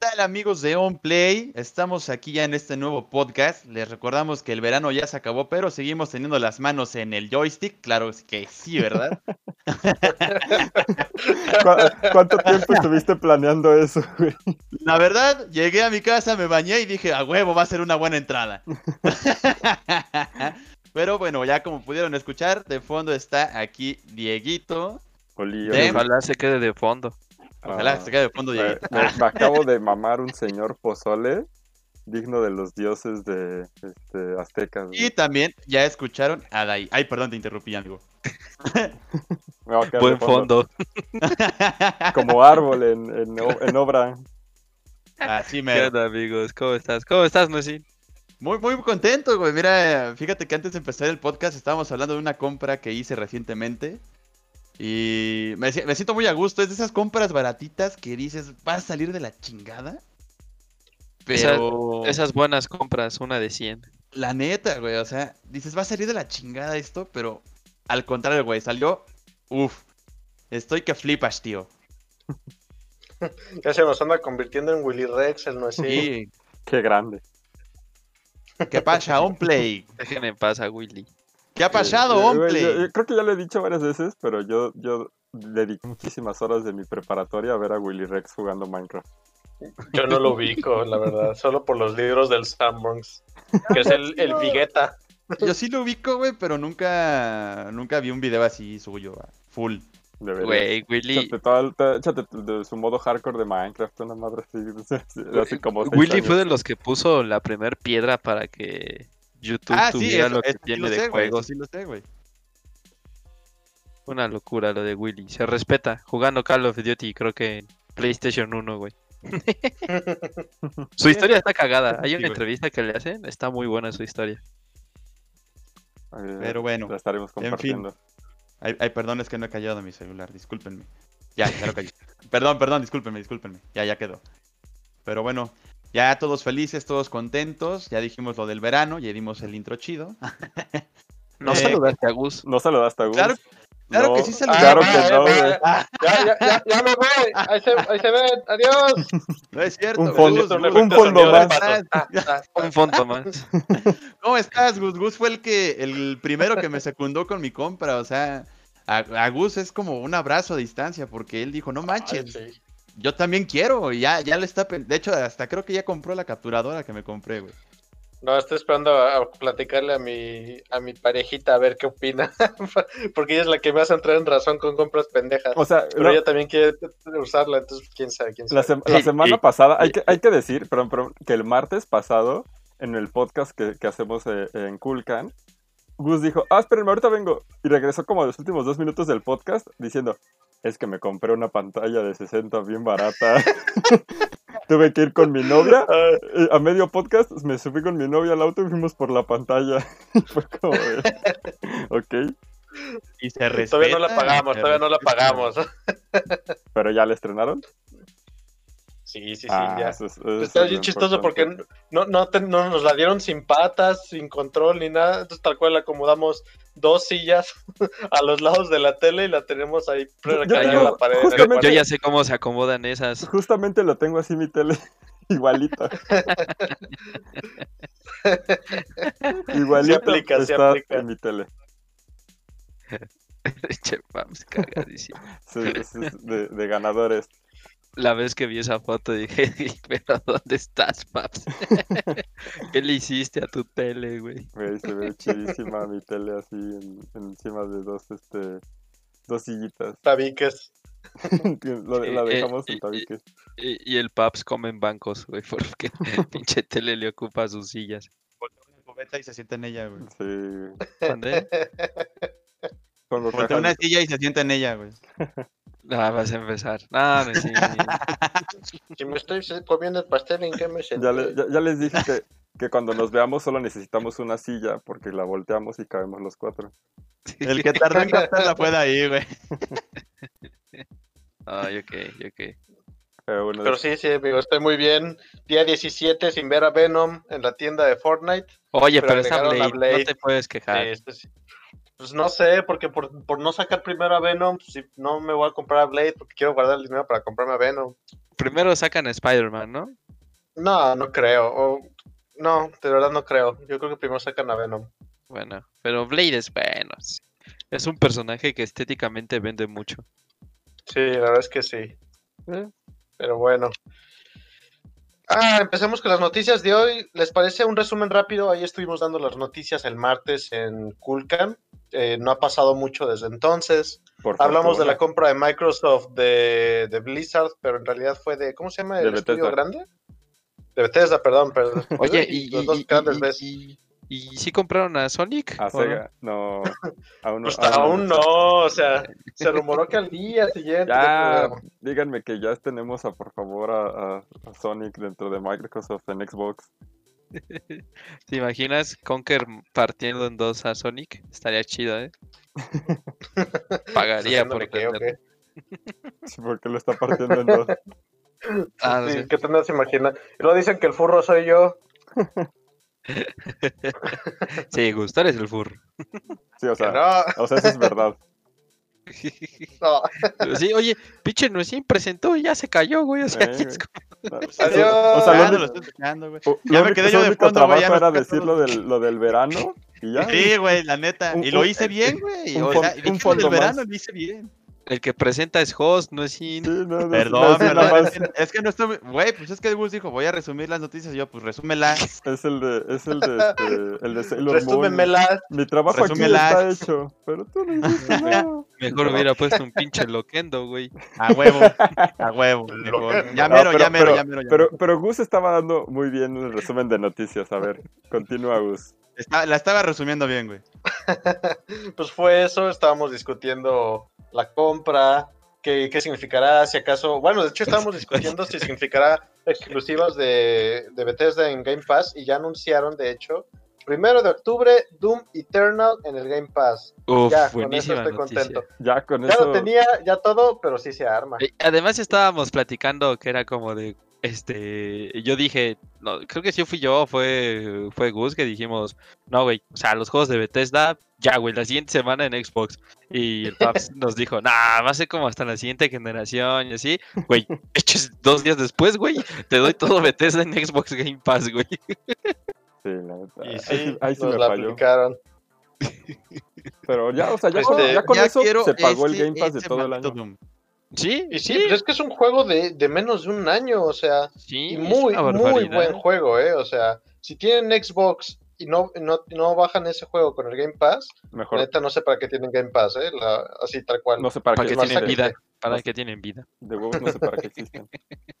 tal amigos de OnPlay? Estamos aquí ya en este nuevo podcast. Les recordamos que el verano ya se acabó, pero seguimos teniendo las manos en el joystick. Claro que sí, ¿verdad? ¿Cuánto tiempo estuviste planeando eso, güey? La verdad, llegué a mi casa, me bañé y dije, a huevo, va a ser una buena entrada. pero bueno, ya como pudieron escuchar, de fondo está aquí Dieguito. Ojalá se quede de fondo. Ojalá se quede de fondo, Dieguito. Me, me, acabo de mamar un señor pozole digno de los dioses de este, aztecas. Y también ya escucharon a Dai. Ay, perdón, te interrumpí, amigo. Buen fondo. Como árbol en, en, en obra. Así me. ¿Qué onda, amigos? ¿Cómo estás? ¿Cómo estás, Messi? Muy, muy contento, güey. Mira, fíjate que antes de empezar el podcast estábamos hablando de una compra que hice recientemente. Y me, me siento muy a gusto. Es de esas compras baratitas que dices, ¿vas a salir de la chingada? Pero... Esas, buenas compras, una de 100. La neta, güey, o sea, dices, va a salir de la chingada esto, pero al contrario, güey, salió, uff, estoy que flipas, tío. ya se nos anda convirtiendo en Willy Rex, el no es Sí. Qué grande. ¿Qué pasa, Onplay? Déjenme pasa, Willy. ¿Qué ha pasado, Eh, Onplay? yo- yo creo que ya lo he dicho varias veces, pero yo, yo dediqué muchísimas horas de mi preparatoria a ver a Willy Rex jugando Minecraft. Yo no lo ubico, la verdad, solo por los libros del Sanborns, que es el, el Vigueta. Yo sí lo ubico, güey, pero nunca, nunca vi un video así suyo, full. Güey, Willy. Échate, todo el- te- échate de su modo hardcore de Minecraft, una madre así. Hace como seis Willy años. fue de los que puso la primer piedra para que YouTube Ah, sí, tuviera eso, lo que eso sí tiene lo de sé, güey, juegos. sí lo sé, güey. Una locura lo de Willy. Se respeta. Jugando Call of Duty, creo que en PlayStation 1, güey. su historia está cagada. Hay Sí, una güey. entrevista que le hacen. Está muy buena su historia. Pero bueno, La estaremos en fin. compartiendo. Ay, ay, perdón, es que no he callado mi celular, discúlpenme. Ya, ya lo callé. perdón, perdón, discúlpenme, discúlpenme. Ya, ya quedó. Pero bueno, ya todos felices, todos contentos. Ya dijimos lo del verano, ya dimos el intro chido. No Eh, saludaste a Gus. No saludaste a Gus. Claro- claro No, que sí Ah, Claro que no, güey. Ya, ya, ya, ya me voy. Ahí se, ahí se ven. Adiós. No es cierto. Un Gus, fondo- Gus, un fondo ¿cómo más. Ah, ah, Un fondo más. ¿Cómo estás, Gus? Gus fue el que, el primero que me secundó con mi compra, o sea, a, a Gus es como un abrazo a distancia, porque él dijo, no ay, manches, sí. Yo también quiero, y ya, ya le está, de hecho, hasta creo que ya compró la capturadora que me compré, güey. No, estoy esperando a, a platicarle a mi, a mi parejita a ver qué opina. Porque ella es la que me hace entrar en razón con compras pendejas. O sea, Pero no, ella también quiere usarla, entonces quién sabe, quién la, sabe. sem- la semana pasada, hay que, hay que decir, perdón, perdón, que el martes pasado, en el podcast que, que hacemos eh, en Kulkan, Gus dijo, ah, espérenme, ahorita vengo. Y regresó como a los últimos dos minutos del podcast diciendo, es que me compré una pantalla de 60 bien barata. Tuve que ir con mi novia. Eh, A medio podcast me subí con mi novia al auto y fuimos por la pantalla. Fue como, de, ok, Y se respeta. todavía no la pagamos, todavía no la pagamos. pero ya la estrenaron. Sí, sí, sí, Ah, ya. eso es- eso Está es bien chistoso porque no, no, te- no nos la dieron sin patas, sin control ni nada. Entonces, tal cual, le acomodamos dos sillas a los lados de la tele y la tenemos ahí recargada en la pared. Yo ya sé cómo se acomodan esas. Justamente lo tengo así mi tele, igualita. igualita aplica, sí está aplica. en mi tele. Che, vamos, cagadísimo. Sí, es- es de, de ganadores. La vez que vi esa foto dije, pero ¿dónde estás, paps? ¿Qué le hiciste a tu tele, güey? Güey, se ve chidísima mi tele así en, encima de dos, este, dos sillitas. Tabiques. Lo- la Eh, eh, dejamos en tabiques. Y, y el paps come en bancos, güey, porque pinche tele le ocupa sus sillas. Voltea una cubeta y se sienta en ella, güey. Sí. ¿Dónde? Pongo Voltea cajas una silla y se sienta en ella, güey. Ah, vas a empezar. Ah, no, sí. Si me estoy comiendo el pastel, ¿en qué me senté? Ya, le- ya- ya les dije que, que cuando nos veamos solo necesitamos una silla porque la volteamos y cabemos los cuatro. El que tardó en captarla fue de ahí, güey. Ay, ok, ok. Pero bueno, Pero sí, sí, amigo, estoy muy bien. Día 17 sin ver a Venom en la tienda de Fortnite. Oye, Pero pero, está agregaron Blade, no te puedes quejar. Sí, sí. Pues no sé, porque por, por no sacar primero a Venom, pues, sí, no me voy a comprar a Blade porque quiero guardar el dinero para comprarme a Venom. Primero sacan a Spider-Man, ¿no? No, no creo. o- no, de verdad no creo. Yo creo que primero sacan a Venom. Bueno, pero Blade es bueno. Es un personaje que estéticamente vende mucho. Sí, la verdad es que sí. Eh, Pero bueno. Ah, empecemos con las noticias de hoy. ¿Les parece un resumen rápido? Ahí estuvimos dando las noticias el martes en Coolcam. Eh, no ha pasado mucho desde entonces. por Hablamos de la compra de Microsoft de, de Blizzard, pero en realidad fue de. ¿Cómo se llama De el estudio grande? De Bethesda, perdón. perdón. Oye, y, los dos y- grandes y-. y- ¿y sí compraron a Sonic? A ¿O no? Sega, no. Aún no. Pues aún no, o sea, se rumoró que al día siguiente. Ya, díganme que ya tenemos a por favor a, a- a Sonic dentro de Microsoft en Xbox. ¿Te imaginas Conker partiendo en dos a Sonic? Estaría chido, ¿eh? Pagaría por Haciéndole que, ¿o tenerlo. qué? Sí, porque lo está partiendo en dos. Ah, Sí, sí. ¿Qué te se imagina? Y luego dicen que el furro soy yo. Sí, Gus, tú eres el furro. Sí, o sea, no, o sea, eso es verdad. no. Sí, oye, pinche Nuecín presentó y ya se cayó, güey. O sea, Sí, es como- No, Adiós. O sea, Ah, lo estoy escuchando, güey. Ya lo me quedé yo de fondo, güey, ya era decir lo del, lo del verano y ya. Sí, güey, la neta. Un- Y lo un- hice bien, güey. un O sea, un dijimos fondo del verano, más. lo hice bien. El que presenta es Host, Nuecín. Sí, no, no, Perdón, no, nada Es que, es no estuve. Güey, pues es que Gus dijo, voy a resumir las noticias. Y yo, pues resúmelas. Es el de, es el de, este, el de Sailor. Mi trabajo aquí está hecho, pero tú no hiciste nada. Mejor hubiera puesto un pinche loquendo, güey. A huevo. A huevo. mejor. Ya No, mero, pero- ya mero, pero- ya mero. ya Pero, mero. pero Gus estaba dando muy bien el resumen de noticias. A ver, continúa Gus. Está- la estaba resumiendo bien, güey. Pues fue eso, estábamos discutiendo la compra, qué, qué significará, si acaso, bueno, de hecho estábamos discutiendo si significará exclusivas de, de Bethesda en Game Pass y ya anunciaron, de hecho, primero de octubre, Doom Eternal en el Game Pass. Uf, ya, con eso estoy noticia. contento. Ya con Ya eso. lo tenía, ya todo, pero sí se arma. Eh, Además estábamos platicando que era como de, este, yo dije, no, creo que sí fui yo, fue, fue Gus que dijimos, no, güey, o sea, los juegos de Bethesda, ya, güey, la siguiente semana en Xbox. Y el Paps nos dijo, nah, va a ser como hasta la siguiente generación y así. Güey, hechos dos días después, güey, te doy todo Bethesda en Xbox Game Pass, güey. Sí, la. Y Ahí sí, sí, ahí sí nos me la falló. aplicaron. Pero ya, o sea, ya, Este, con, ya con Ya eso quiero se pagó el ese- Game Pass de ese todo el año. Sí, Y sí, pero es que es un juego de, de menos de un año, o sea, sí, y muy, muy buen juego, ¿eh? O sea, si tienen Xbox y no, no, no bajan ese juego con el Game Pass, Mejor, neta no sé para qué tienen Game Pass, ¿eh? La- así tal cual. no sé para Para qué tienen vida, para No que tienen vida. De huevos no sé para qué existen.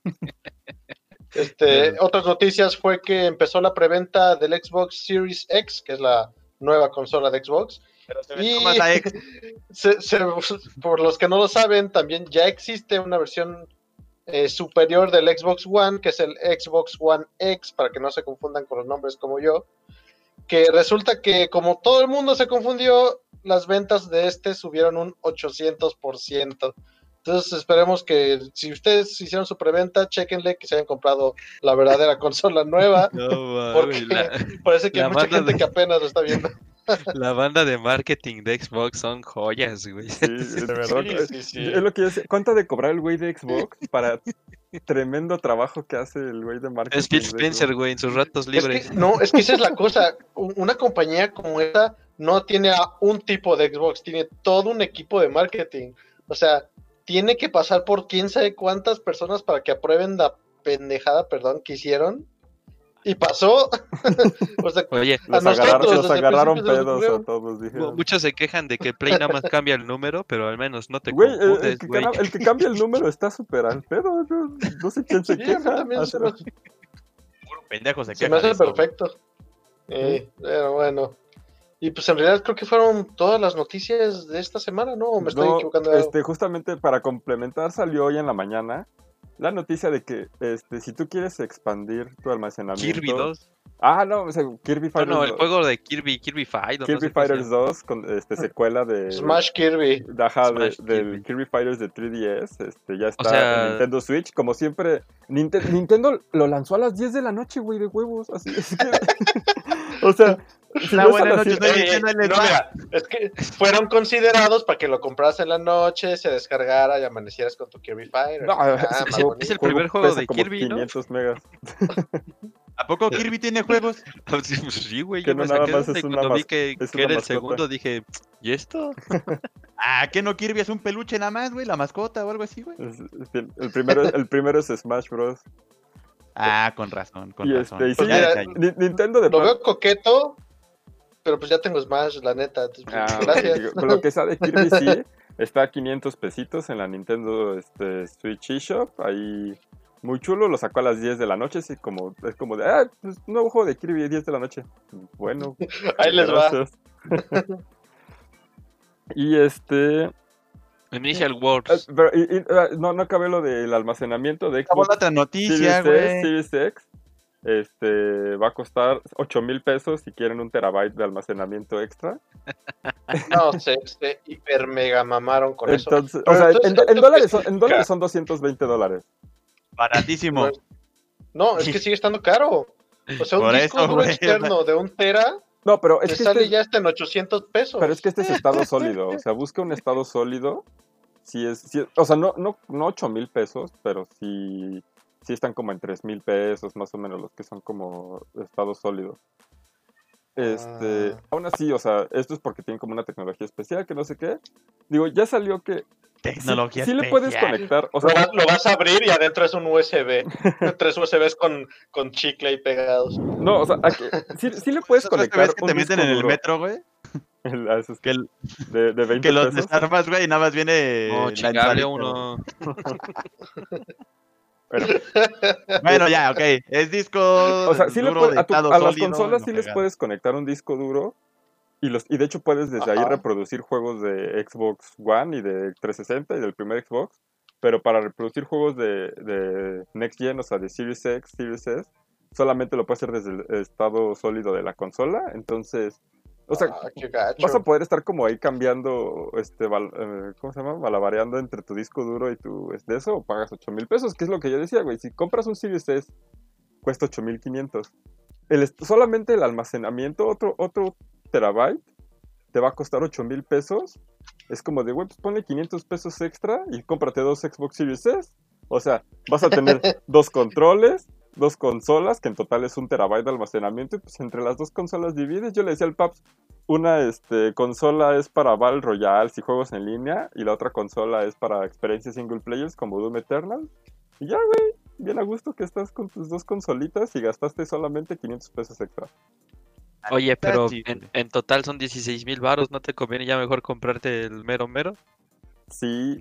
Este, Bien. otras noticias fue que empezó la preventa del Xbox Series X, que es la nueva consola de Xbox. Pero se Y- ve más la ex. Se- se- por los que no lo saben, también ya existe una versión eh, superior del Xbox One, que es el Xbox One X, para que no se confundan con los nombres como yo. Que resulta que como todo el mundo se confundió, las ventas de este subieron un 800%. Entonces esperemos que si ustedes hicieron su preventa, chequenle que se hayan comprado la verdadera consola nueva. No, Porque la, parece que hay mucha gente de- que apenas lo está viendo. la banda de marketing de Xbox son joyas, güey. Sí, de verdad. Sí, sí, sí. Es lo que yo sé. ¿Cuánto de cobrar el güey de Xbox para tremendo trabajo que hace el güey de marketing? Es Phil Spencer, güey, en sus ratos Es libres. que, no, es que esa es la cosa. Una compañía como esta no tiene a un tipo de Xbox, tiene todo un equipo de marketing. O sea, tiene que pasar por quién sabe cuántas personas para que aprueben la pendejada, perdón, que hicieron. Y pasó. o sea, Oye, Los, nosotros, agarraron, los pedos a todos, dijeron. muchos se quejan de que Play nada más cambia el número, pero al menos no te Güey, el, que güey. cana- el que cambia el número está súper al pedo. No, no sé quién se Sí, queja. Puro pendejo se se queja me hace perfecto. Eh, pero bueno. Y pues en realidad creo que fueron todas las noticias de esta semana, ¿no? ¿O me estoy No, equivocando este, justamente para complementar salió hoy en la mañana la noticia de que este, si tú quieres expandir tu almacenamiento. Kirby 2. Ah, no, o sea, Kirby Fighters, Bueno, el 2, juego de Kirby, Kirby Fight. o no Kirby se Fighters llama. 2 con este, secuela de Smash Kirby. de- ajá, de- Smash del Kirby. Kirby Fighters de 3DS, este, ya está sea- en Nintendo Switch, como siempre, Ninte- Nintendo lo lanzó a las 10 de la noche, güey, de huevos, así es que, o sea, Si La no buena son noche, Oye, no, mira, es que fueron considerados para que lo compras en la noche, se descargara y amanecieras con tu Kirby Fighter. No, Ah, es el- bonito. es el primer juego de como Kirby, ¿no? 500 megas. ¿A poco Kirby tiene juegos? Sí, pues sí, güey. Que Yo no me nada saqué más es cuando vi que, es que una era el segundo, dije, ¿y esto? Ah, ¿qué no Kirby es un peluche nada más, güey? La mascota o algo así, güey. El, primero, el primero es Smash Bros. Ah, con razón, con Y razón. este, y Pues Ya mira, Nintendo de Lo pronto- veo coqueto, pero pues ya tengo Smash, la neta. entonces, pues, Ah, gracias. con lo que sea de Kirby sí, está a 500 pesitos en la Nintendo este, Switch eShop, ahí muy chulo, lo sacó a las 10 de la noche, así como, es como de, ah, pues nuevo juego de Kirby 10 de la noche. Bueno, Ahí les va. gracias. y este, Initial eh, Wars. pero, y- y, ah, no, no acabé lo del almacenamiento de Acabó Xbox la otra noticia, güey. Series X. Este va a costar 8 mil pesos si quieren un terabyte de almacenamiento extra. No, se, se hiper mega mamaron con eso. Entonces, o Pero sea, entonces, en, en ¿cuánto dólares son, en dólares son 220 dólares. Baratísimo. Pues, No, es que sigue estando caro. O sea, un Por disco eso, duro externo de un tera No, pero es te que sale este, ya hasta en 800 pesos. pero es que este es estado sólido. O sea, busca un estado sólido. Si es, si es- o sea, no, no, no 8 mil pesos, pero sí, sí están como en 3 mil pesos, más o menos, los que son como estado sólido. Este, Ah. aún así, o sea, esto es porque tienen como una tecnología especial que no sé qué. Digo, ya salió que sí, Tecnología sí le puedes conectar, o Lo, sea, va- lo vas a abrir y adentro es un USB. Tres USBs con, con chicle ahí pegados. no, o sea, a que- sí, sí le puedes ¿Esas conectar que un te meten en el duro. metro, güey? El- esos Que, el- de, de 20 que los desarmas, güey, y nada más viene. No, chingable uno. Bueno, Bueno, ya, ok. Es disco. O sea, sí duro puedes- de a, tu- estado a las sólido, consolas no sí les puedes conectar un disco duro y los y de hecho puedes desde ahí reproducir juegos de Xbox One y de 360 y del primer Xbox, pero para reproducir juegos de, de Next Gen, o sea, de Series X, Series S, solamente lo puedes hacer desde el estado sólido de la consola, entonces, o sea, Ah, vas a poder estar como ahí cambiando, este, eh, ¿cómo se llama? Malabareando entre tu disco duro y tu de eso, o pagas 8 mil pesos, que es lo que yo decía, güey. Si compras un Series S, cuesta 8500. El, est- solamente el almacenamiento, otro, otro terabyte, te va a costar 8 mil pesos. Es como de, güey, pues ponle 500 pesos extra y cómprate dos Xbox Series S. O sea, vas a tener dos controles, dos consolas, que en total es un terabyte de almacenamiento, y pues entre las dos consolas divides. Yo le decía al Paps, una este, consola es para Battle Royale y juegos en línea, y la otra consola es para experiencias single players como Doom Eternal. Y ya, güey, bien a gusto que estás con tus dos consolitas y gastaste solamente 500 pesos extra. Oye, pero en total son 16 mil baros, ¿no te conviene ya mejor comprarte el mero mero? Sí,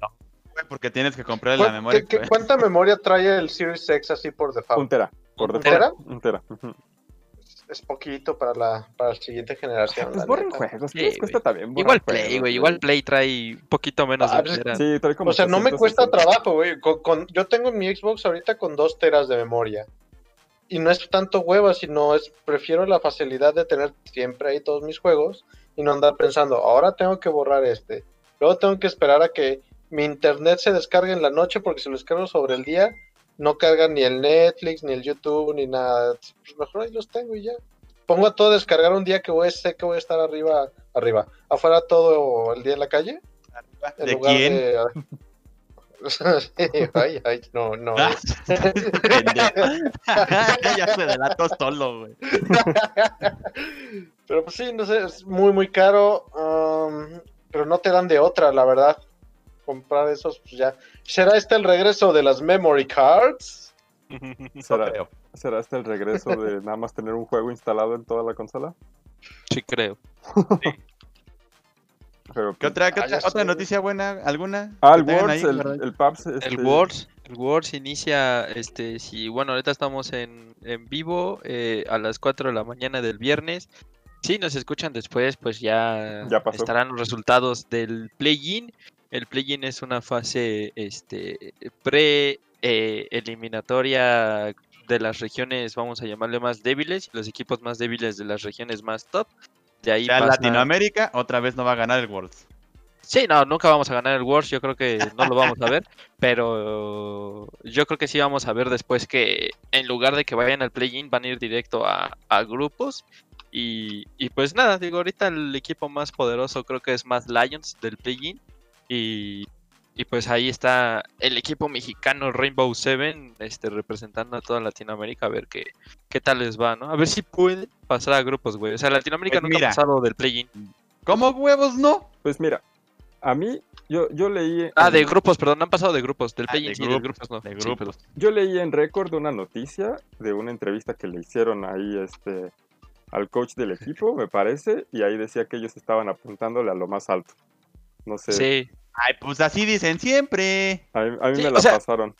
Güey, Porque tienes que comprar la ¿Cuán- memoria. qué-. ¿Cuánta memoria trae el Series X así por un default? tera. Por ¿Un tera? Un tera. Es poquito para la, para la siguiente generación. Pues borren juegos, ¿qué Sí, les cuesta también? Igual Play, juegos, güey. Igual Play trae un poquito menos Ah, de pues, tera. Sí, trae como O sea, no me cuesta 860. trabajo, güey. Con, con- yo tengo mi Xbox ahorita con dos teras de memoria. Y no es tanto hueva, sino es prefiero la facilidad de tener siempre ahí todos mis juegos y no andar pensando, ahora tengo que borrar este. Luego tengo que esperar a que mi internet se descargue en la noche porque si lo descargo sobre el día no carga ni el Netflix, ni el YouTube, ni nada. Pues mejor ahí los tengo y ya. Pongo a todo a descargar un día que voy, sé que voy a estar arriba, arriba. Afuera todo el día en la calle. En ¿De lugar quién? de- ay, ay, no, no. Ah, ya se delató solo, güey. Pero pues sí, no sé, es muy, muy caro. um, pero no te dan de otra, la verdad. Comprar esos, pues ya. ¿Será este el regreso de las memory cards? No ¿Será, creo. ¿Será este el regreso de nada más tener un juego instalado en toda la consola? Sí, creo. Pero, ¿Qué otra, qué Ah, otra, noticia buena? ¿Alguna? Ah, el Words, ahí, el, el PAPS. El este, Wars, el Wars inicia, este, si, bueno, ahorita estamos en, en vivo eh, a las 4 de la mañana del viernes. Si nos escuchan después, pues ya, Ya estarán los resultados del play-in. El play-in es una fase, este, pre eh, de las regiones, vamos a llamarle más débiles, los equipos más débiles de las regiones más top. De ahí Ya pasa- Latinoamérica otra vez no va a ganar el Worlds. Sí, no, nunca vamos a ganar el Wars, yo creo que no lo vamos a ver, pero yo creo que sí vamos a ver después que en lugar de que vayan al play-in van a ir directo a, a grupos Y, y pues nada, digo, ahorita el equipo más poderoso creo que es más Lions del play-in. Y, y pues ahí está el equipo mexicano Rainbow Seven este, representando a toda Latinoamérica a ver qué, qué tal les va, ¿no? A ver si puede pasar a grupos, güey. O sea, Latinoamérica Pues nunca mira. ha pasado del play-in. ¿Cómo huevos no? Pues mira, a mí, yo, yo leí. Ah, en- de grupos, perdón, no han pasado de grupos. Del Ah, play-in de sí, de grupos, grupos no. de grupos. Yo leí en récord una noticia de una entrevista que le hicieron ahí este, al coach del equipo, me parece, y ahí decía que ellos estaban apuntándole a lo más alto. No sé, Sí. Ay, pues así dicen siempre. a mí, a mí Sí, me la sea, pasaron.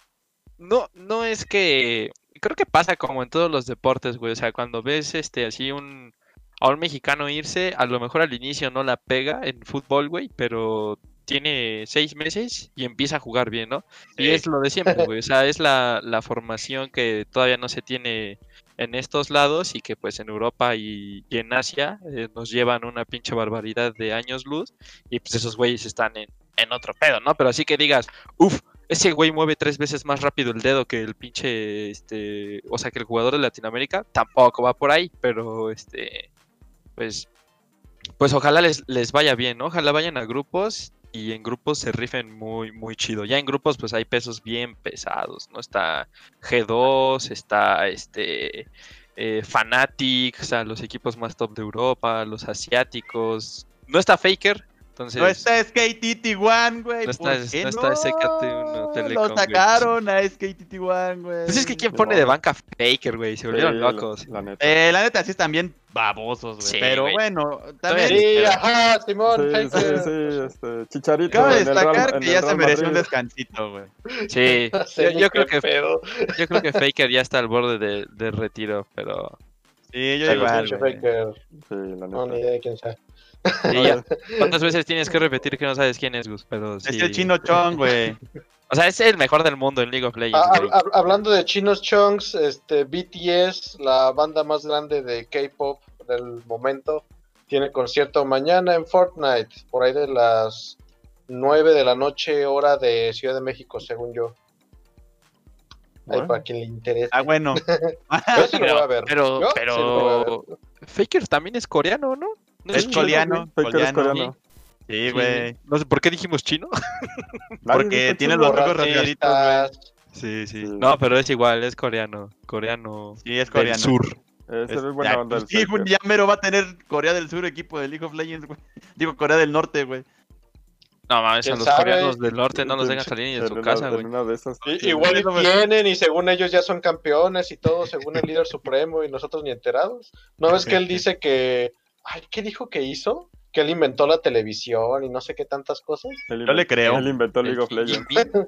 No, no es que. Creo que pasa como en todos los deportes, güey. O sea, cuando ves este así un. A un mexicano irse, a lo mejor al inicio no la pega en fútbol, güey, pero tiene seis meses y empieza a jugar bien, ¿no? Y es lo de siempre, güey. O sea, es la, la formación que todavía no se tiene en estos lados y que pues en Europa y, en Asia eh, nos llevan una pinche barbaridad de años luz y pues esos güeyes están en, en otro pedo, ¿no? Pero así que digas, uff, ese güey mueve tres veces más rápido el dedo que el pinche, este, o sea, que el jugador de Latinoamérica, tampoco va por ahí, pero este, pues, pues ojalá les, les vaya bien, ¿no? Ojalá vayan a grupos y en grupos se rifen muy, muy chido. Ya en grupos, pues hay pesos bien pesados, ¿no? Está G2, está este. eh, Fnatic, o sea, los equipos más top de Europa, los asiáticos. No está Faker, entonces. No está SKTT1, güey. No está- ¿por qué no está SKT1 Telecom, Lo güey. sacaron a SKTT1, güey. Pues es que quién pone de banca Faker, güey, se Sí, volvieron la- locos. La, neta. Eh, la neta sí están bien babosos, güey. Sí, pero güey. bueno, también. Sí, pero- ajá, Simón, Sí, sí, Faker. sí, este, Chicharito. Cabe Real- destacar que ya se mereció un descansito, güey. Sí, yo, yo creo que pedo. yo creo que Faker ya está al borde de, de retiro, pero Sí, yo igual, güey. Faker. Sí, la No, ni neta. idea de quién sea. Ya. ¿cuántas veces tienes que repetir que no sabes quién es Gus? Pero sí. Es el chino chong, güey. O sea, es el mejor del mundo en League of Legends, Ah, güey. hab- hab- hablando de chinos chunks, este BTS, la banda más grande de K-pop del momento, tiene concierto mañana en Fortnite, por ahí de las 9 de la noche, hora de Ciudad de México, según yo. Ahí para quien le interese. Ah, bueno. Yo sí lo voy a ver. Pero, pero sí lo voy a ver. Faker también es coreano, ¿no? ¿No Es coreano. es coreano. coreano. Sí, güey. No sé por qué dijimos chino. Porque tiene los rasgaditos, Racistas. Sí, sí. Sí. No, pero es igual, es coreano. Coreano Sí, es del coreano. sur. Eh, se Es- ve buena ya, onda sí, mero va a tener Corea del Sur equipo de League of Legends, güey. Digo, Corea del Norte, güey. No mames, a ¿Quién los sabe? coreanos del norte no los dejan salir ni de En su casa, güey. Sí, igual me- tienen y según ellos ya son campeones y todo, según el líder supremo y nosotros ni enterados. ¿No ves que él dice que... Ay, ¿qué dijo que hizo? Que él inventó la televisión y no sé qué tantas cosas. Él Yo le creo. Él inventó League of Legends.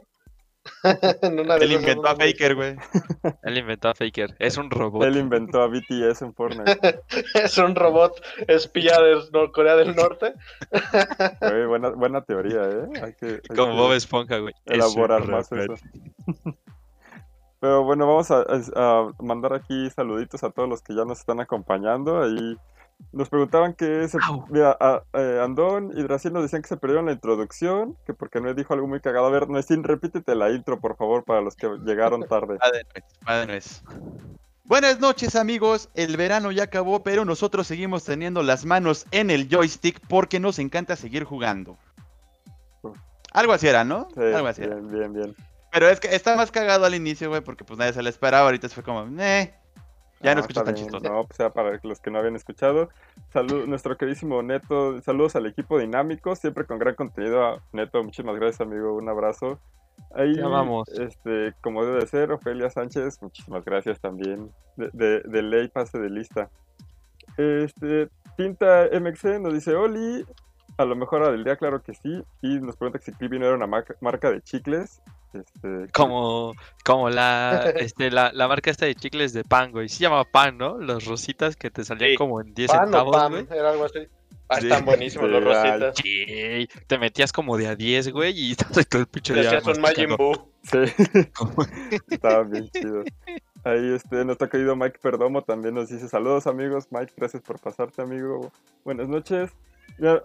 Él inventó a Faker, güey. Él inventó a Faker. Es un robot. Él inventó a BTS en Fortnite. Es un robot espía de Nor- Corea del Norte. Güey, buena, buena teoría, ¿eh? Hay que, hay Como que Bob Esponja, güey. Es un elaborar más robot. eso. Pero bueno, vamos a, a mandar aquí saluditos a todos los que ya nos están acompañando. Ahí nos preguntaban que se, mira, a- eh, Andón y Draciel nos decían que se perdieron la introducción, que porque no dijo algo muy cagado. A ver, Nessin, repítete la intro, por favor, para los que llegaron tarde. Nuez. Buenas noches amigos, el verano ya acabó, pero nosotros seguimos teniendo las manos en el joystick porque nos encanta seguir jugando. Algo así era, ¿no? Sí, Algo así era. bien, bien, bien. Pero es que está más cagado al inicio, güey, porque pues nadie se lo esperaba, ahorita fue como, eh, ya no, escucho está tan bien. chistoso. No, pues sea para los que no habían escuchado. Salud, nuestro queridísimo Neto, saludos al equipo dinámico, siempre con gran contenido. A Neto, muchísimas gracias, amigo, un abrazo. Ahí, Te amamos. este, como debe de ser, Ofelia Sánchez, muchísimas gracias también. De, de, de ley, pase de lista. Este, Tinta MX nos dice, Oli, a lo mejor a del día, claro que sí. Y nos pregunta que si Clivino era una marca de chicles. Este, Como, como la, este, la, la marca esta de chicles de pan, güey. Se llama pan, ¿no? Los rositas que te salían Sí. como en 10 Pan o centavos, Pam, güey. era algo así. Ah, Sí. están buenísimos los rositas. Sí, te metías como de a 10, güey, y estás todo el pinche día hacías un Majin. Buu. Sí. Estaban bien chidos. Ahí este, nuestro querido Mike Perdomo también nos dice saludos amigos. Mike, gracias por pasarte amigo. Buenas noches.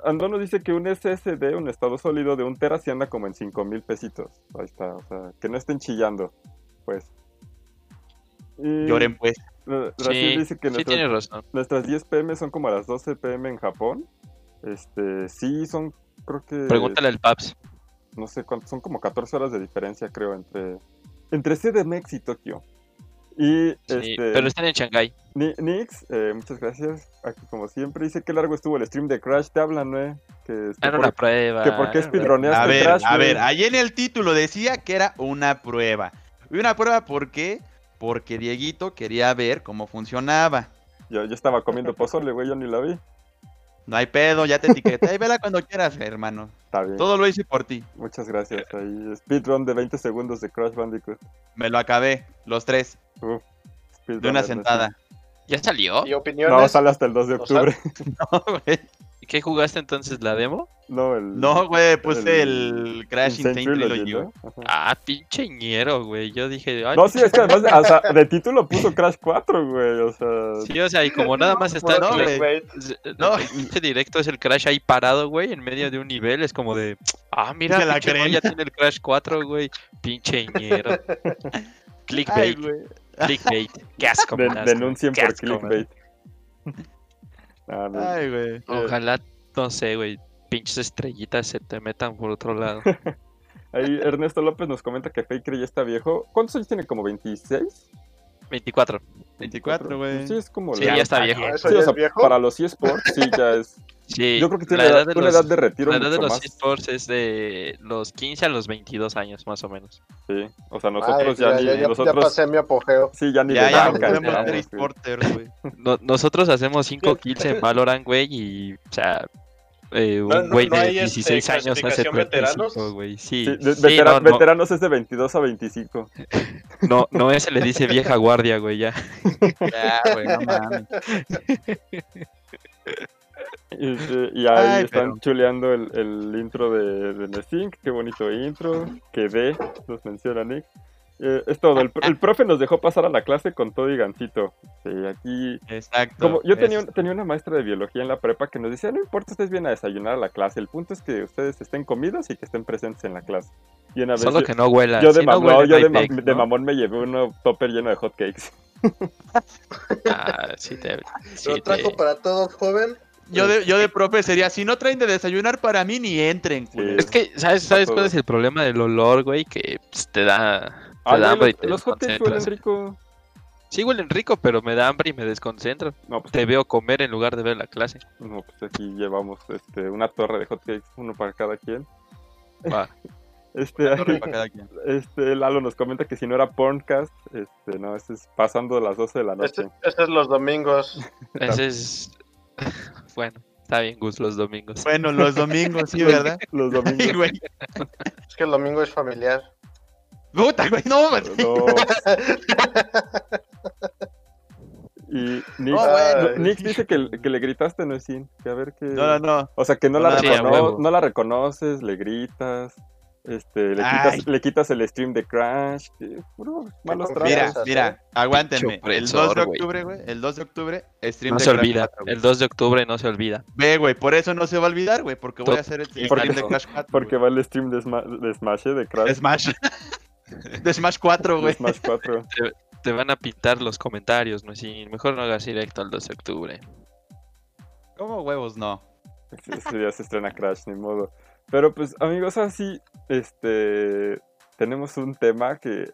Andón nos dice que un SSD, un estado sólido de un tera, sí anda como en 5 mil pesitos. Ahí está, o sea, que no estén chillando, pues. Y- Lloren pues. Sí, dice que sí nuestras, tienes razón. nuestras 10 pm son como las 12 pm en Japón. Este, sí, son, creo que, Pregúntale al Paps. no sé cuántos, son como 14 horas de diferencia, creo, entre, entre CDMX y Tokio. Y, Sí, este, pero están en Shanghái. Ni- Nix, eh, muchas gracias. Aquí, como siempre, dice que largo estuvo el stream de Crash. Te hablan, ¿no? Que, este, Era por- una prueba. que por qué speedroneaste A ver, Crash, a ver, ahí en el título decía que era una prueba. Y una prueba, ¿por qué? Porque Dieguito quería ver cómo funcionaba. Yo, yo estaba comiendo pozole, güey, yo ni la vi. No hay pedo, ya te etiqueté. Ahí vela cuando quieras, hermano. Está bien. Todo lo hice por ti. Muchas gracias. Ahí, speedrun de 20 segundos de Crash Bandicoot. Me lo acabé, los tres, Uf, speedrun de una sentada. ¿Ya salió? ¿Y No, opiniones? sale hasta el 2 de O sea, octubre. No, güey. ¿Y qué jugaste entonces? ¿La demo? No, el. No, güey, puse el- el, Crash Insane Trilogy. ¿no? Ah, pinche ñero, güey. Yo dije. ay, No, sí, es que además, o sea, de título puso Crash 4, güey. O sea, Sí, o sea, y como nada más está. no, el- güey. Clickbait. No, el pinche directo es el Crash ahí parado, güey, en medio de un nivel. Es como de. Ah, mira, la pinche ya tiene el Crash 4, güey. Pinche ñero. Ay, Clickbait, güey. clickbait. Qué asco, de- denuncien qué por man. Ah, no. Ay, güey. Ojalá, no sé, güey, pinches estrellitas se te metan por otro lado. Ahí Ernesto López nos comenta que Faker ya está viejo. ¿Cuántos años tiene? ¿Como 26? 24. 24, güey. Sí, es como Sí, la- ya está viejo. ¿Eso Sí, ya o sea, es viejo? para los eSports sí ya es. Sí, Yo creo que tiene la edad- edad de una los- edad de retiro La edad de los más. esports es de los 15 a los 22 años, más o menos. Sí, o sea, Ay, nosotros ya, ya, ni ya, ya- ya nosotros pasé mi apogeo. sí ya ni Ya, de ya no banca podemos estamos, ser sí. esporters, güey. No- nosotros hacemos 5 kills en Valorant, güey, y, o sea, eh, un No, no- güey no de hay, este, 16 años hace clasificación 35, veteranos. güey. Sí, Sí, sí, vetera- no, no, veteranos es de 22 a 25. no, no, ese le dice vieja guardia, güey, ya. Ya, güey, no mames. Y, y ahí Ay, están pero- chuleando el, el intro de, de Nesink. Qué bonito intro. Que de, nos menciona Nick. Eh, es todo. El, el profe nos dejó pasar a la clase con todo y gancito. Sí, aquí Exacto. Como yo tenía, un- tenía una maestra de biología en la prepa que nos decía, no importa, ustedes vienen a desayunar a la clase, el punto es que ustedes estén comidos y que estén presentes en la clase. Y una vez Solo yo, que no huela. yo de, Si no mam- no, huele, yo de, mamón me llevé uno topper lleno de hotcakes. Ah, sí te... sí Lo trajo te- para todos, joven. Yo de, yo de profe sería, si no traen de desayunar para mí, ni entren, culeros. Es que, ¿sabes, ¿sabes cuál es el problema del olor, güey? Que pues, te da... Ay, da hambre y los, te los huelen rico. Sí huelen rico, pero me da hambre y me desconcentro. No, pues, Te veo comer en lugar de ver la clase. no, pues aquí llevamos este, una torre de hotcakes, uno para cada quien. Va. Este, Torre para cada quien. este Lalo nos comenta que si no era porncast, este, no, este es pasando las 12 de la noche. Este, este es los domingos. Ese es... bueno, está bien, Gus, los domingos. Bueno, los domingos, sí, ¿verdad? Los Sí, domingos. güey. Es que el domingo es familiar. Puta, güey, no, güey. No. Y Nick, No, bueno. no, Nick dice que, que le gritaste, no es sin. Que a ver que. No, no, no. O sea, que no, No, la sí, a recono- no la reconoces, le gritas. Este, le quitas, le quitas el stream de Crash. Que, puro, malos. Mira, tratos. mira, aguántenme. Pinche El 2 opresor, de octubre, güey. El 2 de octubre, stream No de se Crash olvida. 4, güey. El 2 de octubre no se olvida. Ve, güey, por eso no se va a olvidar, güey, porque voy a hacer el stream Porque- de Crash 4. Porque güey. va el stream de, Sma- de Smash, de Crash. De Smash. De Smash 4, de güey. Smash 4. Te van a pintar los comentarios, ¿no? Sí, mejor no hagas directo al 2 de octubre. ¿Cómo huevos no? Día se estrena Crash, ni modo. Pero pues, amigos, así, este, tenemos un tema que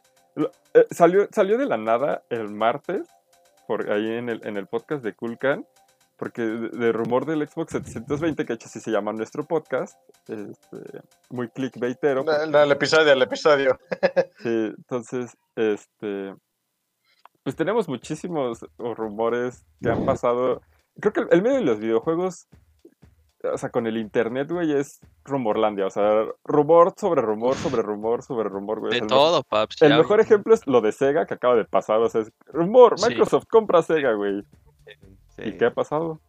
eh, salió, salió de la nada el martes, por ahí en el, en el podcast de Kulkan, porque de, de rumor del Xbox 720, que de hecho así se llama nuestro podcast, este, muy clickbaitero. No, no, el episodio, el episodio. Sí, entonces, este, pues tenemos muchísimos rumores que han pasado. Creo que el, el medio de los videojuegos, o sea, con el internet, güey, es rumorlandia. O sea, rumor sobre rumor sobre rumor sobre rumor, güey. De el todo, paps. El ya, mejor ejemplo es lo de Sega que acaba de pasar. O sea, es rumor, Sí. Microsoft compra Sega, güey. Sí. ¿Y qué ha pasado?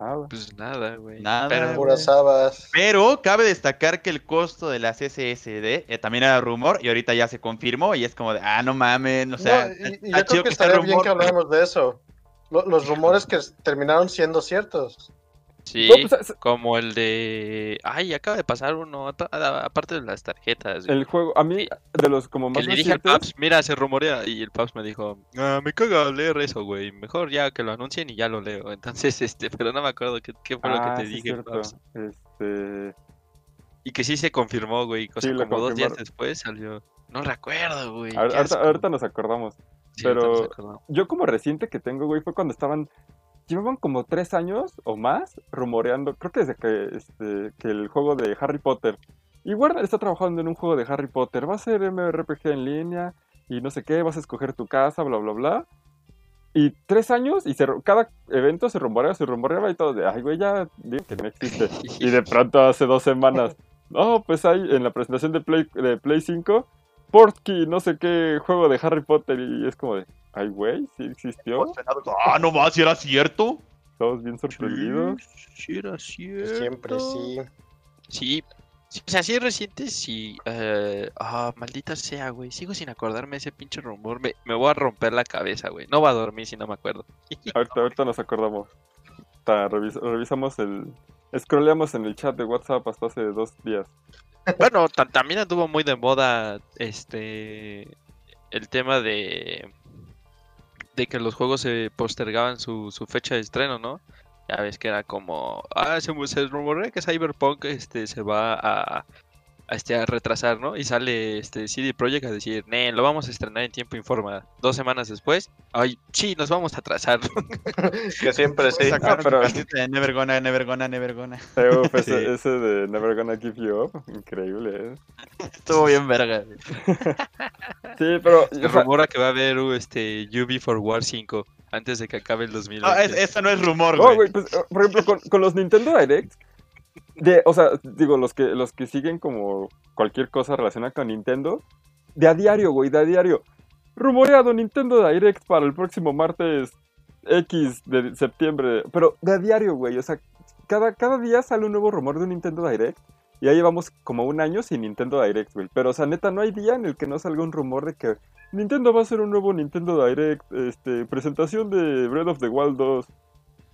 Nada. Pues nada, güey. Nada, Pero- güey. Puras habas. Pero cabe destacar que el costo de las SSD eh, también era rumor y ahorita ya se confirmó y es como de, ah, no mamen, o sea, No, y- y, yo creo que estaría bien que habláramos de eso. Lo- los rumores que terminaron siendo ciertos. Sí, No, pues, es- como el de... Ay, acaba de pasar uno, aparte de las tarjetas. güey. el juego, a mí, de los como Que más le dije al Paps, mira, se rumorea. Y el Paps me dijo, ah, me caga leer eso, güey. Mejor ya que lo anuncien y ya lo leo. Entonces, este, pero no me acuerdo qué, qué fue lo Ah, que te sí, dije. Paps. Este, Y que sí se confirmó, güey. O sea, Sí, como dos días después salió. No recuerdo, güey. ahorita, ahorita nos acordamos. Sí, pero- nos acordamos. Yo como reciente que tengo, güey, fue cuando estaban, llevaban como tres años o más rumoreando, creo que desde que, este, que el juego de Harry Potter. Y Warner está trabajando en un juego de Harry Potter, va a ser MRPG en línea y no sé qué, vas a escoger tu casa, bla, bla, bla. Y tres años y se, cada evento se rumoreaba, se rumoreaba y todo de, ay, güey, ya digo que no existe. Y de pronto hace dos semanas, no, pues hay en la presentación de Play, de Play 5, Portkey, no sé qué juego de Harry Potter. Y es como de, ay, güey, sí existió. Ah, no más, si era cierto. Todos bien sorprendidos. Sí, era cierto. Siempre sí. Sí. sí, O sea, sí es reciente, sí. eh, Ah, maldita sea, güey. Sigo sin acordarme de ese pinche rumor. Me, me voy a romper la cabeza, güey. No va a dormir si no me acuerdo. Ahorita, ahorita nos acordamos. Ta, revis- revisamos el. Scrolleamos en el chat de WhatsApp hasta hace dos días. Bueno, ta- también anduvo muy de moda este el tema de de que los juegos se postergaban su, su fecha de estreno, ¿no? Ya ves que era como, ah, se, se rumorea que Cyberpunk este se va a, a, este, a retrasar, ¿no? Y sale este CD Projekt a decir, "Nee, lo vamos a estrenar en tiempo informa." Dos semanas después, ay, sí, nos vamos a atrasar. Que siempre sí. Sacaron pero- Never Gonna, Never Gonna, Never Gonna. Eh, uf, ese, Sí. ese de Never Gonna Give You Up. Increíble, ¿eh? Estuvo bien verga. Sí, pero. Se rumora que va a haber uh, este UB for War 5 antes de que acabe el 2020. No, es- eso no es rumor, no, güey. güey, pues, por ejemplo, con, con los Nintendo Direct. De, o sea, digo, los que, los que siguen como cualquier cosa relacionada con Nintendo. De a diario, güey, de a diario. Rumoreado Nintendo Direct para el próximo martes X de septiembre. Pero de a diario, güey. O sea, cada, cada día sale un nuevo rumor de un Nintendo Direct. Y ya llevamos como un año sin Nintendo Direct, güey. Pero, o sea, neta, no hay día en el que no salga un rumor de que Nintendo va a hacer un nuevo Nintendo Direct. Este, presentación de Breath of the Wild 2.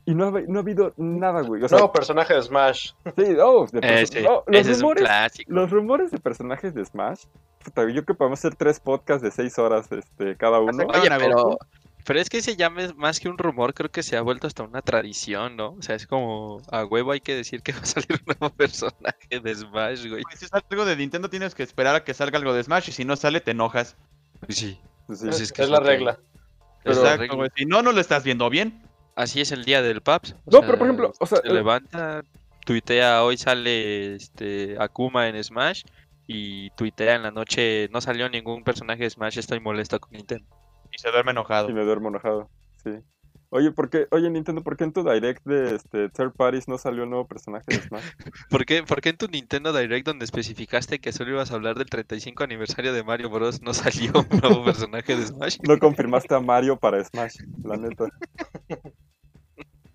Y no ha, no ha habido nada, güey. O sea, Nuevo personaje de Smash. sí, oh, de Eh, sí, no, los ese es un rumores clásico. los rumores de personajes de Smash, puta, yo creo que podemos hacer tres podcasts de seis horas este, cada uno. Oye, a pero, pero es que ese ya me- más que un rumor, creo que se ha vuelto hasta una tradición, ¿no? O sea, es como a huevo hay que decir que va a salir un nuevo personaje de Smash, güey. Güey, Si sale algo de Nintendo, tienes que esperar a que salga algo de Smash. Y si no sale, te enojas. Sí, Sí, Pues es, es que es es la que- regla. es la Exacto, güey. Si no, no lo estás viendo bien. Así es el día del Paps. No, sea, pero por ejemplo, o sea, se el- levanta, tuitea, hoy sale este Akuma en Smash y tuitea en la noche, no salió ningún personaje de Smash, estoy molesto con Nintendo. Y se duerme enojado. Y me duermo enojado, sí. Oye, ¿por qué, oye Nintendo, ¿por qué en tu direct de este, Third Parties no salió un nuevo personaje de Smash? ¿Por qué, por qué en tu Nintendo Direct donde especificaste que solo ibas a hablar del 35 aniversario de Mario Bros. no salió un nuevo personaje de Smash? No confirmaste a Mario para Smash, la neta.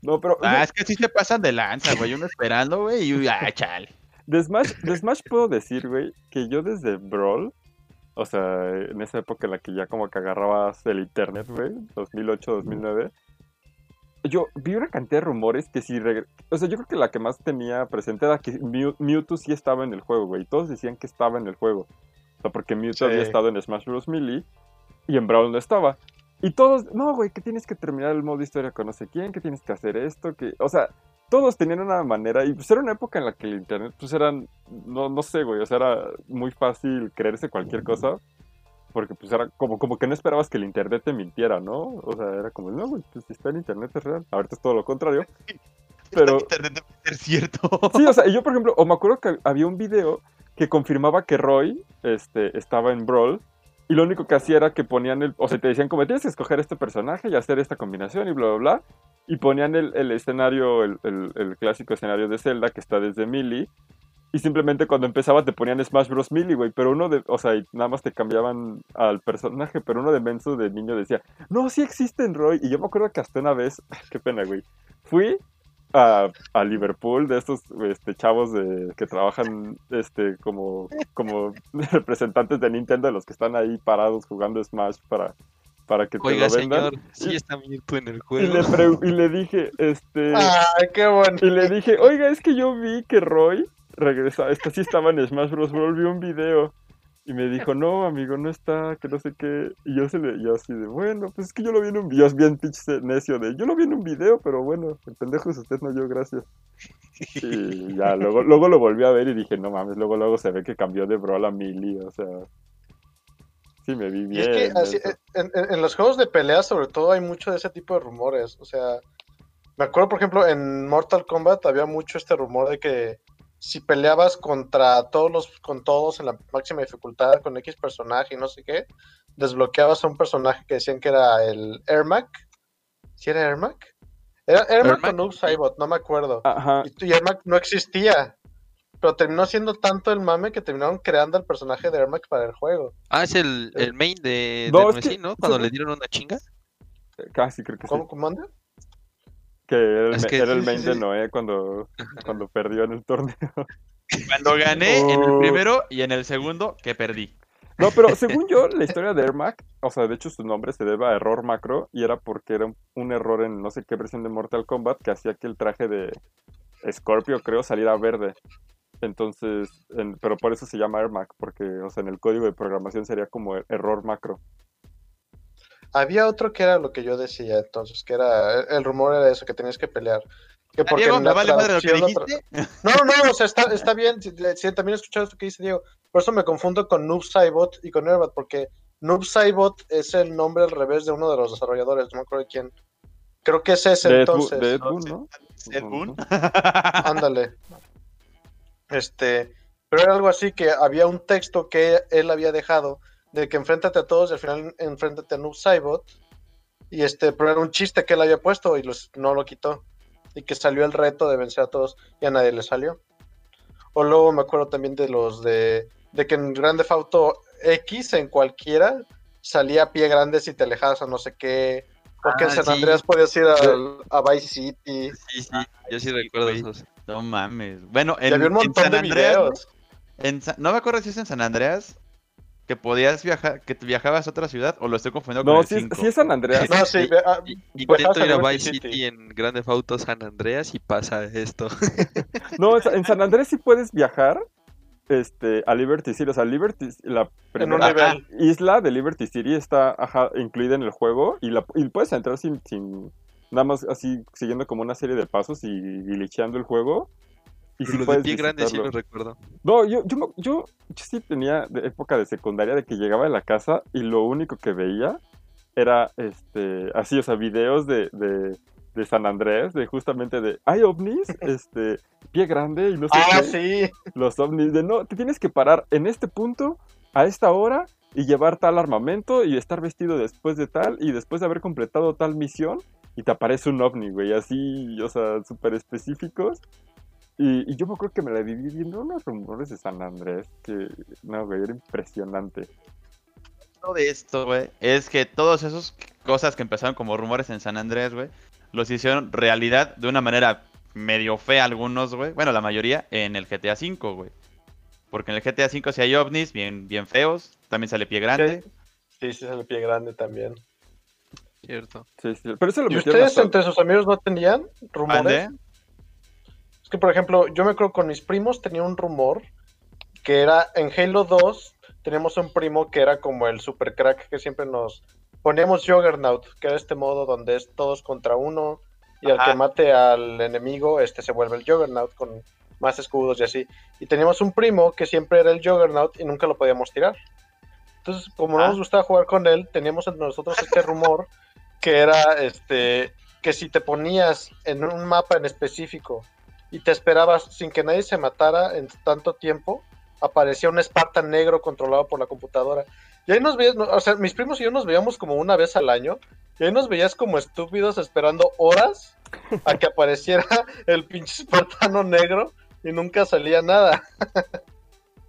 No, pero Ah, es que sí se pasan de lanza, güey. Uno esperando, güey. Y, ah, chale. de Smash, de Smash puedo decir, güey, que yo desde Brawl, o sea, en esa época en la que ya como que agarrabas el internet, güey, 2008, 2009, yo vi una cantidad de rumores que si... regre- O sea, yo creo que la que más tenía presente era que Mew- Mewtwo sí estaba en el juego, güey. Todos decían que estaba en el juego. O sea, porque Mewtwo Sí. había estado en Smash Bros. Melee y en Brawl no estaba. Y todos, no, güey, que tienes que terminar el modo historia con no sé quién, que tienes que hacer esto, que... O sea, todos tenían una manera, y pues era una época en la que el internet, pues eran, no, no sé, güey, o sea, era muy fácil creerse cualquier cosa, porque pues era como, como que no esperabas que el internet te mintiera, ¿no? O sea, era como, no, güey, pues si está en internet es real. Ahorita es todo lo contrario. Pero, Internet debe ser cierto. sí, o sea, yo, por ejemplo, o me acuerdo que había un video que confirmaba que Roy este, estaba en Brawl, y lo único que hacía era que ponían el, o sea, te decían como tienes que escoger este personaje y hacer esta combinación y bla, bla, bla, y ponían el, el escenario, el, el- el clásico escenario de Zelda que está desde Melee, y simplemente cuando empezaba te ponían Smash Bros. Melee, güey, pero uno de, o sea, y nada más te cambiaban al personaje, pero uno de menso de niño decía, no, sí existen, Roy, y yo me acuerdo que hasta una vez, qué pena, güey, fui a, a Liverpool de estos este, chavos de, que trabajan este, como, como representantes de Nintendo, de los que están ahí parados jugando Smash para, para que te Oiga, lo vendan. señor, sí está Mewtwo en el Y juego. le, pre- y le dije, este... Ay, qué bueno. Y le dije, oiga, es que yo vi que Roy regresa, este sí estaba en Smash Bros. Brawl, vi un video. Y me dijo, no, amigo, no está, que no sé qué. Y yo se le, yo así de, bueno, pues es que yo lo vi en un video, bien pinche necio de, yo lo vi en un video, pero bueno, el pendejo es usted, no yo, gracias. Y ya, luego, luego lo volví a ver y dije, no mames, luego luego se ve que cambió de Brawl a Melee, o sea. Sí, me vi Y bien. es que así- en- en los juegos de pelea, sobre todo, hay mucho de ese tipo de rumores. O sea, me acuerdo, por ejemplo, en Mortal Kombat había mucho este rumor de que si peleabas contra todos los, con todos en la máxima dificultad, con X personaje y no sé qué, desbloqueabas a un personaje que decían que era el Ermac. ¿Sí era Ermac? Era Ermac Ermac, o Noob Saibot, no me acuerdo. Ajá, Y, y Ermac no existía. Pero terminó siendo tanto el mame que terminaron creando el personaje de Ermac para el juego. Ah, es el, el main de, No, de que- ¿no? Cuando le dieron una chinga. casi creo que sí. ¿Cómo comanda? Que era el, Es me- que- era el sí, main sí, de. Noé cuando, cuando perdió en el torneo. Cuando gané en el Oh. primero y en el segundo, que perdí. No, pero según yo, la historia de Ermac, o sea, de hecho su nombre se debe a error macro y era porque era un, un error en no sé qué versión de Mortal Kombat que hacía que el traje de Scorpio, creo, saliera verde. Entonces, en- pero por eso se llama Ermac, porque, o sea, en el código de programación sería como er- error macro. Había otro que era lo que yo decía entonces, que era, el rumor era eso, que tenías que pelear. Que porque Diego, me vale madre lo que dijiste. No, no, no, o sea, está, está bien, sí, sí, también he escuchado esto que dice Diego, por eso me confundo con Noob Saibot y con Erbat, porque Noob Saibot es el nombre al revés de uno de los desarrolladores, no me acuerdo de quién. Creo que es ese entonces. de Ed Boon. ¿no? Ed Boon. Ándale. Este, pero era algo así que había un texto que él había dejado de que enfréntate a todos y al final enfréntate a Noob Saibot. Y este, pero era un chiste que él había puesto y los, no lo quitó. Y que salió el reto de vencer a todos y a nadie le salió. O luego me acuerdo también de los de, de que en Grande Auto X, en cualquiera, salía pie grande si te alejabas a no sé qué. O que en Ah, San sí. Andreas podías ir al- a Vice City. Sí, sí, yo sí recuerdo güey. esos. No mames. Bueno, Y en, había un en montón San de Andreas, videos. en no me acuerdo si es en San Andreas que podías viajar, que te viajabas a otra ciudad o lo estoy confundiendo No, con el sí, es- 5. sí es San Andreas. No, sí, ah, Y- Viajabas Intento a ir a Vice City. City en Grande Auto San Andreas y pasa esto. No, en Sa- en San Andrés sí puedes viajar este, a Liberty City. O sea, Liberty, la primera isla de Liberty City está ajá, incluida en el juego y, la, y puedes entrar sin, sin nada más así siguiendo como una serie de pasos y glitcheando el juego. Y sí lo de puedes pie grande sí lo recuerdo. No, yo, yo, me- yo, yo sí tenía de época de secundaria de que llegaba a la casa y lo único que veía era este así, o sea, videos de, de, de San Andrés, de justamente de hay ovnis, este, pie grande y no sé Ah, qué sí. los ovnis de no, te tienes que parar en este punto, a esta hora, y llevar tal armamento y estar vestido después de tal, y después de haber completado tal misión, y te aparece un ovni, güey, así, o sea, súper específicos. Y, y yo me acuerdo que me la viví viendo unos rumores de San Andrés, que, no, güey, era impresionante. Lo de esto, güey, es que todas esas cosas que empezaron como rumores en San Andrés, güey, los hicieron realidad de una manera medio fea algunos, güey. Bueno, la mayoría en el GTA V, güey. Porque en el GTA V sí hay ovnis bien, bien feos. También sale pie grande. Sí, sí, el pie grande también. Cierto. Sí, sí, Pero eso lo ¿Y ustedes hasta- entre sus amigos no tenían rumores? ¿Mande? Es que, por ejemplo, yo me acuerdo con mis primos tenía un rumor que era en Halo 2 teníamos un primo que era como el super crack que siempre nos poníamos Juggernaut, que era este modo donde es todos contra uno y al que mate al enemigo este se vuelve el Juggernaut con más escudos y así. Y teníamos un primo que siempre era el Juggernaut y nunca lo podíamos tirar. Entonces, como no Ah. nos gustaba jugar con él, teníamos entre nosotros este rumor que era este que si te ponías en un mapa en específico y te esperabas sin que nadie se matara en tanto tiempo, aparecía un Spartan negro controlado por la computadora. Y ahí nos veías, o sea, mis primos y yo nos veíamos como una vez al año, y ahí nos veías como estúpidos esperando horas a que apareciera el pinche espartano negro y nunca salía nada.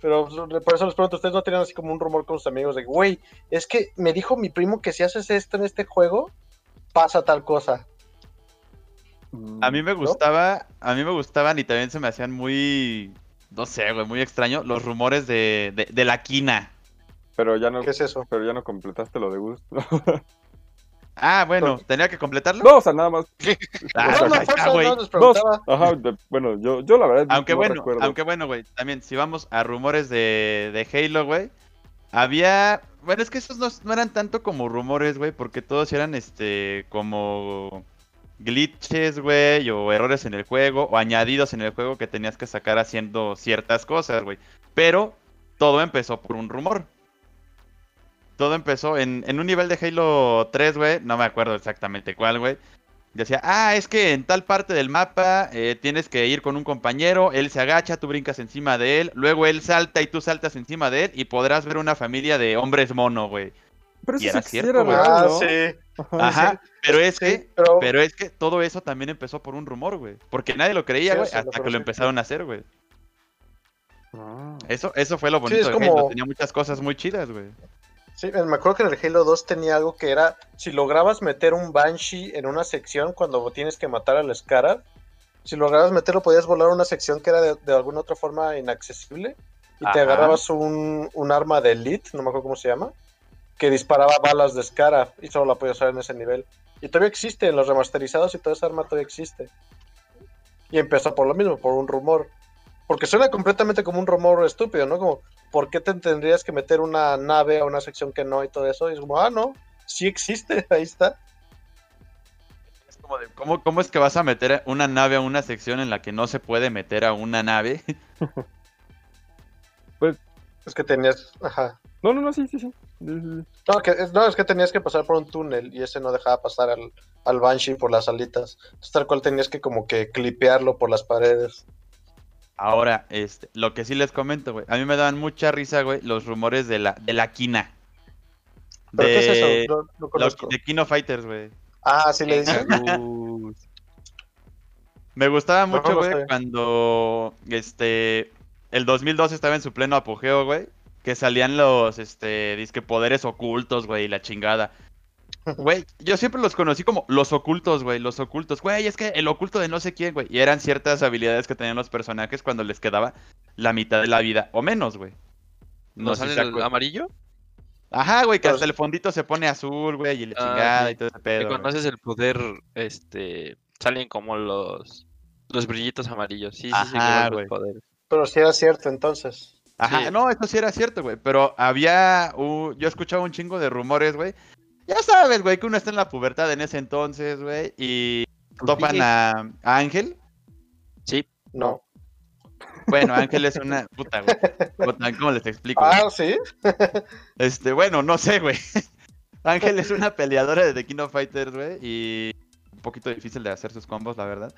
Pero por eso les pregunto, ¿ustedes no tenían así como un rumor con sus amigos de, güey, es que me dijo mi primo que si haces esto en este juego, pasa tal cosa? Mm, A mí me gustaba, a mí me gustaban y también se me hacían muy, no sé, güey, muy extraño los rumores de, de, de la quina. Pero ya no, ¿Qué es eso? pero ya no completaste lo de Gus. Ah, bueno, tenía que completarlo. No, o sea, nada más. Ah, o sea, no, ahí está, fuerza, güey. no, les preguntaba. Ajá, de- bueno, yo, yo la verdad. Aunque no bueno, recuerdo. aunque bueno, güey, también si vamos a rumores de, de Halo, güey, había, bueno, es que esos no, no eran tanto como rumores, güey, porque todos eran, este, como glitches, güey, o errores en el juego, o añadidos en el juego que tenías que sacar haciendo ciertas cosas, güey. Pero todo empezó por un rumor. Todo empezó en, en un nivel de Halo 3, güey, no me acuerdo exactamente cuál, güey. Decía, ah, es que en tal parte del mapa eh, tienes que ir con un compañero, él se agacha, tú brincas encima de él, luego él salta y tú saltas encima de él y podrás ver una familia de hombres mono, güey. Pero y eso era sí cierto, Ah, sí. Ajá. Pero es sí, que, pero, pero es que todo eso también empezó por un rumor, güey. Porque nadie lo creía, Sí, güey, sí, lo hasta que lo empezaron a hacer, güey. Ah. Eso, eso fue lo bonito es de Halo, como- tenía muchas cosas muy chidas, güey. sí, me acuerdo que en el Halo 2 tenía algo que era, si lograbas meter un Banshee en una sección cuando tienes que matar al Scarab, si lograbas meterlo podías volar a una sección que era de, de alguna otra forma inaccesible y te agarrabas un, un arma de Elite, no me acuerdo cómo se llama, que disparaba balas de Scarab y solo la podías usar en ese nivel. Y todavía existe, en los remasterizados y toda esa arma todavía existe. Y empezó por lo mismo, por un rumor. Porque suena completamente como un rumor estúpido, ¿no? Como, ¿por qué te tendrías que meter una nave a una sección que no y todo eso? Y es como, ah, no, sí existe, ahí está. Es como de, ¿cómo, ¿Cómo es que vas a meter una nave a una sección en la que no se puede meter a una nave? Es que tenías, ajá. No, no, no, sí, sí, sí. No, que, no, es que tenías que pasar por un túnel y ese no dejaba pasar al, al Banshee por las alitas. Entonces, tal cual tenías que como que clipearlo por las paredes. Ahora, este, lo que sí les comento, güey. A mí me daban mucha risa, güey, los rumores de la, de la quina. ¿Pero qué es De- eso? No, no lo- conozco. de Kino Fighters, güey. Ah, sí le dicen. Uh, Me gustaba mucho, no güey, cuando este el 2002 estaba en su pleno apogeo, güey, que salían los este disque poderes ocultos, güey, y la chingada. Güey, yo siempre los conocí como los ocultos, güey, los ocultos. Güey, es que el oculto de no sé quién, güey, y eran ciertas habilidades que tenían los personajes cuando les quedaba la mitad de la vida o menos, güey. ¿No No sale si el amarillo? Ajá, güey, que Pero- hasta el fondito se pone azul, güey, y la Ah, chingada y todo ese Que pedo. cuando güey. haces el poder, este, salen como los los brillitos amarillos. Sí, sí, sí, Ajá, igual los güey. poderes. Pero sí era cierto entonces. Ajá, Sí. no, eso sí era cierto, güey. Pero había. un- yo escuchaba un chingo de rumores, güey. Ya sabes, güey, que uno está en la pubertad en ese entonces, güey. Y topan Sí. a, a Ángel. Sí, No. Bueno, Ángel es una. Puta, güey. ¿Cómo les explico? Ah, sí. Este, bueno, no sé, güey. Ángel es una peleadora de The King of Fighters, güey. Y un poquito difícil de hacer sus combos, la verdad.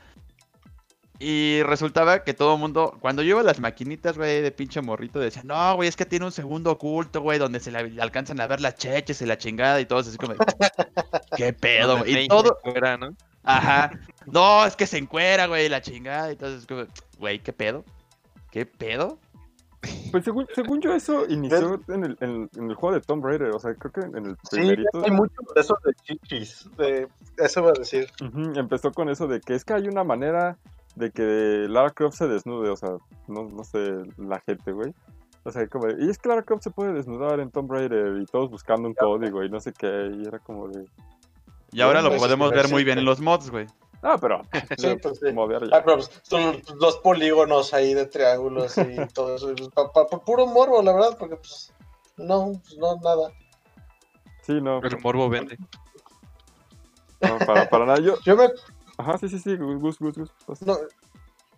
Y resultaba que todo el mundo, cuando yo iba a las maquinitas, güey, de pinche morrito, decía, no, güey, es que tiene un segundo oculto, güey, donde se le le alcanzan a ver las cheches y la chingada y todo así como, qué pedo, güey. Y todo, fuera, ¿no? ajá, no, es que se encuera, güey, la chingada y todo es como, güey, qué pedo, qué pedo. Pues según, según yo, eso inició en el, en, en el juego de Tomb Raider. O sea, creo que en el Sí, primerito. hay mucho de eso de chichis. De... Eso iba a decir. Empezó con eso de que es que hay una manera de que Lara Croft se desnude, o sea, no, no sé, la gente, güey. O sea, como de, y es que Lara Croft se puede desnudar en Tomb Raider y todos buscando un código y no sé qué, y era como de... Y ahora lo Pues, podemos sí, ver sí, muy bien sí. en los mods, güey. Ah, pero... Sí, pues sí. modear ya. Ah, pero pues, son los polígonos ahí de triángulos y todo eso. Pa- pa- pa- puro morbo, la verdad, porque pues no, pues, no, nada. Sí, no, El morbo vende. no, para, para nada. Yo... Yo me, Ajá, sí, sí, sí, Gus, Gus, Gus. no,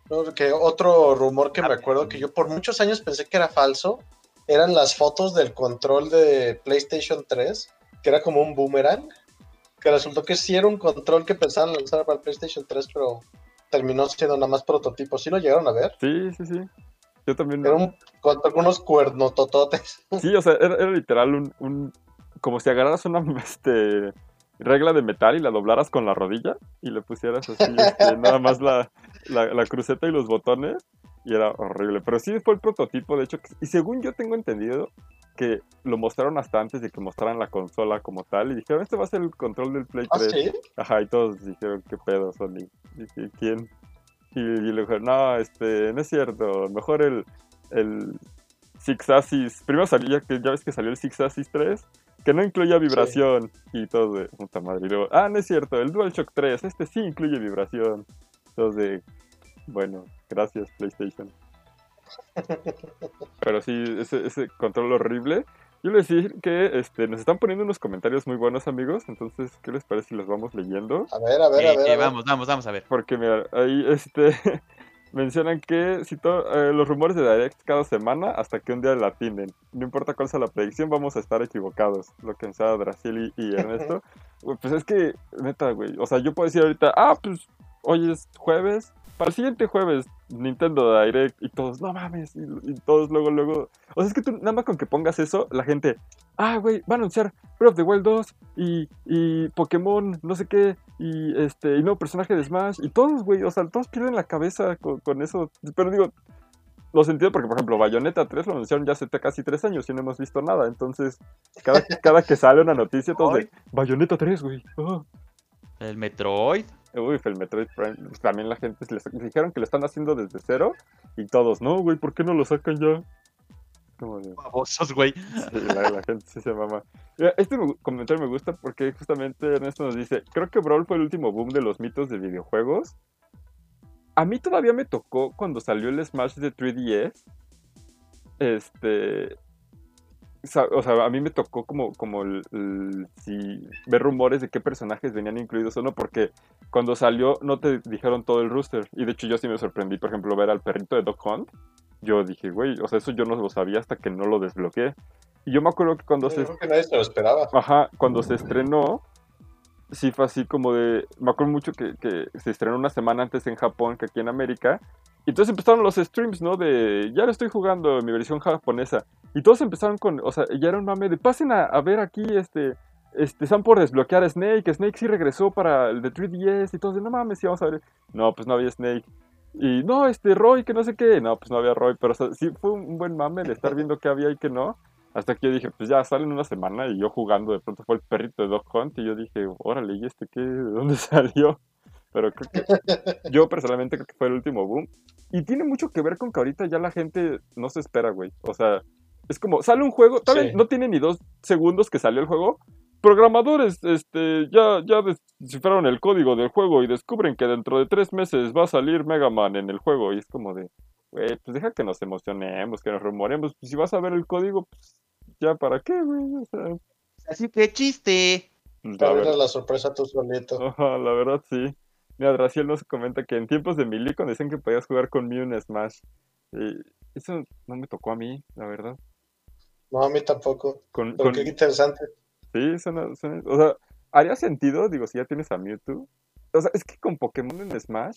no, que otro rumor que me acuerdo que yo por muchos años pensé que era falso eran las fotos del control de PlayStation 3, que era como un boomerang, que resultó que sí era un control que pensaban lanzar para el PlayStation 3, pero terminó siendo nada más prototipo. ¿Sí lo llegaron a ver? Sí, sí, sí. Yo también... Era un, con algunos cuernotototes. Sí, o sea, era, era literal un, un... Como si agarraras una este, regla de metal y la doblaras con la rodilla y le pusieras así, este, nada más la, la, la cruceta y los botones y era horrible. Pero sí fue el prototipo, de hecho, y según yo tengo entendido que lo mostraron hasta antes de que mostraran la consola como tal y dijeron, este va a ser el control del Play ¿Ah, 3. sí? Ajá, y todos dijeron, ¿qué pedo, Sony? Dije, ¿quién? Y, y le dijeron, no, este, no es cierto, mejor el, el Six Axis. Primero salió, ya, que, ya ves que salió el Six Axis 3, que no incluya vibración. Y todo de puta madre. Y luego, ah, no es cierto, el DualShock 3, este sí incluye vibración. Todos de, bueno, gracias PlayStation. Pero sí, ese, ese control horrible. Yo les decir que este, nos están poniendo unos comentarios muy buenos, amigos. Entonces, ¿qué les parece si los vamos leyendo? A ver, a ver, a Eh, ver. eh, a ver. vamos, vamos, vamos a ver. Porque mira, ahí este, mencionan que si to- eh, los rumores de Direct cada semana hasta que un día la atienden. No importa cuál sea la predicción, vamos a estar equivocados. Lo que pensaba Dracili y Ernesto. Pues es que, neta, güey. O sea, yo puedo decir ahorita, ah, pues hoy es jueves. Para el siguiente jueves, Nintendo Direct y todos, no mames. Y, y todos luego, luego. O sea, es que tú, nada más con que pongas eso, la gente, ah, güey, va a anunciar Breath of the Wild 2 y, y Pokémon, no sé qué, y este, y nuevo personaje de Smash, y todos, güey, o sea, todos pierden la cabeza con, con eso. Pero digo, lo sentido porque, por ejemplo, Bayonetta 3 lo anunciaron ya hace casi tres años y no hemos visto nada. Entonces, cada, cada que sale una noticia, todos de Bayonetta 3, güey. ah". El Metroid. Uy, el Metroid Prime, pues, también la gente les dijeron que lo están haciendo desde cero y todos, no, güey, ¿por qué no lo sacan ya? Como de, Babosos, güey. Sí, la, la gente sí se mama. Mira, Este comentario me gusta porque justamente Ernesto nos dice, creo que Brawl fue el último boom de los mitos de videojuegos. A mí todavía me tocó cuando salió el Smash de 3DS. Este... O sea, a mí me tocó como, como el, el- si ver rumores de qué personajes venían incluidos o no, porque cuando salió no te dijeron todo el rooster. Y de hecho yo sí me sorprendí, por ejemplo, ver al perrito de Doc Hunt. Yo dije, güey, o sea, eso yo no lo sabía hasta que no lo desbloqueé. Y yo me acuerdo que cuando Yo se, creo que nadie se lo esperaba. ajá, cuando se estrenó, sí fue así como de, me acuerdo mucho que, que se estrenó una semana antes en Japón que aquí en América. Y entonces empezaron los streams, ¿no? De, ya lo estoy jugando mi versión japonesa. Y todos empezaron con, o sea, ya era un mame de, pasen a, a ver aquí, este, este, están por desbloquear a Snake. Snake sí regresó para el de 3DS y todos de, no mames, sí, vamos a ver. No, pues no había Snake. Y no, este, Roy, que no sé qué. No, pues no había Roy. Pero o sea, sí fue un buen mame el estar viendo qué había y qué no. Hasta que yo dije, pues ya salen una semana y yo jugando, de pronto fue el perrito de Dog Hunt y yo dije, órale, ¿y este qué? ¿De dónde salió? Pero creo que yo personalmente creo que fue el último boom. Y tiene mucho que ver con que ahorita ya la gente no se espera, güey. O sea, es como, sale un juego, todavía Sí. no tiene ni dos segundos que salió el juego. Programadores, este, ya, ya descifraron el código del juego y descubren que dentro de tres meses va a salir Mega Man en el juego. Y es como de, güey, pues deja que nos emocionemos, que nos rumoremos. Pues si vas a ver el código, pues ya para qué, güey. O sea, Así que chiste. la Para verdad- ver la sorpresa tú solito. Ajá, la verdad sí. Mira, Draciel nos comenta que en tiempos de Milico decían que podías jugar con Mew en Smash. Y eso no me tocó a mí, la verdad. No, a mí tampoco. Con, Pero con- qué interesante. Sí, suena, suena- O sea, haría sentido, digo, si ya tienes a Mewtwo. O sea, es que con Pokémon en Smash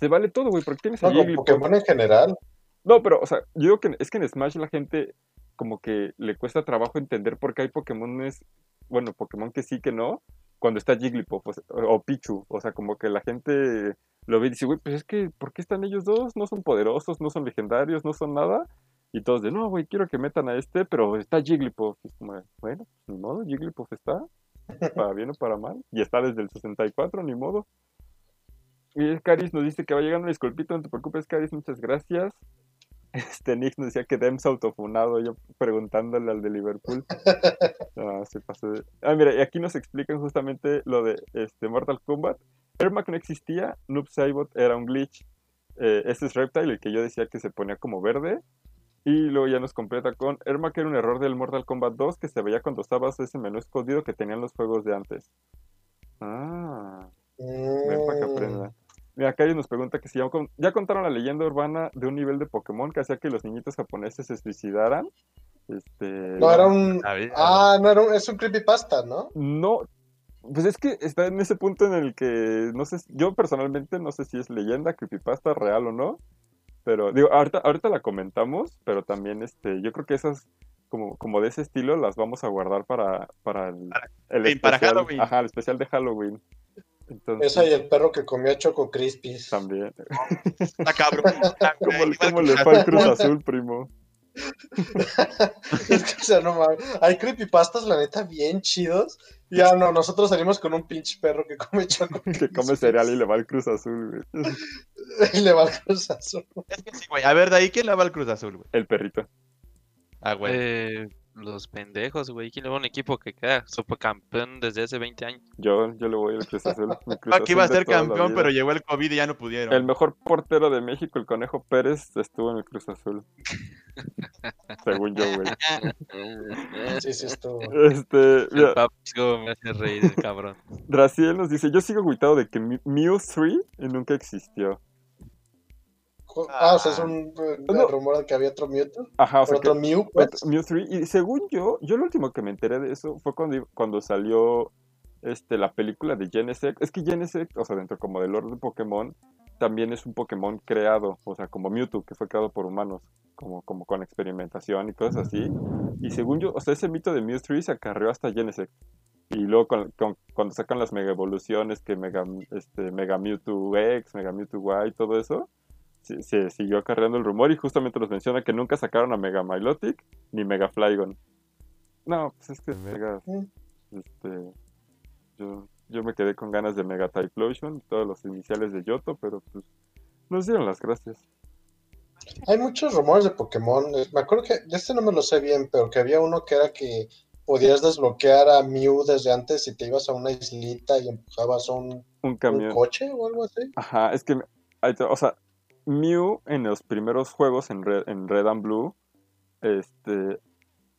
se vale todo, güey, porque tienes a No, con Jigglypuff. Pokémon en general. No, pero, o sea, yo digo que es que en Smash la gente como que le cuesta trabajo entender por qué hay Pokémones, bueno, Pokémon que sí, que no, cuando está Jigglypuff o, sea, o Pichu. O sea, como que la gente lo ve y dice, güey, pues es que, ¿por qué están ellos dos? No son poderosos, no son legendarios, no son nada. Y todos de, no, güey, quiero que metan a este, pero está Jigglypuff. Y es como, bueno, ni modo, Jigglypuff está, para bien o para mal. Y está desde el 64, ni modo. Y Caris nos dice que va llegando una disculpita, no te preocupes, Caris, muchas gracias. Este Nick nos decía que Dems autofunado, yo preguntándole al de Liverpool. Ah, se pasó de- Ah, mira, y aquí nos explican justamente lo de este Mortal Kombat. Ermac no existía, Noob Saibot era un glitch. Eh, este es Reptile, el que yo decía que se ponía como verde. Y luego ya nos completa con Ermac era un error del Mortal Kombat 2 que se veía cuando usabas ese menú escondido que tenían los juegos de antes. Ah. Ven para que aprenda. Mira, Kari nos pregunta que si ya, con- ya contaron la leyenda urbana de un nivel de Pokémon que hacía que los niñitos japoneses se suicidaran. Este, No, era un. A ver, Ah, no, era un... es un creepypasta, ¿no? No, pues es que está en ese punto en el que no sé, yo personalmente no sé si es leyenda, creepypasta, real o no. Pero digo, ahorita, ahorita la comentamos, pero también este, yo creo que esas como, como de ese estilo las vamos a guardar para, para el, el sí, para especial- Halloween. Ajá, el especial de Halloween. Entonces, Esa y el perro que comió Choco Crispies. también. está cabrón. ¿Cómo, le Cruz fue al Azul. Cruz Azul, primo? es que, o sea, no mames. Hay creepypastas, la neta, bien chidos. Y ah, no, nosotros salimos con un pinche perro que come Choco Que come cereal y le va al Cruz Azul, güey. y le va al Cruz Azul. Es que sí, güey. A ver, de ahí, ¿quién le va al Cruz Azul, güey? El perrito. Ah, güey. Eh, los pendejos, güey. ¿Quién le va a un equipo que queda supercampeón desde hace 20 años? Yo, yo le voy al Cruz Azul. Cruz Aquí iba a ser campeón, pero llegó el COVID y ya no pudieron. El mejor portero de México, el Conejo Pérez, estuvo en el Cruz Azul. Según yo, güey. Sí, sí, estuvo. Este, El mira, me hace reír el cabrón. Draciel nos dice, yo sigo agüitado de que Mew 3 nunca existió. Ah, o sea, es un, un No. rumor de que había otro Mewtwo. Ajá, o sea, otro que- Mew, pues. otro- Mew 3. Y según yo, yo lo último que me enteré de eso fue cuando, cuando salió este, la película de Genesect. Es que Genesect, o sea, dentro como del orden de Pokémon, también es un Pokémon creado, o sea, como Mewtwo, que fue creado por humanos, como, como con experimentación y cosas así. Y según yo, o sea, ese mito de Mew 3 se acarreó hasta Genesect. Y luego con- con- cuando sacan las mega evoluciones, que Mega, este, Mega Mewtwo X, Mega Mewtwo Y, todo eso, se, se siguió acarreando el rumor y justamente los menciona que nunca sacaron a Mega Milotic ni Mega Flygon. No, pues es que Mega, este, yo, yo me quedé con ganas de Mega Typhlosion, todos los iniciales de Yoto, pero pues nos dieron las gracias. Hay muchos rumores de Pokémon. eh, Me acuerdo que, de este no me lo sé bien, pero que había uno que era que podías desbloquear a Mew desde antes si te ibas a una islita y empujabas a un, Un coche o algo así. Ajá, es que, o sea, Mew en los primeros juegos en Red, en Red and Blue, este,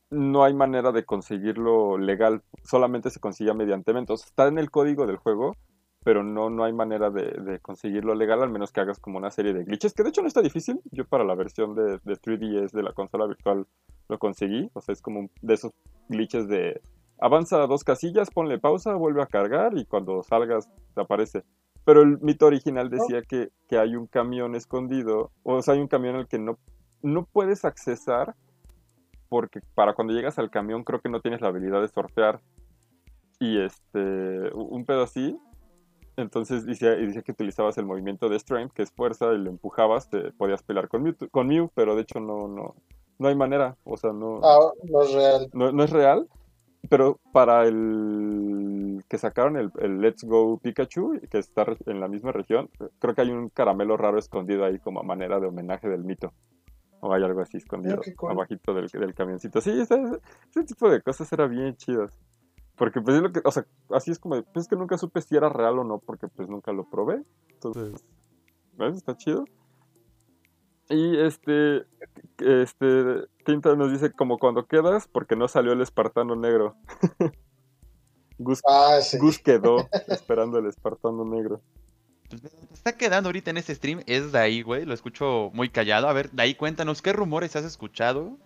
no hay manera de conseguirlo legal, solamente se consigue mediante eventos. Está en el código del juego, pero no, no hay manera de, conseguirlo legal, al menos que hagas como una serie de glitches, que de hecho no está difícil. Yo para la versión de, de 3DS de la consola virtual lo conseguí, o sea, es como un- de esos glitches de avanza dos casillas, ponle pausa, vuelve a cargar y cuando salgas te aparece. Pero el mito original decía que, que hay un camión escondido, o sea, hay un camión al que no, no puedes accesar porque para cuando llegas al camión creo que no tienes la habilidad de surfear y este, un pedo así. Entonces decía, y decía que utilizabas el movimiento de Strength, que es fuerza, y lo empujabas, te podías pelear con Mew, con Mew pero de hecho no, no, no hay manera, o sea, no, Ah, no es real. no, no es real, pero para el que sacaron el, el Let's Go Pikachu, que está en la misma región, creo que hay un caramelo raro escondido ahí como a manera de homenaje del mito. O hay algo así escondido cool. abajito del, del camioncito. Sí, ese, tipo de cosas era bien chidas. Porque pues es lo que, o sea, así es como, pues es que nunca supe si era real o no, porque pues nunca lo probé. Entonces, ¿ves? Está chido. Y este, este, Tinta nos dice como cuando quedas porque no salió el espartano negro. Gus, Ah, sí. Gus quedó esperando el espartano negro. Pues, está quedando ahorita en este stream es de ahí, güey. Lo escucho muy callado. A ver, de ahí cuéntanos qué rumores has escuchado.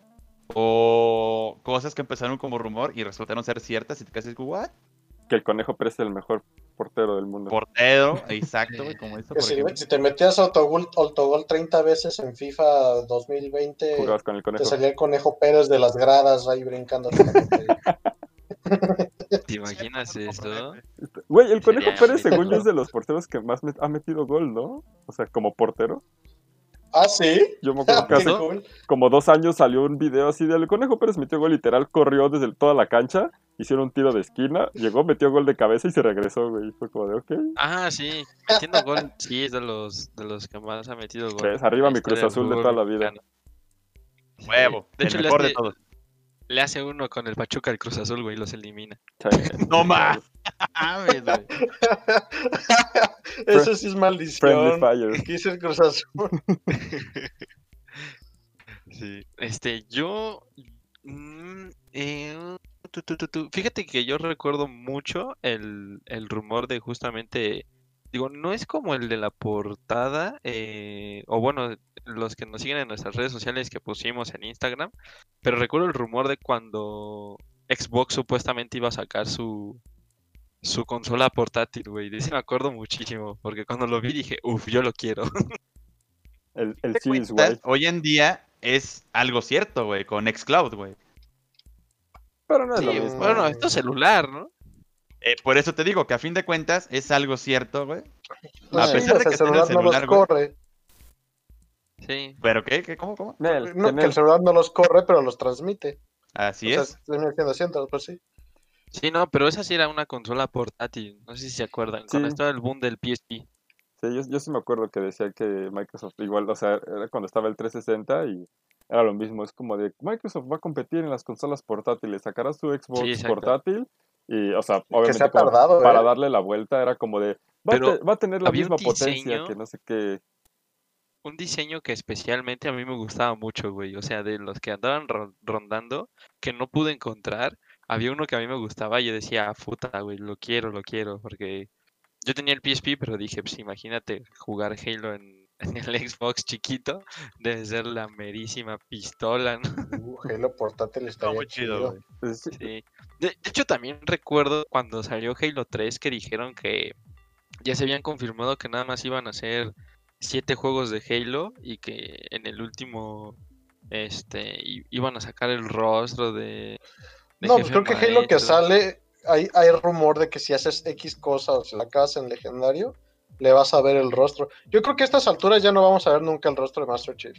O cosas que empezaron como rumor y resultaron ser ciertas. Y te quedas, ¿what? Que el conejo Pérez es el mejor portero del mundo. Portero, exacto, como por si, te metías autogol, autogol 30 veces en FIFA 2020, Jugabas con el te salía el conejo Pérez de las gradas ahí brincando. ¿Te imaginas eso? Güey, el conejo Pérez según yo es de los porteros que más met- ha metido gol, ¿no? O sea, como portero. Ah, sí. Yo me acuerdo que como dos años salió un video así del Conejo Pérez metió gol literal, corrió desde toda la cancha, hicieron un tiro de esquina, llegó, metió gol de cabeza y se regresó, güey. Fue como de, ok. Ah, sí, metiendo gol, sí, es de los, de los que más ha metido gol. Ves, arriba mi Cruz Azul de toda la vida. Huevo, De hecho, mejor de todos. Le hace uno con el Pachuca al Cruz Azul, güey, los elimina. No más. Eso sí es Friendly maldición. Quise el Cruz Azul. Sí. Este, yo. mm, eh, tu, tu, tu, tu. Fíjate que yo recuerdo mucho el, el rumor de justamente. Digo, no es como el de la portada, eh, o bueno, los que nos siguen en nuestras redes sociales que pusimos en Instagram, pero recuerdo el rumor de cuando Xbox supuestamente iba a sacar su, su consola portátil, güey. De ese me acuerdo muchísimo, porque cuando lo vi dije, uff, yo lo quiero. El, el Series cuentas. Hoy en día es algo cierto, güey, con Xcloud, güey. Pero no es Sí, lo mismo. bueno, esto es celular, ¿no? Eh, por eso te digo que a fin de cuentas es algo cierto, güey. Pues A sí, pesar de sea, que el no los celular, güey. corre. Sí. ¿Pero qué? ¿Qué? ¿Cómo? ¿Cómo? Nel, No, que el celular no los corre, pero los transmite. Así o sea, es. siendo haciendo, pues sí. Sí, no, pero esa sí era una consola portátil. No sé si se acuerdan. Cuando Sí. estaba el boom del PSP. Sí, yo, yo sí me acuerdo que decía que Microsoft igual, o sea, era cuando estaba el 360 y era lo mismo. Es como de Microsoft va a competir en las consolas portátiles, sacará su Xbox Sí, exacto. portátil y, o sea, se obviamente ha como tardado, para ¿eh? darle la vuelta era como de va, a, Pero te- va a tener la misma potencia diseño- que no sé qué. un diseño que especialmente a mí me gustaba mucho, güey. O sea, de los que andaban ro- rondando, que no pude encontrar, había uno que a mí me gustaba y yo decía, "Ah, puta, güey, lo quiero, lo quiero, porque yo tenía el PSP, pero dije, pues imagínate jugar Halo en, en el Xbox chiquito, debe ser la merísima pistola, ¿no? Uh, Halo portátil Está muy chido, Sí. De, de hecho, también recuerdo cuando salió Halo 3 que dijeron que ya se habían confirmado que nada más iban a hacer siete juegos de Halo y que en el último este i- iban a sacar el rostro de, de No, pues Jefe creo que Halo que sale, hay, hay rumor de que si haces X cosa o si la acabas en legendario, le vas a ver el rostro. Yo creo que a estas alturas ya no vamos a ver nunca el rostro de Master Chief.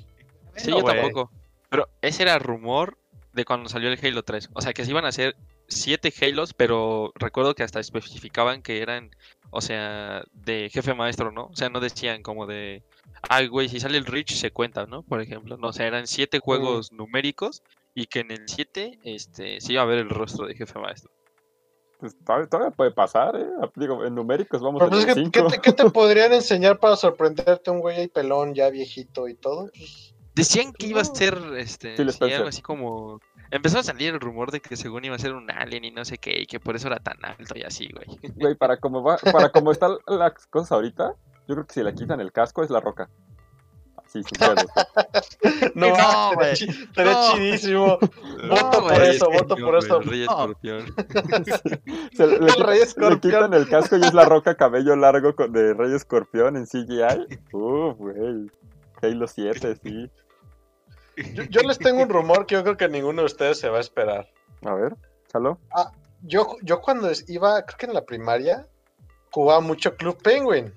Sí, yo tampoco. Pero ese era rumor de cuando salió el Halo 3. O sea, que se iban a hacer siete Halos, pero recuerdo que hasta especificaban que eran, o sea, de jefe maestro, ¿no? O sea, no decían como de, ay, güey, si sale el Reach se cuenta, ¿no? Por ejemplo, no, o sea, eran siete juegos numéricos y que en el 7 este, se iba a ver el rostro de jefe maestro. Pues, todavía, todavía puede pasar, ¿eh? Digo, en numéricos vamos Pero en pues, ¿qué, 5. qué te, qué te podrían enseñar para sorprenderte un güey ahí pelón, ya viejito y todo? Pues, Decían que iba a ser, este, Phil sí, algo así como... Empezó a salir el rumor de que según iba a ser un alien y no sé qué, y que por eso era tan alto y así, güey. Güey, para cómo va, para cómo están las cosas ahorita, yo creo que si le quitan el casco es la roca. Sin pedos. no, No, güey. estaría No. chidísimo. Voto por eso, voto por eso. güey, Rey. Escorpión. Se le, El quita- Rey le Escorpión. quitan el casco y es la roca cabello largo con- de Rey Escorpión en CGI. Uf, güey. Halo 7, sí. Yo, yo les tengo un rumor que yo creo que ninguno de ustedes se va a esperar. A ver, chalo. Yo, yo cuando iba, creo que en la primaria, jugaba mucho Club Penguin.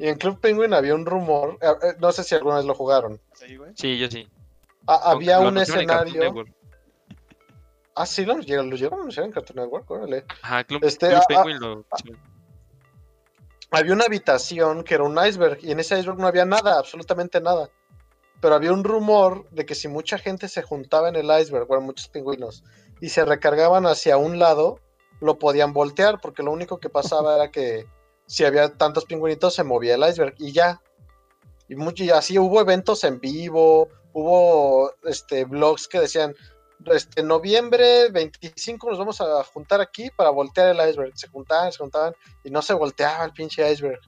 Y en Club Penguin había un rumor, eh, eh, no sé si alguna vez lo jugaron. Sí, güey. Sí, yo sí. Ah, había Lo un escenario. Ah, sí, lo llegaron, lo llegaron a anunciar en Cartoon Network, órale. Ajá, Club, Este, Club ah, Penguin lo... sí. Había una habitación que era un iceberg y en ese iceberg no había nada, absolutamente nada. Pero había un rumor de que si mucha gente se juntaba en el iceberg, bueno, muchos pingüinos, y se recargaban hacia un lado, lo podían voltear, porque lo único que pasaba era que si había tantos pingüinitos se movía el iceberg y ya. Y, mucho, y así hubo eventos en vivo, hubo este blogs que decían, este noviembre 25 nos vamos a juntar aquí para voltear el iceberg. Se juntaban, se juntaban y no se volteaba el pinche iceberg.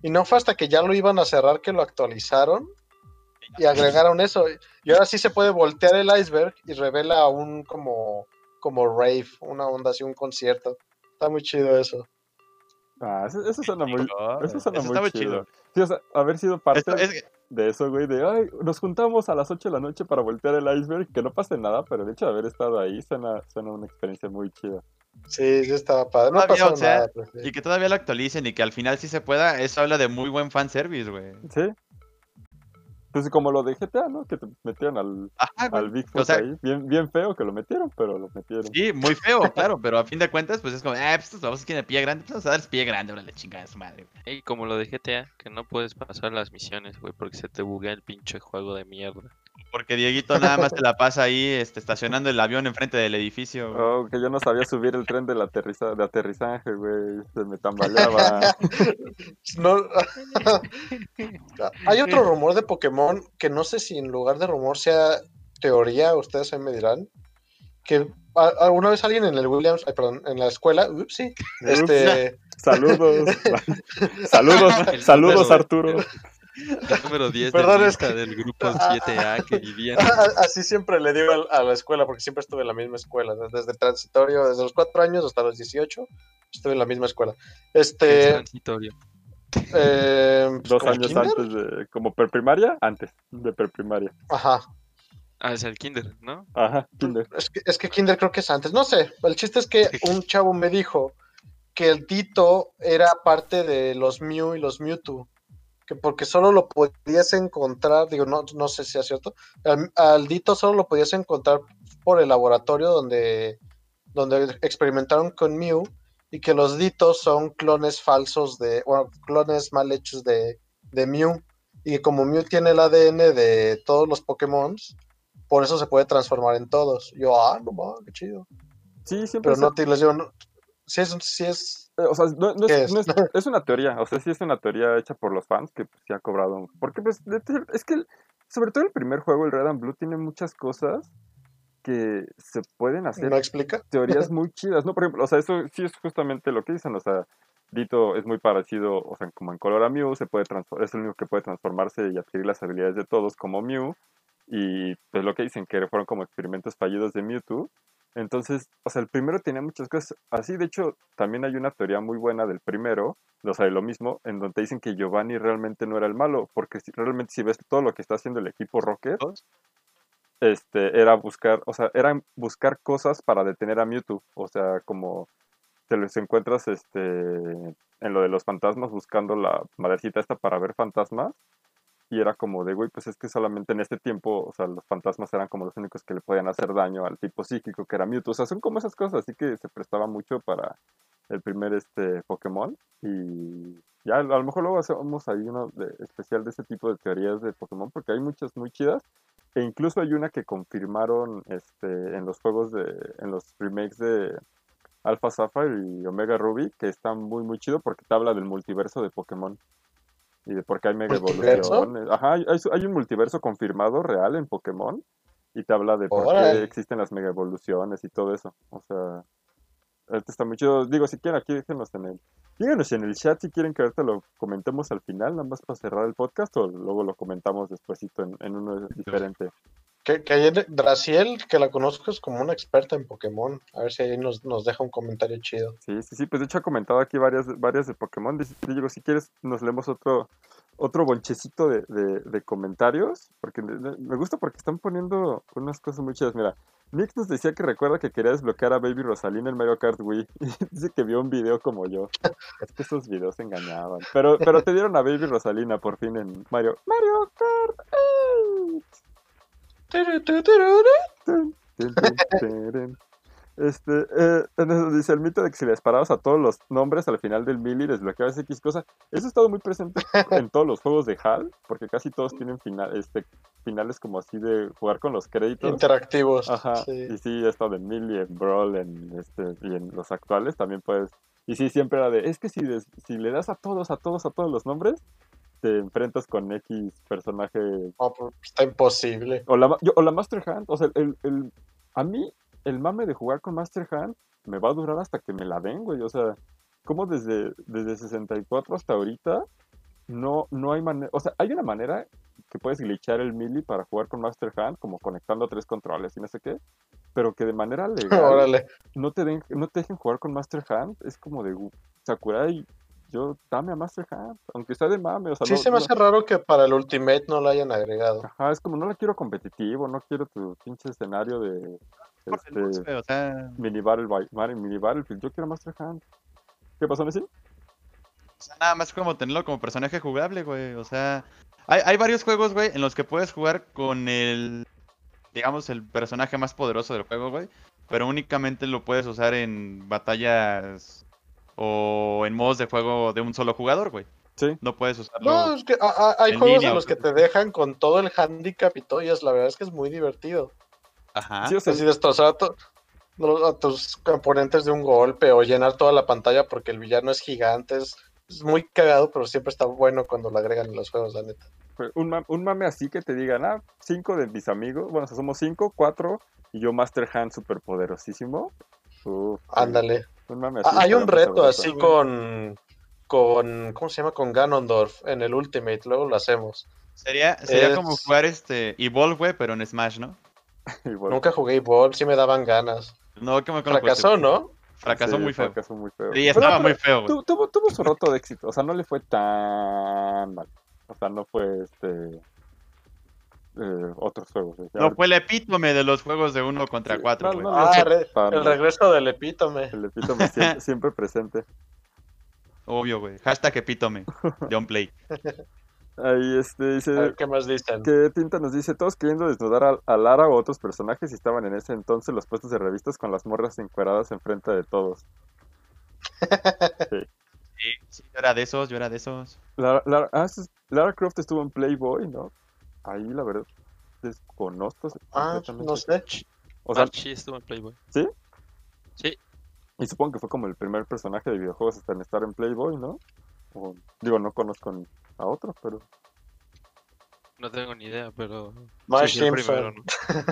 Y no fue hasta que ya lo iban a cerrar que lo actualizaron y agregaron eso. Y ahora sí se puede voltear el iceberg y revela un como, como rave, una onda así, un concierto. Está muy chido eso. Ah, eso, eso suena muy, No, eso suena eso muy chido. chido. Sí, o sea, haber sido parte Esto es que- de eso, güey, de, ay, nos juntamos a las 8 de la noche para voltear el iceberg, que no pase nada, pero el hecho de haber estado ahí suena, suena una experiencia muy chida. Sí, sí estaba padre. No Todavía, o sea, nada. pero sí. Y que todavía lo actualicen y que al final sí se pueda, eso habla de muy buen fanservice, güey. Sí. Pues como lo de GTA, ¿no? Que te metieron al, Ajá, al Bigfoot O sea, ahí. Bien, bien feo que lo metieron, pero lo metieron. Sí, muy feo, claro, pero a fin de cuentas, pues es como, eh, pues estos vamos el pie grande, pues vamos a darles pie grande, ahora la chingada de su madre. Y como lo de GTA, que no puedes pasar las misiones, güey, porque se te buguea el pinche juego de mierda. Porque Dieguito nada más se la pasa ahí, este, estacionando el avión enfrente del edificio. güey. Oh, que yo no sabía subir el tren del aterriza de aterrizaje, güey. Se me tambaleaba. No- Hay otro rumor de Pokémon que no sé si en lugar de rumor sea teoría, ustedes ahí me dirán. Que alguna vez alguien en el Williams, ay, perdón, en la escuela, ups, sí, este, Saludos. saludos, saludos, Arturo. El número 10 Perdón, de es lista que- del grupo 7A que vivían. así siempre le digo a la escuela, porque siempre estuve en la misma escuela, desde el transitorio, desde los cuatro años hasta los 18, estuve en la misma escuela. Es Este, transitorio. eh, pues, Dos años kinder. antes de. Como preprimaria, antes de preprimaria. Ajá. Ah, es el Kinder, ¿no? Ajá, kinder. Es que, es que Kinder creo que es antes. No sé. El chiste es que un chavo me dijo que el Dito era parte de los Mew y los Mewtwo. Que porque solo lo podías encontrar, digo, no, no sé si es cierto. Al, al Dito solo lo podías encontrar por el laboratorio donde, donde experimentaron con Mew. Y que los Ditos son clones falsos de, bueno, clones mal hechos de, de Mew. Y como Mew tiene el ADN de todos los Pokémon, por eso se puede transformar en todos. Yo, ah, no mames, qué chido. Sí, siempre Pero no te les digo, no- sí es, sí es, O sea, no, no ¿Qué es, no es- es una teoría, o sea, sí es una teoría hecha por los fans que pues, sí ha cobrado. Porque pues, es que, el- sobre todo el primer juego, el Red and Blue, tiene muchas cosas que se pueden hacer no explica. teorías muy chidas, ¿no? Por ejemplo, o sea, eso sí es justamente lo que dicen, o sea, Dito es muy parecido, o sea, como en color a Mew, se puede es el único que puede transformarse y adquirir las habilidades de todos como Mew, y pues lo que dicen que fueron como experimentos fallidos de Mewtwo. Entonces, o sea, el primero tenía muchas cosas así, de hecho, también hay una teoría muy buena del primero, o sea, de lo mismo, en donde dicen que Giovanni realmente no era el malo, porque si, realmente si ves todo lo que está haciendo el equipo Rocket, este, era buscar, o sea, era buscar cosas para detener a Mewtwo. O sea, como te los encuentras este, en lo de los fantasmas buscando la madrecita esta para ver fantasmas. Y era como de, güey, pues es que solamente en este tiempo, o sea, los fantasmas eran como los únicos que le podían hacer daño al tipo psíquico que era Mewtwo. O sea, son como esas cosas, así que se prestaba mucho para el primer este Pokémon. Y ya a lo mejor luego hacemos ahí uno de, especial de este tipo de teorías de Pokémon, porque hay muchas muy chidas. E incluso hay una que confirmaron este, en los juegos de. en los remakes de Alpha Sapphire y Omega Ruby, que está muy muy chido porque te habla del multiverso de Pokémon. Y de por qué hay mega evoluciones. Ajá, hay, hay- hay un multiverso confirmado real en Pokémon. Y te habla de por qué existen las mega evoluciones y todo eso. O sea, este está muy chido. Digo, si quieren, aquí déjenos en el. Díganos en el chat si quieren que ahorita lo comentemos al final, nada más para cerrar el podcast, o luego lo comentamos despuesito en, en uno diferente. Que, que ayer Draciel, que la conozco, es como una experta en Pokémon. A ver si ahí nos, nos deja un comentario chido. Sí, sí, sí, pues de hecho ha comentado aquí varias, varias de Pokémon. Digo, si quieres, nos leemos otro, otro bonchecito de, de- comentarios, porque me gusta porque están poniendo unas cosas muy chidas. Mira, Nick nos decía que recuerda que quería desbloquear a Baby Rosalina en Mario Kart Wii. Y dice que vio un video como yo. Es que esos videos engañaban. Pero, pero te dieron a Baby Rosalina por fin en Mario. Mario Kart 8. Este, eh, dice el mito de que si le disparabas a todos los nombres al final del mili desbloqueabas X cosa. Eso ha estado muy presente en todos los juegos de HAL, porque casi todos tienen final, este, finales como así de jugar con los créditos. Interactivos. Ajá, sí. y sí, he estado en Mili, en Brawl, en este, y en los actuales también puedes. Y sí, siempre era de, es que si, des- si le das a todos, a todos, a todos los nombres, te enfrentas con X personaje pues, está imposible. o la, yo- o la Master Hand, o sea, el, el- a mí el mame de jugar con Master Hand me va a durar hasta que me la den, güey. O sea, como desde, desde 64 hasta ahorita no, no hay manera, o sea, hay una manera que puedes glitchar el melee para jugar con Master Hand, como conectando tres controles y no sé qué, pero que de manera legal Órale. no te, den, no te dejen jugar con Master Hand, es como de "Gu- Sakurai, yo dame a Master Hand, aunque sea de mame, o sea, Sí, no- se me no- hace raro que para el Ultimate no lo hayan agregado. Ajá, es como no la quiero competitivo, no quiero tu pinche escenario de este, O sea, mini battle, mini battlefield, yo quiero Master Hand. ¿Qué pasó, Messi? o sea, nada más como tenerlo como personaje jugable, güey. O sea, hay, hay varios juegos, güey, en los que puedes jugar con el, digamos, el personaje más poderoso del juego, güey. Pero únicamente lo puedes usar en batallas o en modos de juego de un solo jugador, güey. Sí. No puedes usarlo. No, es que a- a- hay en juegos línea, en los que te dejan con todo el handicap y todo, y es, la verdad es que es muy divertido. Ajá. Sí, o sea, Así destrozar a, tu- a tus componentes de un golpe o llenar toda la pantalla porque el villano es gigante. Es, es muy cagado, pero siempre está bueno cuando lo agregan en los juegos, la neta. fue un, ma- un mame así que te digan, ah, cinco de mis amigos, bueno, o sea, somos cinco, cuatro, y yo Master Hand super poderosísimo. Uf, sí, Ándale. Ah, Hay un reto así con, con, ¿cómo se llama? Con Ganondorf en el Ultimate, luego lo hacemos. Sería, sería Es- como jugar este Evolve, güey, pero en Smash, ¿no? Nunca jugué Ball, sí me daban ganas. No, que me Fracasó, ¿no? Fracasó sí, muy feo. Fracasó muy feo. Sí, estaba pero muy feo, güey. tuvo, tuvo su roto de éxito, o sea, no le fue tan mal. O sea, no fue este. Eh, otros juegos. No fue el epítome de los juegos de uno contra Sí, cuatro, no, güey. no, Ah, re- Tan- el regreso del epítome. El epítome siempre, siempre presente. Obvio, güey. Hashtag epítome. John Play. Ahí este A dice ver, ¿qué más dicen? que Tinta nos dice, todos queriendo desnudar a, a Lara o otros personajes y estaban en ese entonces los puestos de revistas con las morras encueradas enfrente de todos. Sí, sí, yo era de esos, yo era de esos. Lara, Lara- ah, Lara Croft estuvo en Playboy, ¿no? Ahí la verdad desconozco Ah, no sé. O sea, Archie estuvo en Playboy. ¿sí? Sí. Y supongo que fue como el primer personaje de videojuegos hasta en estar en Playboy, ¿no? O- digo, no conozco ni a otro, pero... No tengo ni idea, pero. Marge sí, primero, ¿no?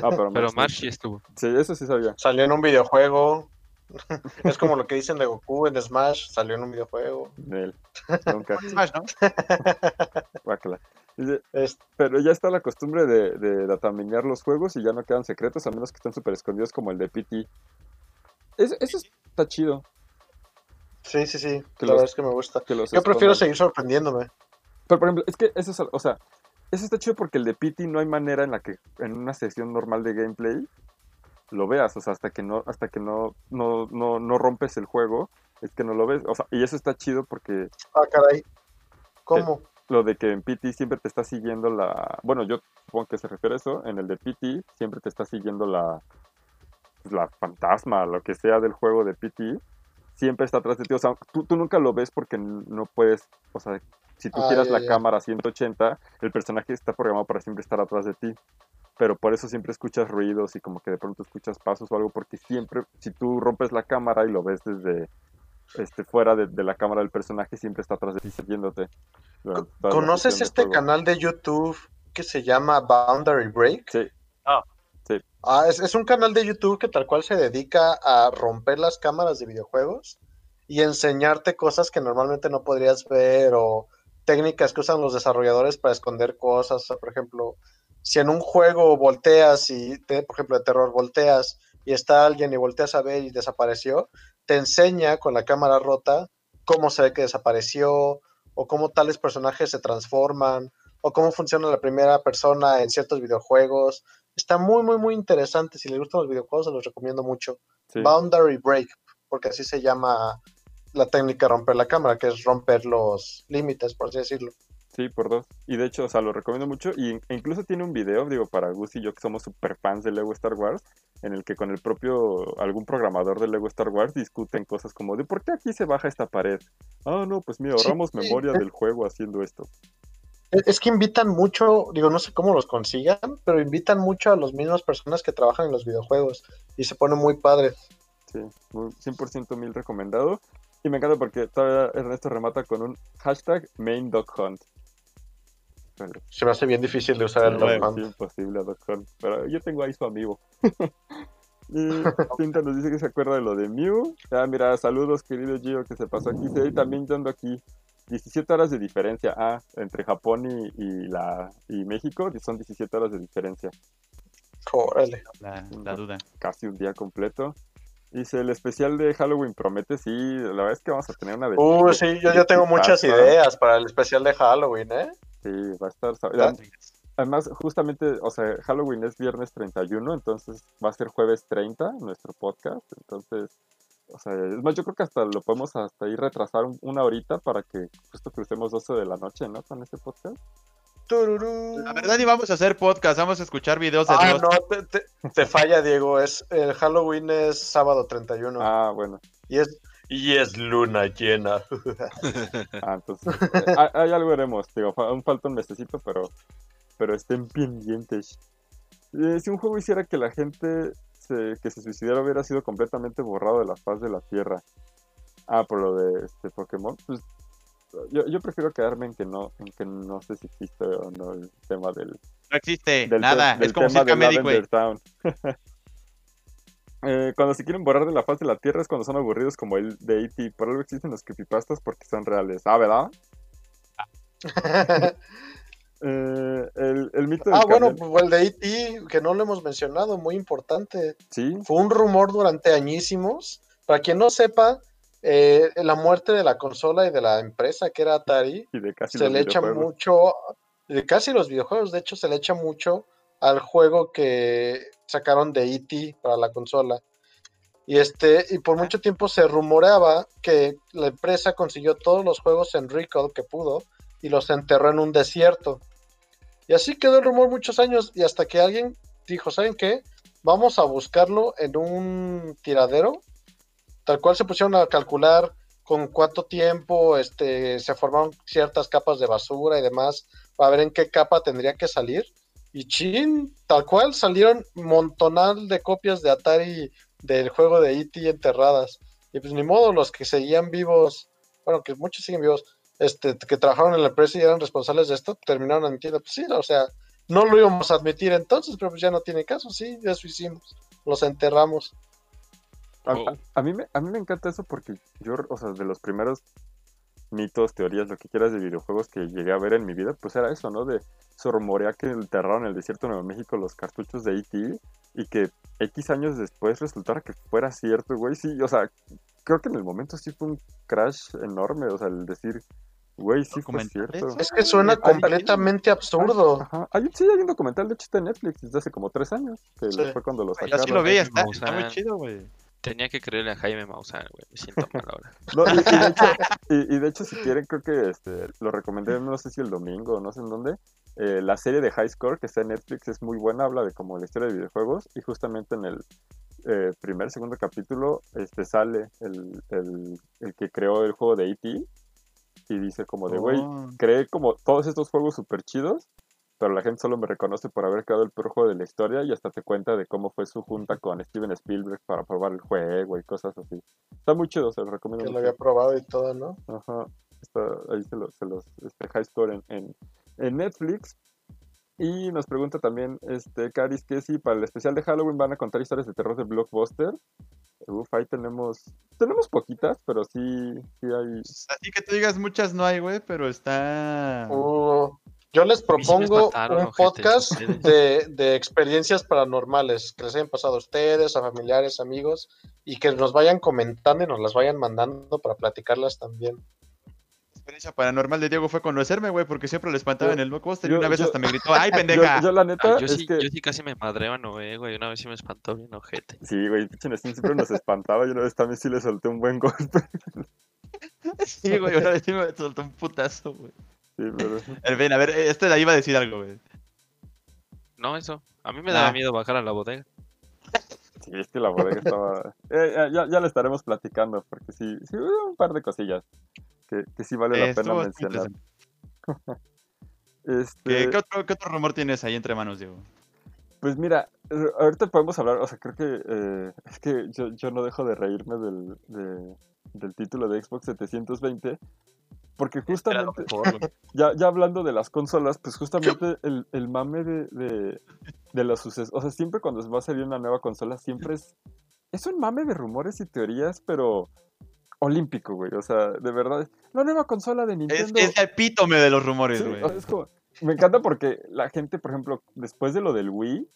Ah, pero, Pero estuvo. Sí, eso sí sabía. Salió en un videojuego. es como lo que dicen de Goku en Smash, salió en un videojuego. Nel. Nunca. Smash, ¿no? Pero ya está la costumbre de, de los juegos y ya no quedan secretos, a menos que estén súper escondidos como el de PT. Es- eso está chido. sí, sí, sí. Que la los- verdad es que me gusta. Que Yo prefiero seguir sorprendiéndome. Pero por ejemplo, es que eso es, o sea, eso está chido porque el de PT no hay manera en la que en una sesión normal de gameplay lo veas, o sea, hasta que no, hasta que no, no, no, no rompes el juego, es que no lo ves. O sea, y eso está chido porque Ah, caray. ¿Cómo? Lo de que en PT siempre te está siguiendo la. Bueno, yo supongo que se refiere a eso. En el de PT siempre te está siguiendo la. pues, la fantasma, lo que sea del juego de PT. Siempre está atrás de ti. O sea, tú, tú nunca lo ves porque no puedes. O sea, si tú Ah, giras ya, la cámara a 180, el personaje está programado para siempre estar atrás de ti. Pero por eso siempre escuchas ruidos y como que de pronto escuchas pasos o algo, porque siempre, si tú rompes la cámara y lo ves desde este, fuera de, de la cámara del personaje, siempre está atrás de ti siguiéndote. ¿Conoces este canal de YouTube que se llama Boundary Break? Sí. Ah, es, es un canal de YouTube que tal cual se dedica a romper las cámaras de videojuegos y enseñarte cosas que normalmente no podrías ver o técnicas que usan los desarrolladores para esconder cosas. O sea, por ejemplo, si en un juego volteas y, te- por ejemplo, de terror, volteas y está alguien y volteas a ver y desapareció, te enseña con la cámara rota cómo se ve que desapareció o cómo tales personajes se transforman o cómo funciona la primera persona en ciertos videojuegos. Está muy, muy, muy interesante. Si les gustan los videojuegos, se los recomiendo mucho. Sí. Boundary Break, porque así se llama la técnica de romper la cámara, que es romper los límites, por así decirlo. Sí, por dos. Y de hecho, o sea, lo recomiendo mucho. Y e incluso tiene un video, digo, para Gus y yo que somos super fans de Lego Star Wars, en el que con el propio, algún programador de Lego Star Wars discuten cosas como de por qué aquí se baja esta pared. Ah, no, pues mira, Sí. ahorramos memoria del juego haciendo esto. Es que invitan mucho, digo, no sé cómo los consigan, pero invitan mucho a las mismas personas que trabajan en los videojuegos y se pone muy padre. Sí, muy- 100% mil recomendado. Y me encanta porque todavía Ernesto remata con un hashtag main dog hunt. Pero- Se me hace bien difícil de usar el Dog es imposible pero yo tengo ahí su amigo. y Pinta nos dice que se acuerda de lo de Mew. Ah, mira, saludos querido Gio que se pasó aquí. Sí, también yo ando aquí. 17 horas de diferencia. Ah, entre Japón y, y la, y México son 17 horas de diferencia. Órale. La, la duda. Casi un día completo. Dice, el especial de Halloween promete, sí, la verdad es que vamos a tener una de... Uh, sí, yo ya tengo muchas ideas para el especial de Halloween, ¿eh? Sí, va a estar... Además, justamente, o sea, Halloween es viernes 31, entonces va a ser jueves 30 nuestro podcast. Entonces, o sea, es más, yo creo que hasta lo podemos hasta ir retrasar un- una horita para que justo crucemos 12 de la noche, ¿no? Con ese podcast. Tururú. La verdad ni vamos a hacer podcast, vamos a escuchar videos de Ah, Dios. no, te, te- te falla, Diego. Es, el Halloween es sábado 31. Ah, bueno. Y es, y es luna llena. Ah, entonces, eh, hay, algo haremos, digo, aún falta un mesecito, pero, pero estén pendientes. Eh, si un juego hiciera que la gente se- que se suicidara hubiera sido completamente borrado de la faz de la Tierra. Ah, por lo de este Pokémon, pues yo, yo prefiero quedarme en que no, en que no sé si existe o no el tema del, No existe del, nada, del es como tema Circa Eh, cuando se quieren borrar de la faz de la Tierra es cuando son aburridos como el de E.T. Por algo existen los creepypastas porque son reales. Ah, ¿verdad? Eh, el, el mito del ah, bueno, pues el de E.T., que no lo hemos mencionado, muy importante. Sí, Fue un rumor durante añísimos. Para quien no sepa, eh, la muerte de la consola y de la empresa que era Atari y de casi se le echa mucho, de casi los videojuegos, de hecho, se le echa mucho al juego que sacaron de E.T. para la consola. Y este, y por mucho tiempo se rumoreaba que la empresa consiguió todos los juegos en Recall que pudo y los enterró en un desierto. Y así quedó el rumor muchos años y hasta que alguien dijo, ¿saben qué? Vamos a buscarlo en un tiradero. Tal cual se pusieron a calcular con cuánto tiempo este, se formaron ciertas capas de basura y demás, para ver en qué capa tendría que salir. Y chin, tal cual salieron montonal de copias de Atari del juego de E.T. enterradas. Y pues ni modo, los que seguían vivos, bueno, que muchos siguen vivos, este, que trabajaron en la empresa y eran responsables de esto, terminaron admitiendo, pues sí, o sea, no lo íbamos a admitir entonces, pero pues ya no tiene caso, sí, ya eso hicimos, los enterramos. A, Oh. a- a mí me, a mí me encanta eso porque yo, o sea, de los primeros mitos, teorías, lo que quieras de videojuegos que llegué a ver en mi vida, pues era eso, ¿no? De se rumorea que enterraron en el desierto de Nuevo México los cartuchos de E.T. y que X años después resultara que fuera cierto, güey. Sí, o sea, creo que en el momento sí fue un crash enorme, o sea, el decir, güey, sí fue cierto. Es que suena hay- completamente absurdo. Ajá. Hay, sí, hay un documental, de hecho, está en Netflix desde hace como tres años, que Sí. fue cuando lo Yo sacaron. sí lo vi, está muy chido, güey. Tenía que creerle a Jaime Maussan, güey. Me siento mal ahora. No, y, y de hecho, y- y de hecho, si quieren, creo que este, lo recomendé, no sé si el domingo, no sé en dónde. eh, la serie de High Score que está en Netflix es muy buena, habla de como la historia de videojuegos y justamente en el eh, primer, segundo capítulo este, sale el, el- el que creó el juego de E.T. y dice como de, güey, Oh. creé como todos estos juegos súper chidos, pero la gente solo me reconoce por haber creado el peor juego de la historia y hasta te cuenta de cómo fue su junta con Steven Spielberg para probar el juego y cosas así. Está muy chido, se lo recomiendo Que lo había probado y todo, ¿no? Ajá, está, ahí se los, se los este, High Score en, en, en Netflix. Y nos pregunta también este Caris que si para el especial de Halloween van a contar historias de terror de Blockbuster. Uf, ahí tenemos, tenemos poquitas, pero sí, sí hay. Así que tú digas muchas no hay, güey, pero está... Uh, yo les propongo un podcast de, de experiencias paranormales que les hayan pasado a ustedes, a familiares, amigos, y que nos vayan comentando y nos las vayan mandando para platicarlas también. La experiencia paranormal de Diego fue conocerme, güey, porque siempre lo espantaba Yo- en el blockbuster y yo- una vez yo- hasta me gritó, ¡ay, pendeja! yo la neta es sí, que. yo sí casi me madreo a Noé, güey. Una vez sí me espantó bien ojete. Sí, güey, pinche siempre nos espantaba. Y una vez también sí le solté un buen golpe. Sí, güey, una vez sí me soltó un putazo, güey. Sí, pero. El Ben, a ver, este de ahí iba a decir algo, güey. No, eso. A mí me daba Ah. miedo bajar a la bodega. Sí, es que la bodega estaba. Eh, ya- ya, ya le estaremos platicando, porque sí, sí hubo un par de cosillas que, que sí vale la Eh, pena estuvo mencionar. interesante. Este, ¿Qué, qué otro, ¿Qué otro rumor tienes ahí entre manos, Diego? Pues mira, eh, ahorita podemos hablar, o sea, creo que eh, es que yo, yo no dejo de reírme del, de- del título de Xbox 720, porque justamente, mejor, ya, ya hablando de las consolas, pues justamente el, el mame de, de, de los sucesos, o sea, siempre cuando va a salir una nueva consola, siempre es, es un mame de rumores y teorías, pero olímpico, güey, o sea, de verdad, la nueva consola de Es, Nintendo... es el epítome de los rumores, Sí, güey. o sea, es como- me encanta porque la gente, por ejemplo, después de lo del Wii,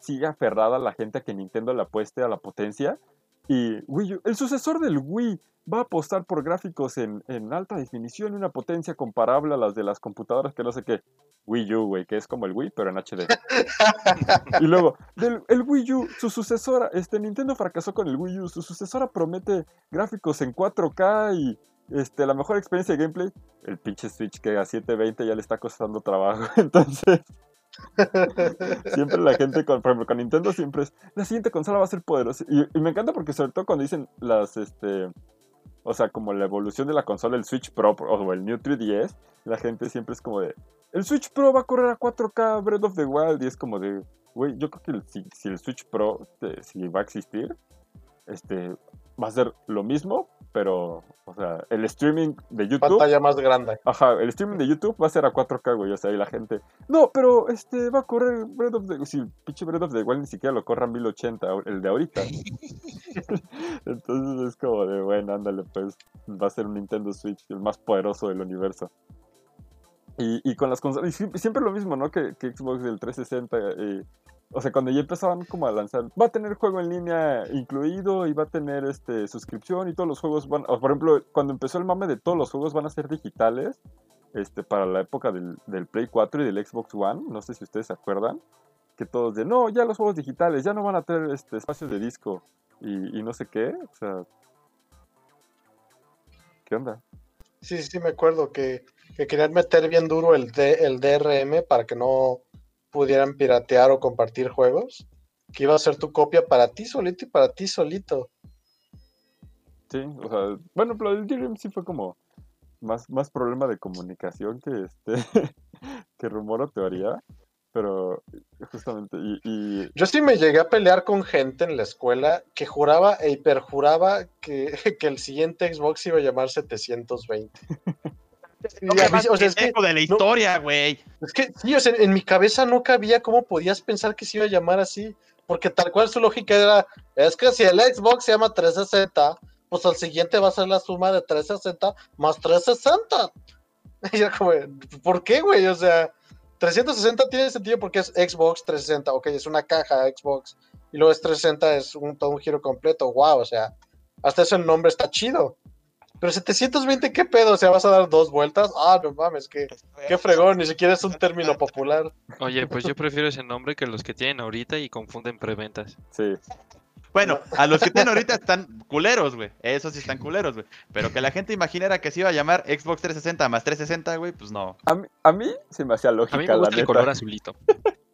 sigue aferrada la gente a que Nintendo le apueste a la potencia. Y Wii U- el sucesor del Wii va a apostar por gráficos en, en alta definición y una potencia comparable a las de las computadoras que no sé qué. Wii U, güey, que es como el Wii, pero en HD. y luego, del, el Wii U, su sucesora, este Nintendo fracasó con el Wii U, su sucesora promete gráficos en 4K y este, la mejor experiencia de gameplay. El pinche Switch que a 720 ya le está costando trabajo. Entonces, siempre la gente, con, por ejemplo, con Nintendo siempre es, la siguiente consola va a ser poderosa. Y, me encanta porque sobre todo cuando dicen las, este, o sea, como la evolución de la consola, el Switch Pro o el New 3DS, la gente siempre es como de, el Switch Pro va a correr a 4K Breath of the Wild y es como de, güey, yo creo que el- si, si el Switch Pro, si va a existir, este, va a ser lo mismo, pero, o sea, el streaming de YouTube... Pantalla más grande. Ajá, el streaming de YouTube va a ser a 4K, güey. O sea, y la gente. No, pero este va a correr Breath of the. Si el pinche Breath of the Wild ni siquiera lo corra a 1080, el de ahorita. Entonces es como de, bueno, ándale, pues va a ser un Nintendo Switch, el más poderoso del universo. Y, y con las consolas, y siempre, lo mismo, ¿no? Que, Xbox del 360. eh, o sea, cuando ya empezaban como a lanzar, va a tener juego en línea incluido y va a tener este suscripción y todos los juegos van, por ejemplo, cuando empezó el mame de todos los juegos van a ser digitales, este, para la época del, del Play 4 y del Xbox One, no sé si ustedes se acuerdan, que todos de, no, ya los juegos digitales, ya no van a tener este, espacios de disco y, y no sé qué, o sea, ¿qué onda? Sí, sí, me acuerdo que, que querían meter bien duro el, D- el DRM para que no pudieran piratear o compartir juegos. Que iba a ser tu copia para ti solito y para ti solito. Sí, o sea, bueno, el DRM sí fue como más, más problema de comunicación que este que rumor o teoría. Pero justamente, y, y Yo sí me llegué a pelear con gente en la escuela que juraba e hiperjuraba que, que el siguiente Xbox iba a llamar 720. Y a mí- o sea, es que, de la no- historia, güey. es que sí, o sea, en mi cabeza no cabía cómo podías pensar que se iba a llamar así. Porque tal cual su lógica era, es que si el Xbox se llama 360, pues el siguiente va a ser la suma de 360 más 360. Y era como, ¿por qué, güey? O sea, 360 tiene sentido porque es Xbox 360, ok, es una caja Xbox. Y luego es 360, es un, todo un giro completo, wow, o sea, hasta eso el nombre está chido. Pero 720, ¿qué pedo? O sea, ¿vas a dar dos vueltas? Ah, no mames, qué, qué fregón, ni siquiera es un término popular. Oye, pues yo prefiero ese nombre que los que tienen ahorita y confunden preventas. sí. Bueno, a los que tienen ahorita están culeros, güey. Esos sí están culeros, güey. Pero que la gente imaginara que se iba a llamar Xbox 360 más 360, güey, pues no. A mí, a mí se me hacía A lógica, mí me la gusta el neta. color azulito.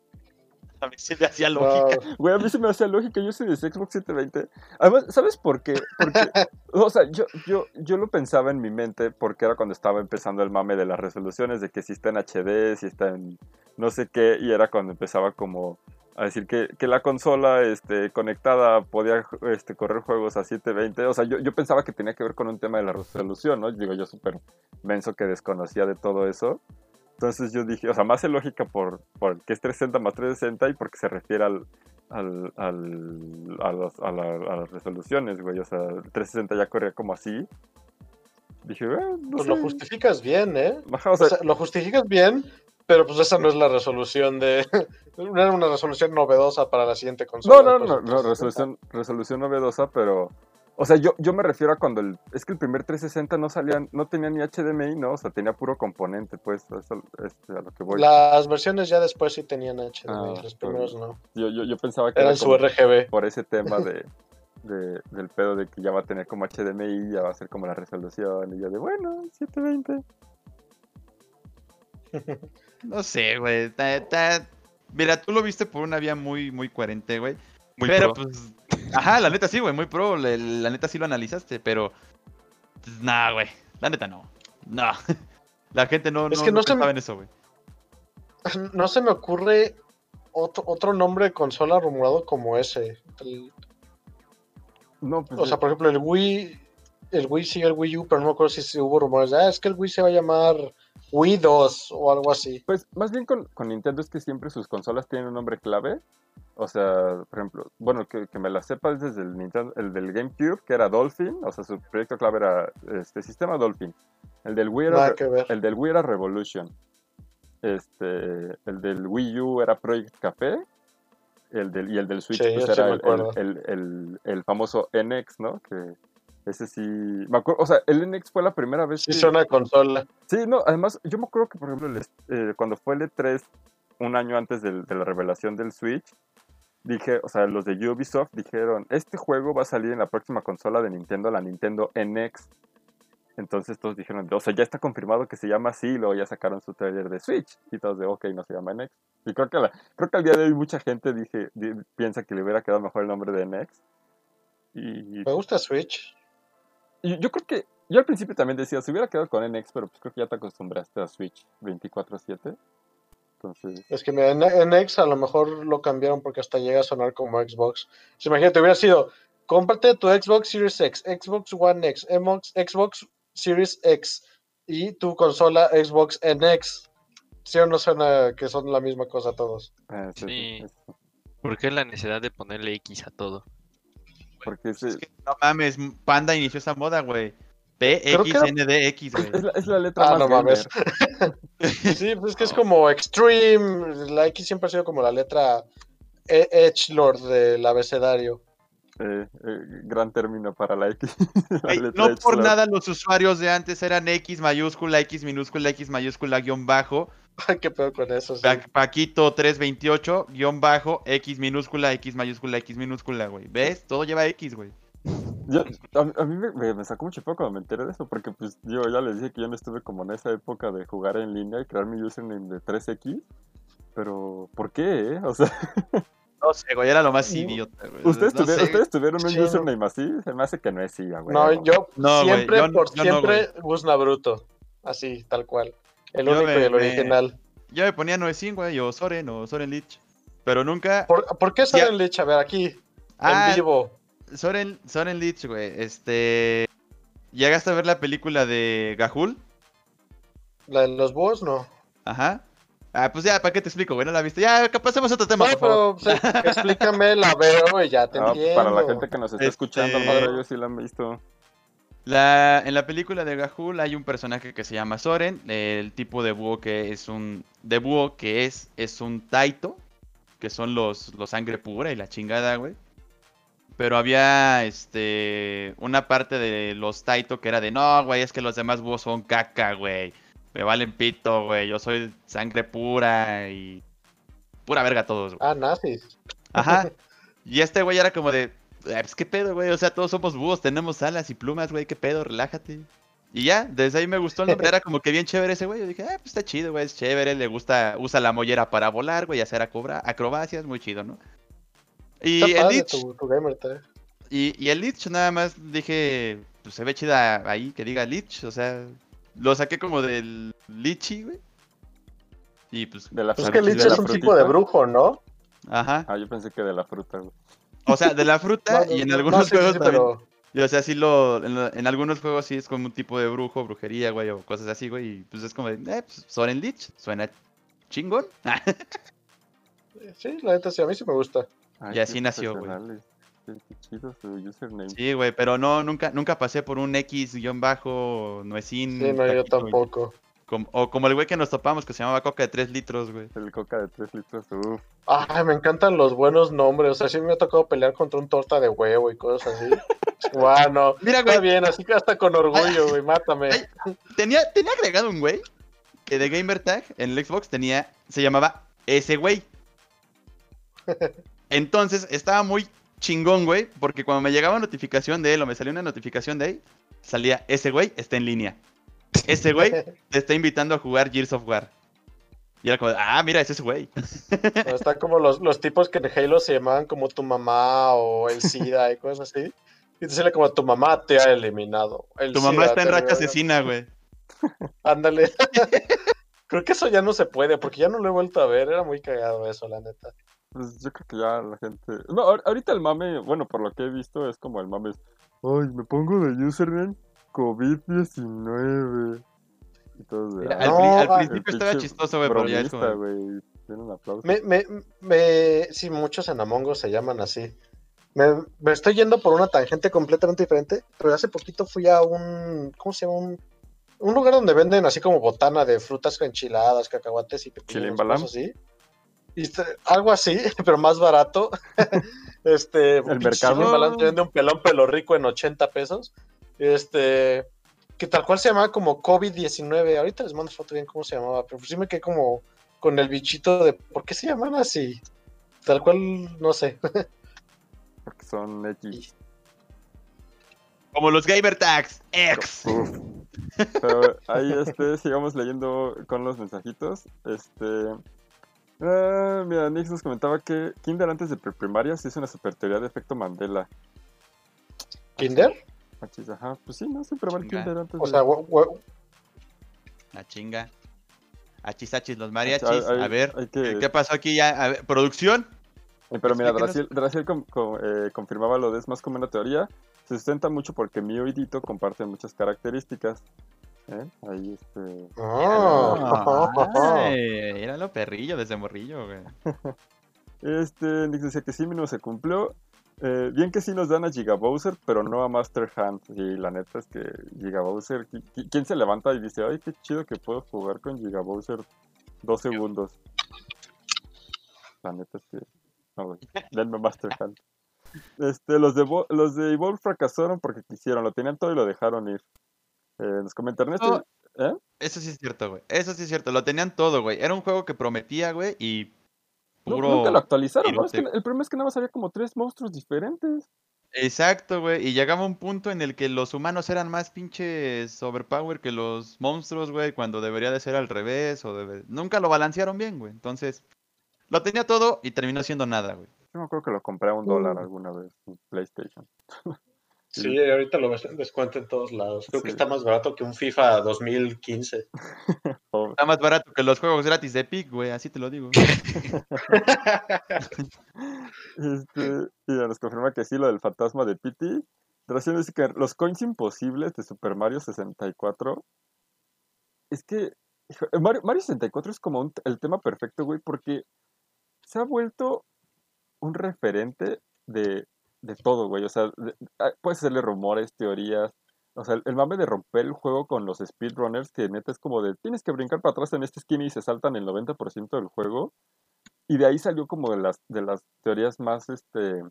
A mí sí me hacía lógica. Wow. Güey, a mí se me hacía lógica, yo soy de Xbox 720. Además, ¿sabes por qué? Porque, o sea, yo, yo, yo lo pensaba en mi mente porque era cuando estaba empezando el mame de las resoluciones, de que si está en HD, si está en no sé qué, y era cuando empezaba como a decir que, que la consola este, conectada podía este, correr juegos a 720. O sea, yo, yo pensaba que tenía que ver con un tema de la resolución, ¿no? Digo, yo súper menso que desconocía de todo eso. Entonces yo dije, o sea, más lógica por, por que es 360 más 360 y porque se refiere al, al, al- a, los- a la- a las resoluciones, güey. O sea, el 360 ya corría como así. Dije, eh, no Pues sé. lo justificas bien, ¿eh? Ajá, o O sea, sea, lo justificas bien, pero pues esa no es la resolución de... No era una resolución novedosa para la siguiente consola. no, no, pues, no, no, resolución, resolución novedosa, pero... O sea, yo, yo me refiero a cuando el... Es que el primer 360 no salía, no tenía ni HDMI, ¿no? O sea, tenía puro componente, pues, eso, este, a lo que voy. Las versiones ya después sí tenían HDMI, Ah, los primeros no. Yo, yo, yo pensaba que Eran era su RGB. por ese tema de, de- del pedo de que ya va a tener como HDMI, ya va a ser como la resolución, y yo de, bueno, 720. No sé, güey. ta- ta- Mira, tú lo viste por una vía muy, muy coherente, güey. Muy pero pro. pues. Ajá, la neta sí, güey, muy pro. La, la neta sí lo analizaste, pero. Pues, nah, güey. La neta no. No. La gente no, Es no, que no no se me- pensaba en eso, güey. No se me ocurre otro, otro nombre de consola rumorado como ese. El- No, pues, o sea, por ejemplo, el Wii, el Wii sigue el Wii U, pero no me acuerdo si, si hubo rumores. Ah, es que el Wii se va a llamar Wii 2 o algo así. pues más bien con, con Nintendo es que siempre sus consolas tienen un nombre clave. O sea, por ejemplo, bueno, que, que me la sepas desde el Nintendo, el del GameCube, que era Dolphin, o sea, su proyecto clave era este sistema Dolphin. El del Wii era, el del Wii era Revolution. Este, el del Wii U era Project Café. El del, y el del Switch Sí, pues, era el- el- el famoso NX, ¿no? Que ese sí. Me acuerdo, o sea, el NX fue la primera vez Sí, que. suena a consola. Sí, no, además, yo me acuerdo que, por ejemplo, el eh, cuando fue el E3, un año antes del- de la revelación del Switch, dije, o sea, los de Ubisoft dijeron, este juego va a salir en la próxima consola de Nintendo, la Nintendo NX. Entonces todos dijeron, o sea, ya está confirmado que se llama así, y luego ya sacaron su trailer de Switch. Y todos de, ok, no se llama NX. Y creo que, la- creo que al día de hoy mucha gente dije, di- piensa que le hubiera quedado mejor el nombre de NX. Y, Me gusta Switch. Yo creo que, yo al principio también decía, se hubiera quedado con NX, pero pues creo que ya te acostumbraste a Switch 24/7. Entonces, Es que mira, en, en X a lo mejor lo cambiaron porque hasta llega a sonar como Xbox. O sea, imagínate, hubiera sido, cómprate tu Xbox Series X, Xbox One X, Xbox, Xbox Series X y tu consola Xbox NX. ¿Sí o no suena que son la misma cosa todos? eh, sí, sí, ¿Por qué la necesidad de ponerle X a todo? Porque Pues ese- es que, no mames, Panda inició esa moda, güey. PXNDX, güey. es, la, es la letra Ah, más no mames. Sí, pues es que es como Extreme. La X siempre ha sido como la letra E- Edgelord del abecedario. Eh, eh, gran término para la X. La no por nada los usuarios de antes eran X mayúscula, X minúscula, X mayúscula, guion bajo, qué pedo con eso. sí. Pa- Paquito 328, guion bajo, X minúscula, X mayúscula, X minúscula, güey. ¿Ves? Todo lleva X, güey. Yo- a, mí- a mí me, me- me sacó mucho poco cuando me enteré de eso, porque pues yo ya les dije que yo no estuve como en esa época de jugar en línea y crear mi username de 3X, pero ¿por qué? eh? O sea, No sé, güey, era lo más No. idiota, güey. ¿Ustedes, no tuvi- sé. ¿Ustedes tuvieron un Sí. username así? Se me hace que no es IA, güey. No, yo No, güey, siempre, yo- por yo no, siempre, Gus Nabruto. Así, tal cual. El Yo único me- y el me- original. Yo me ponía Noecín, güey, o Soren, o Soren Lich. Pero nunca. ¿Por, ¿por qué Ya. Soren Lich? A ver, aquí, Ah, en vivo. Soren, Soren Lich, güey. Este. ¿Llegaste a ver la película de Gahul? La de los búhos, no. Ajá. Ah, pues ya, ¿para qué te explico, güey? No la viste. Ya, pasemos a otro tema, No, por favor. pero o sea, explícame, la veo y ya te Ah, entiendo. para la gente que nos está Este- escuchando, mejor ellos sí la han visto. La, en la película de Gahul hay un personaje que se llama Soren. El tipo de búho que es un. De búho que es. Es un Taito. Que son los, los sangre pura y la chingada, güey. Pero había este. Una parte de los Taito que era de no, güey, es que los demás búhos son caca, güey. Me valen pito, güey. Yo soy sangre pura y. Pura verga todos, güey. Ah, nazis. Ajá. Y este güey era como de, "Ah, pues qué pedo, güey. O sea, todos somos búhos, tenemos alas y plumas, güey. Qué pedo, relájate. Y ya, desde ahí me gustó el nombre. Era como que bien chévere ese güey. Yo dije, ah, pues está chido, güey. Es chévere. Le gusta, usa la mollera para volar, güey. Hacer acrobacias, muy chido, ¿no? Y Está el padre Lich, tu, tu gamer tag. y, y el Lich nada más dije, pues se ve chida ahí que diga Lich. O sea, lo saqué como del Lichi, güey. Y pues, De la Pues que Lich es un tipo de brujo, ¿no? ajá. Ah, yo pensé que de la fruta, güey. O sea, de la fruta No, y en no, algunos no, sí, juegos sí, también. pero Y, o sea, sí lo. En, algunos juegos sí es como un tipo de brujo, brujería, güey, o cosas así, güey. Y pues es como de, eh, pues Soren Lich, suena chingón. sí, la neta sí, a mí sí me gusta. Ay, Y así nació, güey. profesionales. Qué, qué chido su username. sí, güey, pero no, nunca, nunca pasé por un X-bajo, nuecín. Sí, no, yo güey. O como el güey que nos topamos que se llamaba Coca de 3 litros, güey. El coca de 3 litros, uff. Ay, me encantan los buenos nombres. O sea, sí me ha tocado pelear contra un torta de huevo y cosas así. Bueno, Mira, está güey, bien, así que hasta con orgullo, güey, mátame. Ay. tenía, tenía agregado un güey que de Gamertag en el Xbox tenía, se llamaba ese güey. Entonces estaba muy chingón, güey, porque cuando me llegaba notificación de él o me salía una notificación de él, salía ese güey está en línea. Ese güey te está invitando a jugar Gears of War. Y era como, ah, mira, es ese güey. No, Está como los, los tipos que en Halo se llamaban como tu mamá o el SIDA y cosas así. Y te sale como tu mamá te ha eliminado. El Tu mamá está en racha eliminó". asesina, güey. Ándale. Creo que eso ya no se puede, porque ya no lo he vuelto a ver. Era muy cagado eso, la neta. Pues yo creo que ya la gente. No, ahor- ahorita el mame, bueno, por lo que he visto, es como el mame es. Ay, me pongo de username COVID-19. Y todo de. Mira, "Ay, al, No, al principio estaba chistoso, güey, pero ya es como... güey. Tiene un aplauso. Me, me, me, sí, muchos en Among Us se llaman así. Me, me estoy yendo por una tangente completamente diferente, pero hace poquito fui a un, ¿cómo se llama? Un, un lugar donde venden así como botana de frutas enchiladas, cacahuates y cosas así. Y este- algo así, pero más barato. este, El mercado. Chilimbalam te vende un pelón pelo rico en 80 pesos. Este, que tal cual se llamaba como COVID-19. Ahorita les mando foto bien cómo se llamaba, pero sí me quedé como con el bichito de ¿por qué se llaman así? Tal cual, no sé. Porque son X. Como los Gamer Tags. Uf. Pero ahí este, sigamos leyendo con los mensajitos. Este. ah, mira, Nix nos comentaba que Kinder antes de preprimaria sí es una super teoría de efecto Mandela. ¿Kinder? Achis, Ajá, pues sí, ¿no? El Chinga. Kinder antes O sea, La chinga. Achis, achis, los mariachis. A ver, ¿qué pasó aquí ya? A ver, ¿producción? Eh, pero mira. Draciel, eh, confirmaba lo de es más como una teoría. Se sustenta mucho porque Mio y Dito comparten muchas características. ¿Eh? Ahí este. Ay, era lo perrillo desde morrillo, güey. Este, Nix decía que sí, no se cumplió. Eh, bien que sí nos dan a Giga Bowser, pero no a Master Hand. Y la neta es que Giga Bowser, qui- qui- ¿quién se levanta y dice, ay, qué chido que puedo jugar con Giga Bowser dos segundos? La neta es que, no, güey, denme Master Hand. Este, los de, los de Evolve fracasaron porque quisieron, lo tenían todo y lo dejaron ir. Eh, nos comenta Ernesto, ¿eh? Eso sí es cierto, güey. Eso sí es cierto. Lo tenían todo, güey. Era un juego que prometía, güey, y No, nunca lo actualizaron, ¿no? Es que el problema es que nada más había como tres monstruos diferentes. Exacto, güey. Y llegaba un punto en el que los humanos eran más pinches overpower que los monstruos, güey, cuando debería de ser al revés o debe- Nunca lo balancearon bien, güey. Entonces, lo tenía todo y terminó siendo nada, güey. Yo me acuerdo que lo compré a un dólar Mm. alguna vez en PlayStation. Sí, ahorita lo ves en descuento en todos lados. Creo que está más barato que un FIFA 2015. O- Está más barato que los juegos gratis de Epic, güey, así te lo digo. Este, y ya nos confirma que sí, lo del fantasma de Pity. Recién dice que los coins imposibles de Super Mario 64. Es que hijo, eh, Mario, Mario 64 es como un- el tema perfecto, güey, porque se ha vuelto un referente de, de todo, güey. O sea, ah, puedes hacerle rumores, teorías. O sea, el, mame de romper el juego con los speedrunners, que neta es como de tienes que brincar para atrás en este skin y se saltan el 90% del juego. Y de ahí salió como de las, de las teorías más, este,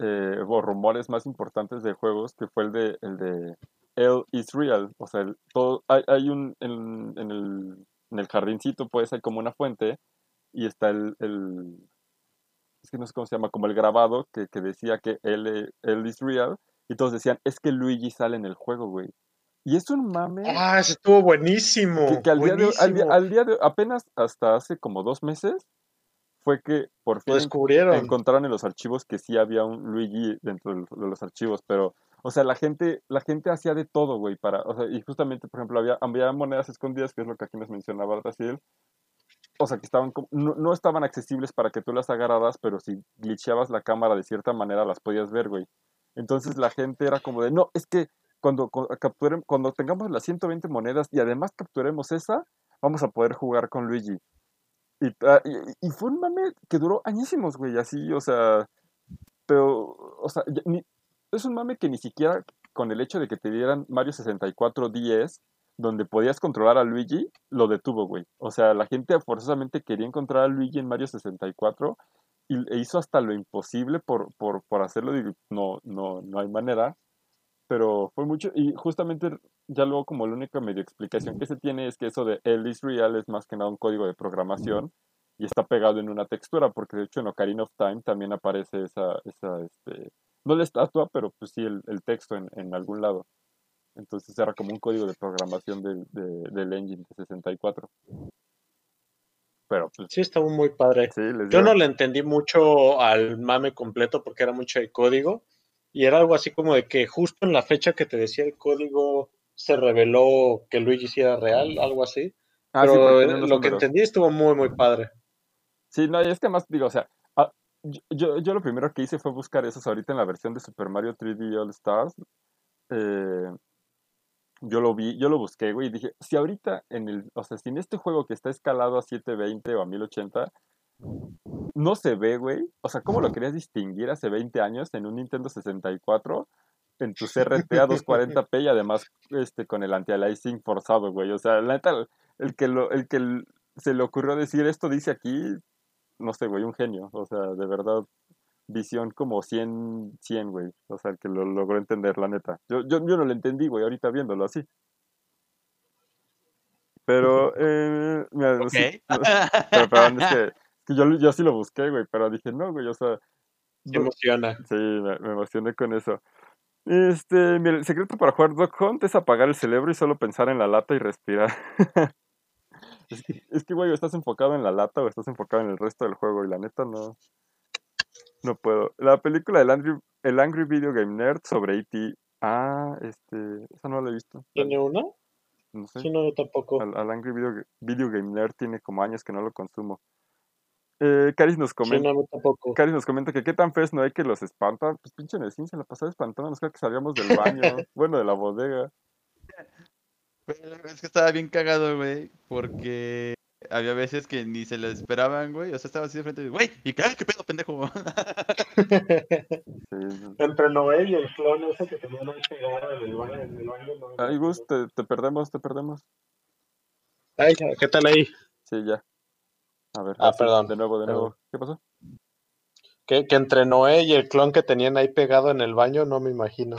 eh, o rumores más importantes de juegos, que fue el de, el de is real. O sea, el- todo, hay, hay un, en, en el, en el jardincito, pues, hay como una fuente, y está el, el es que no sé cómo se llama, como el grabado que, que decía que él, él is real, y todos decían, es que Luigi sale en el juego, güey. Y es un mame Ah, eso estuvo buenísimo. que, que al, día de, al, día, buenísimo. al día de apenas hasta hace como dos meses, fue que por fin descubrieron. encontraron en los archivos que sí había un Luigi dentro de de los archivos, pero, o sea, la gente, la gente hacía de todo, güey, para, o sea, y justamente, por ejemplo, había, había monedas escondidas, que es lo que aquí nos mencionaba Brasil, o sea, que estaban, no, no estaban accesibles para que tú las agarraras, pero si glitcheabas la cámara de cierta manera las podías ver, güey. Entonces la gente era como de, no, es que cuando, cuando tengamos las 120 monedas y además capturemos esa, vamos a poder jugar con Luigi. Y, y, fue un mame que duró añísimos, güey, así, o sea, pero, o sea, es un mame que ni siquiera con el hecho de que te dieran Mario 64 10, donde podías controlar a Luigi, lo detuvo, güey. O sea, la gente forzosamente quería encontrar a Luigi en Mario 64 y e hizo hasta lo imposible por, por, por hacerlo, y no, no, no hay manera, pero fue mucho, y justamente ya luego como la única medio explicación que se tiene es que eso de el is real es más que nada un código de programación y está pegado en una textura, porque de hecho en Ocarina of Time también aparece esa, esa este, no la estatua, pero pues sí el, texto en algún lado. Entonces era como un código de programación del, de- del engine de 64. Pero pues Sí, estuvo muy padre. sí, Yo no le entendí mucho al mame completo porque era mucho de código y era algo así como de que justo en la fecha que te decía el código se reveló que Luigi sí era real, algo así. Ah, Pero lo que entendí estuvo muy, muy padre. Sí, no, y es que más digo, o sea, ah, yo, yo, yo lo primero que hice fue buscar esos ahorita en la versión de Super Mario 3D All Stars. eh, yo lo vi, yo lo busqué, güey, y dije, si ahorita en el, o sea, si en este juego que está escalado a 720 o a 1080, no se ve, güey, o sea, ¿cómo lo querías distinguir hace 20 años en un Nintendo 64? En tu CRT a 240p y además este, con el anti-aliasing forzado, güey. O sea, la neta, el que, lo, el que se le ocurrió decir esto dice aquí, no sé, güey, un genio. O sea, de verdad, visión como 100, 100, güey. O sea, el que lo logró entender, la neta. Yo, yo, yo no lo entendí, güey, ahorita viéndolo así. Pero, eh, mira, no Ok. sé- no- pero, perdón, es que, es que yo, yo sí lo busqué, güey, pero dije, no, güey, o sea, Se emociona. Sí, me, me emocioné con eso. Este, mira, el secreto para jugar Dog Hunt es apagar el cerebro y solo pensar en la lata y respirar. es, que, es que, güey, estás enfocado en la lata o estás enfocado en el resto del juego y la neta no. No puedo. La película del Angry, el Angry Video Game Nerd sobre E.T. Ah, este, esa no la he visto. ¿Tiene una? No sé. Sí, no, yo tampoco. Al, al Angry Video, Video Game Nerd tiene como años que no lo consumo. Eh, Caris nos Sí, comenta. no, yo tampoco. Cari nos comenta que qué tan feos no hay que los espantan. Pues pinche Necín se la pasaba espantándonos cada que salíamos del baño, bueno, de la bodega. Es que estaba bien cagado, güey, porque había veces que ni se lo esperaban, güey. O sea, estaba así de frente, güey, ¿y qué, qué pedo, pendejo? Entre Noel y el clon ese que tenían ahí pegado en el baño. En el baño no, Ay, Gus, te, te perdemos, te perdemos. Ay, ¿qué tal ahí? Sí, ya. A ver, Ah, así, perdón, De nuevo, de perdón. nuevo. ¿Qué pasó? Que, que entre Noé y el clon que tenían ahí pegado en el baño, no me imagino.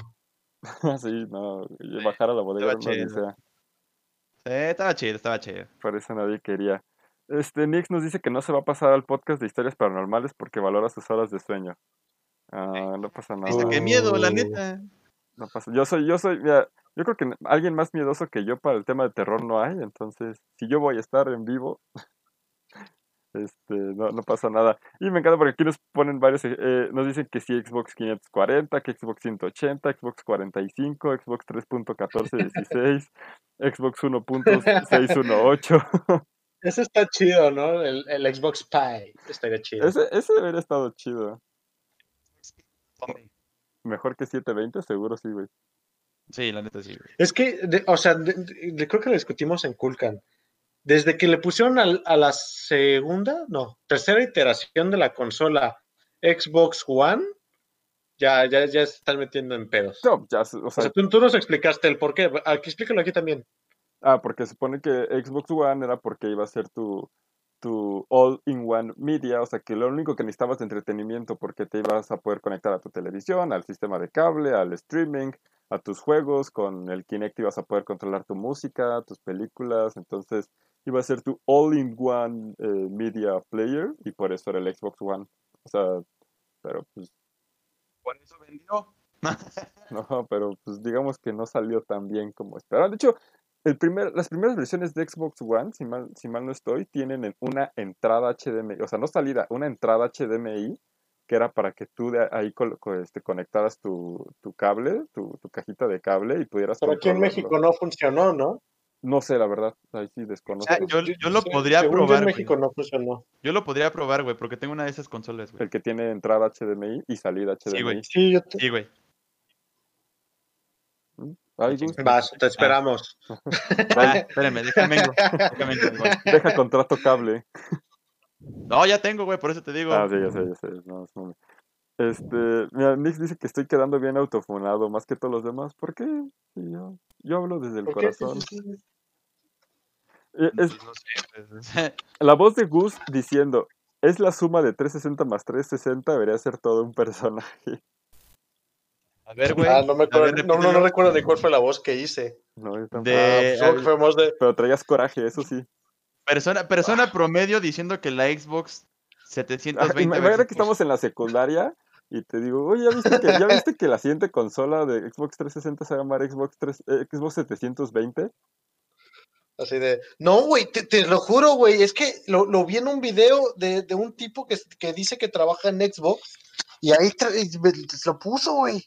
sí, no, bajar a la bodega una chido. odisea. Sí, estaba chido, estaba chido. Por eso nadie quería. Este, Nix nos dice que no se va a pasar al podcast de historias paranormales porque valora sus horas de sueño. Ah, no pasa nada. Dice, qué miedo, la Oh. neta. No pasa. Yo soy, yo soy, mira, yo creo que alguien más miedoso que yo para el tema de terror no hay, entonces, si yo voy a estar en vivo, Este, no, no pasa nada. Y me encanta porque aquí nos ponen varios, eh, nos dicen que sí Xbox 540, que Xbox 180, Xbox 45, Xbox 3.1416, Xbox 1.618. Ese está chido, ¿no? El, el Xbox Pie estaría chido. Ese, ese debería estado chido. Mejor que 720, seguro sí, güey. Sí, la neta sí, güey. Es que, de- o sea, de- de- creo que lo discutimos en Kulkan. Desde que le pusieron al- a la segunda, no, tercera iteración de la consola Xbox One, ya, ya, ya se están metiendo en pedos. No, ya, o O sea, sea, tú, tú nos explicaste el por qué. Aquí, explícalo aquí también. ah, porque se supone que Xbox One era porque iba a ser tu, tu all-in-one media, o sea, que lo único que necesitabas de entretenimiento porque te ibas a poder conectar a tu televisión, al sistema de cable, al streaming, a tus juegos, con el Kinect ibas a poder controlar tu música, tus películas, entonces iba a ser tu all-in-one eh, media player y por eso era el Xbox One. O sea, pero pues Por eso vendió. no, pero pues digamos que no salió tan bien como esperaban. De hecho, el primer, las primeras versiones de Xbox One, si mal, si mal no estoy, tienen en- una entrada HDMI, o sea, no salida, una entrada HDMI que era para que tú de ahí este, conectaras tu, tu cable, tu, tu cajita de cable y pudieras Pero aquí en. México no funcionó, ¿no? No sé, la verdad, ahí sí desconozco. Yo, yo lo Sí, podría según yo probar, en güey. México no funcionó. Yo lo podría probar, güey, porque tengo una de esas consolas, güey. El que tiene entrada HDMI y salida HDMI. Sí, güey. Sí, yo te... Sí, güey. Ay, Gus, Vas, te esperamos. Ah, espérame, déjame. Déjame güey. deja contrato cable. No, ya tengo, güey, por eso te digo. Ah, sí, ya sé, ya sé. No, es mame. Este, mira, Nick dice que estoy quedando bien autofonado más que todos los demás. ¿Por qué? Sí, yo, yo hablo desde el ¿Por qué? corazón. Eh, Es, Pues no sé, pues, la voz de Gus diciendo, es la suma de 360 más 360, debería ser todo un personaje. A ver, güey. Ah, no me acuerdo, ver, no, no, recuerdo de cuál fue la voz que hice. No, yo tampoco. De- Ah, pues, de... Pero traías coraje, eso sí. Persona, persona promedio diciendo que la Xbox Ah, 720 Imagina versus- que estamos en la secundaria y te digo, oye, ¿ya viste que, ¿ya viste que la siguiente consola de Xbox 360 se va a llamar Xbox, 3, eh, Xbox 720? Así de, no, güey, te, te lo juro, güey, es que lo, lo vi en un video de, de un tipo que, que dice que trabaja en Xbox y ahí y me- lo puso, güey.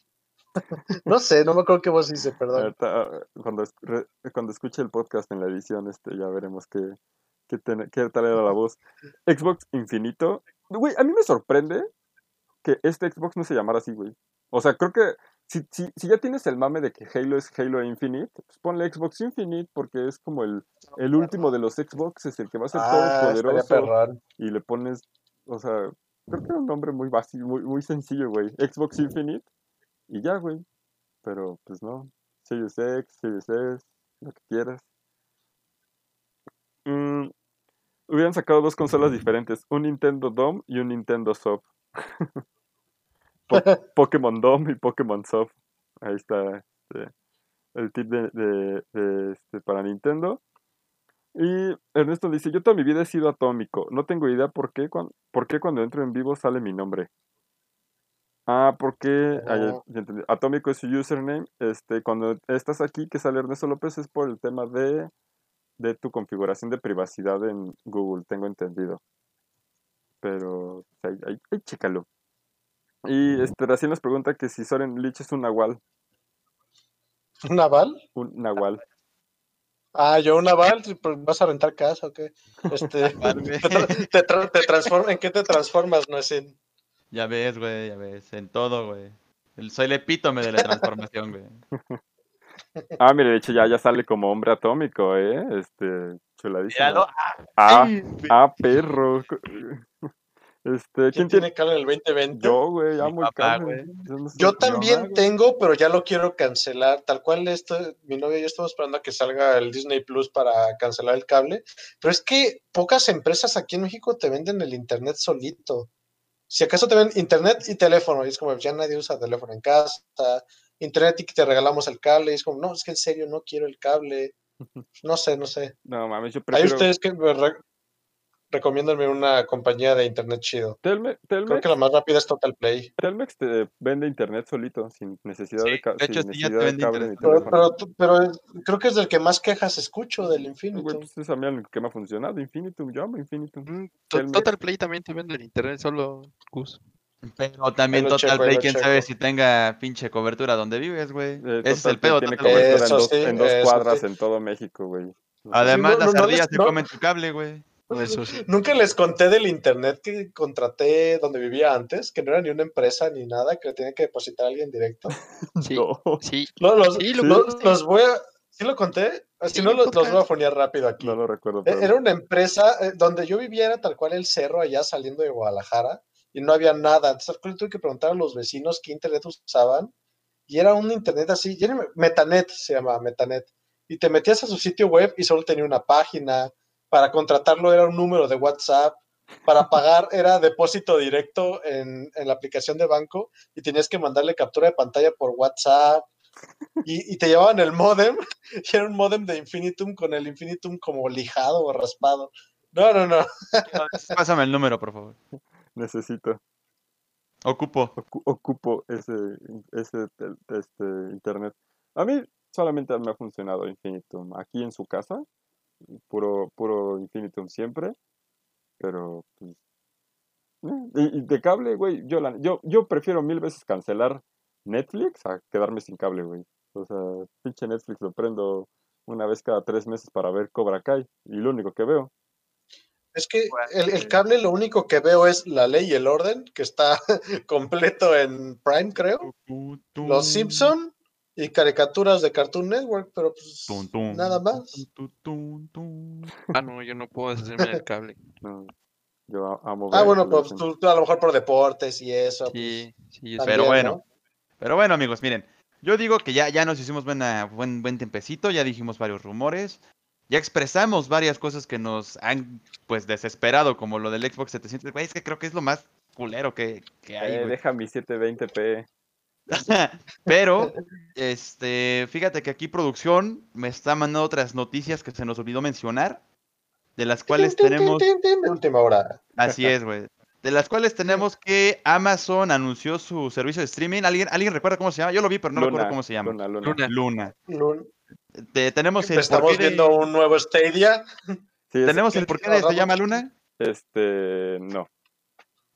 No sé, no me acuerdo qué voz hice, perdón. Ah, cuando, cuando escuche el podcast en la edición, este, ya veremos qué, qué, ten- qué tal era la voz. Xbox Infinito. Güey, a mí me sorprende que este Xbox no se llamara así, güey. O sea, creo que si, si, si ya tienes el mame de que Halo es Halo Infinite, pues ponle Xbox Infinite porque es como el, el último de los Xbox, es el que va a ser Ah, todopoderoso. perrón. Y le pones, o sea, creo que era un nombre muy básico, muy, muy sencillo, güey. Xbox Infinite. Y ya, güey. Pero pues no. Series X, Series S, lo que quieras. Mm, hubieran sacado dos consolas diferentes, un Nintendo Dome y un Nintendo Soft. Po- Pokémon Dome y Pokémon Soft. Ahí está este, el tip de, de- de, este, para Nintendo. Y Ernesto dice, yo toda mi vida he sido atómico. No tengo idea por qué, cuan- por qué cuando entro en vivo sale mi nombre. Ah, porque ah, Oh. Atómico es su username. Este, cuando estás aquí, que sale Ernesto López, es por el tema de, de tu configuración de privacidad en Google, tengo entendido. Pero ahí, ahí- ahí chécalo. Y este, recién nos pregunta que si Soren Lich es un nahual. ¿Un naval? Un nahual. Ah, yo un naval, pues, ¿vas a rentar casa o qué? Este, te, tra- te tra- te transform- ¿En qué te transformas, no es en... Ya ves, güey, ya ves. En todo, güey. El- Soy el epítome de la transformación, güey. Ah, mire, de hecho ya, ya sale como hombre atómico, ¿eh? Este, chuladísimo. Míralo. Ah, Ay, ah, perro. Este, ¿Quién ¿quién tiene? cable en el 2020? Yo, güey, amo el cable. Yo, no sé, Yo mi también tengo, pero ya lo quiero cancelar. Tal cual esto, mi novia y yo estamos esperando a que salga el Disney Plus para cancelar el cable. Pero es que pocas empresas aquí en México te venden el internet solito. Si acaso te ven internet y teléfono, y es como ya nadie usa teléfono en casa, internet y que te regalamos el cable, y es como, no, es que en serio no quiero el cable. No sé, no sé. No mames, yo Hay prefiero. ustedes que me re- recomiéndenme una compañía de internet chido. Telme- Creo Telmex, que la más rápida es Total Play. Telmex te vende internet solito, sin necesidad Sí, de, ca- de hecho, sin sí, ya te de vende cable internet. Pero, pero, pero creo que es del que más quejas escucho del Güey, Infinitum. pues es a mí el que me ha funcionado. Infinitum, yo amo Infinitum. Mm. Total Play también te vende en internet, solo Gus. Pero también Total checo, Play, quién checo. sabe si tenga pinche cobertura donde vives, güey. Eh, Ese es el pedo. Tiene cobertura en dos, sí, en dos eso cuadras sí. en todo México, güey. Además, no, las no, no ardillas les- no- comen tu cable, güey. Eso sí. Nunca les conté del internet que contraté donde vivía antes, que no era ni una empresa ni nada, que le tenía que depositar a alguien directo. Sí, no. sí. Lo- los, Sí, lo lo- contaste. los voy a. ¿Sí lo conté? Si Sí, no, los, los voy a poner rápido aquí. No lo recuerdo. E- pero- Era una empresa eh, donde yo vivía, era tal cual el cerro allá saliendo de Guadalajara y no había nada. Entonces tuve que preguntar a los vecinos qué internet usaban y era un internet así, Metanet se llama Metanet. Y te metías a su sitio web y solo tenía una página. Para contratarlo era un número de WhatsApp. Para pagar era depósito directo en, en la aplicación de banco y tenías que mandarle captura de pantalla por WhatsApp. Y, y te llevaban el modem y era un modem de Infinitum con el Infinitum como lijado o raspado. No, no, no. Pásame el número, por favor. Necesito. Ocupo. ocu- ocupo ese, ese este, internet. A mí solamente me ha funcionado Infinitum. Aquí en su casa, puro, puro Infinitum siempre. Pero, pues. eh, Y, y de cable, güey, yo, la- yo, yo prefiero mil veces cancelar Netflix a quedarme sin cable, güey. O sea, pinche Netflix lo prendo una vez cada tres meses para ver Cobra Kai. Y lo único que veo. Es que el, el cable lo único que veo es la ley y el orden, que está completo en Prime, creo. Los Simpson y caricaturas de Cartoon Network, pero pues Tum, tum, nada más. tum, tum, tum. Ah, no, yo no puedo hacerme el cable. No, yo amo Ah, bueno, pues tú, tú a lo mejor por deportes y eso. pues, Sí, sí, yo también, Pero bueno. ¿no? Pero bueno, amigos, miren. Yo digo que ya, ya nos hicimos buena, buen, buen tempecito, ya dijimos varios rumores, ya expresamos varias cosas que nos han, pues, desesperado, como lo del Xbox 700. Güey, es que creo que es lo más culero que, que hay, Eh, deja mi 720p. Pero, este, fíjate que aquí producción me está mandando otras noticias que se nos olvidó mencionar, de las cuales tenemos, última hora. así es, güey, de las cuales tenemos que Amazon anunció su servicio de streaming. ¿Alguien, ¿alguien recuerda cómo se llama? Yo lo vi, pero no recuerdo cómo se llama. Luna, Luna. Luna. Luna. Te- tenemos el Estamos de- viendo un nuevo Stadia. Sí, tenemos el porqué de se llama Luna. Este, no.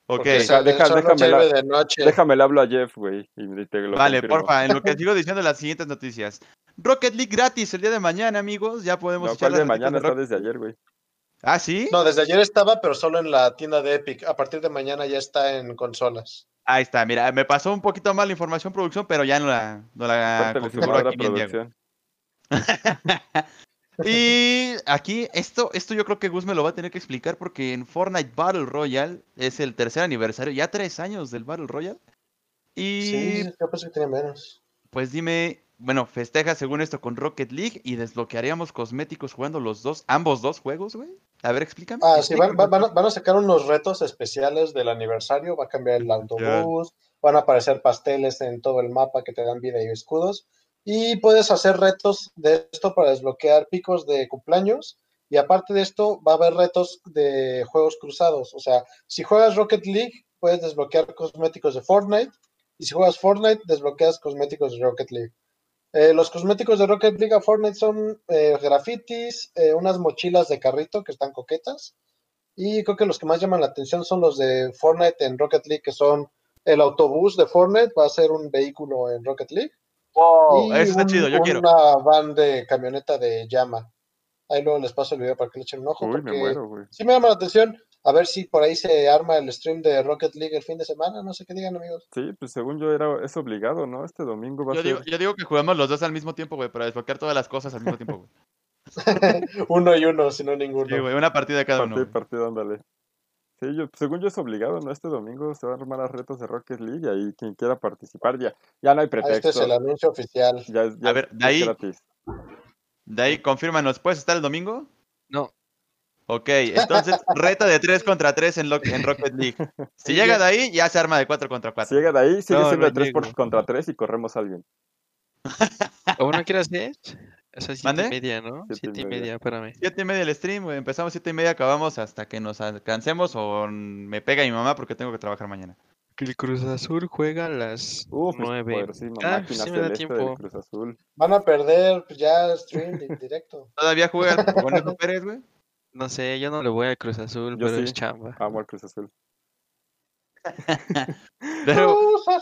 Ok. porque Deja- el deja- déjame la- de noche. Déjame le hablo a Jeff, güey. Vale, confirmo. porfa, en lo que sigo diciendo las siguientes noticias. Rocket League gratis el día de mañana, amigos. Ya podemos No, echar ¿cuál de mañana de está desde ayer, güey. Ah, ¿sí? No, desde ayer estaba, pero solo en la tienda de Epic. A partir de mañana ya está en consolas. Ahí está, mira, me pasó un poquito mal la información producción, pero ya no la, no la configuró la aquí bien Diego. Y aquí, esto, esto yo creo que Gus me lo va a tener que explicar porque en Fortnite Battle Royale es el tercer aniversario, ya tres años del Battle Royale. Y Sí, yo pensé que tenía menos. pues dime, bueno, festeja según esto con Rocket League y desbloquearíamos cosméticos jugando los dos, ambos dos juegos, güey. A ver, explícame. Ah, sí, van, explícame. van- van a, van a sacar unos retos especiales del aniversario. Va a cambiar el autobús, van a aparecer pasteles en todo el mapa que te dan vida y escudos. Y puedes hacer retos de esto para desbloquear picos de cumpleaños. Y aparte de esto, va a haber retos de juegos cruzados. O sea, si juegas Rocket League, puedes desbloquear cosméticos de Fortnite. Y si juegas Fortnite, desbloqueas cosméticos de Rocket League. Eh, los cosméticos de Rocket League a Fortnite son eh, grafitis, eh, unas mochilas de carrito que están coquetas. Y creo que los que más llaman la atención son los de Fortnite en Rocket League, que son el autobús de Fortnite, va a ser un vehículo en Rocket League. Wow, y Oh, eso está un- chido, yo quiero. Una van de camioneta de llama. Ahí luego les paso el video para que le echen un ojo. Uy, me muero, güey. sí me llama la atención. A ver si por ahí se arma el stream de Rocket League el fin de semana. No sé qué digan, amigos. Sí, pues según yo era, es obligado, ¿no? Este domingo va Yo a ser. digo, yo digo que jugamos los dos al mismo tiempo, güey, para desbloquear todas las cosas al mismo tiempo, güey. uno y uno, si no ninguno. Sí, güey, una partida de cada uno. Partido, güey. partido, ándale. Sí, yo, según yo es obligado, ¿no? Este domingo se van a armar los retos de Rocket League y ahí quien quiera participar ya, ya no hay Ah, pretexto. este es el anuncio oficial. Ya, ya A ver, de ahí- gratis. De ahí, confírmanos, ¿puedes estar el domingo? No. Ok, entonces, reta de 3 contra 3 en, lo- en Rocket League. Si llega de ahí, ya se arma de 4 contra 4. Si llega de ahí, sigue No, siendo no de 3 por, contra 3 y corremos a alguien. ¿O no quieres hacer? O sea, siete ¿Mande? y media, ¿no? Siete y Siete y media. media, espérame. Siete y media el stream, güey. Empezamos siete y media, acabamos hasta que nos alcancemos o me pega mi mamá porque tengo que trabajar mañana. Que el Cruz Azul juega a las Uf, es nueve. poderosísima Ah, máquina sí me da tiempo. Cruz Azul. Van a perder pues, ya stream di- directo. ¿Todavía juega el Conejo Pérez, güey? No sé, yo no le voy al Cruz Azul, Yo pero sí. es chamba. Amo al Cruz Azul. Pero.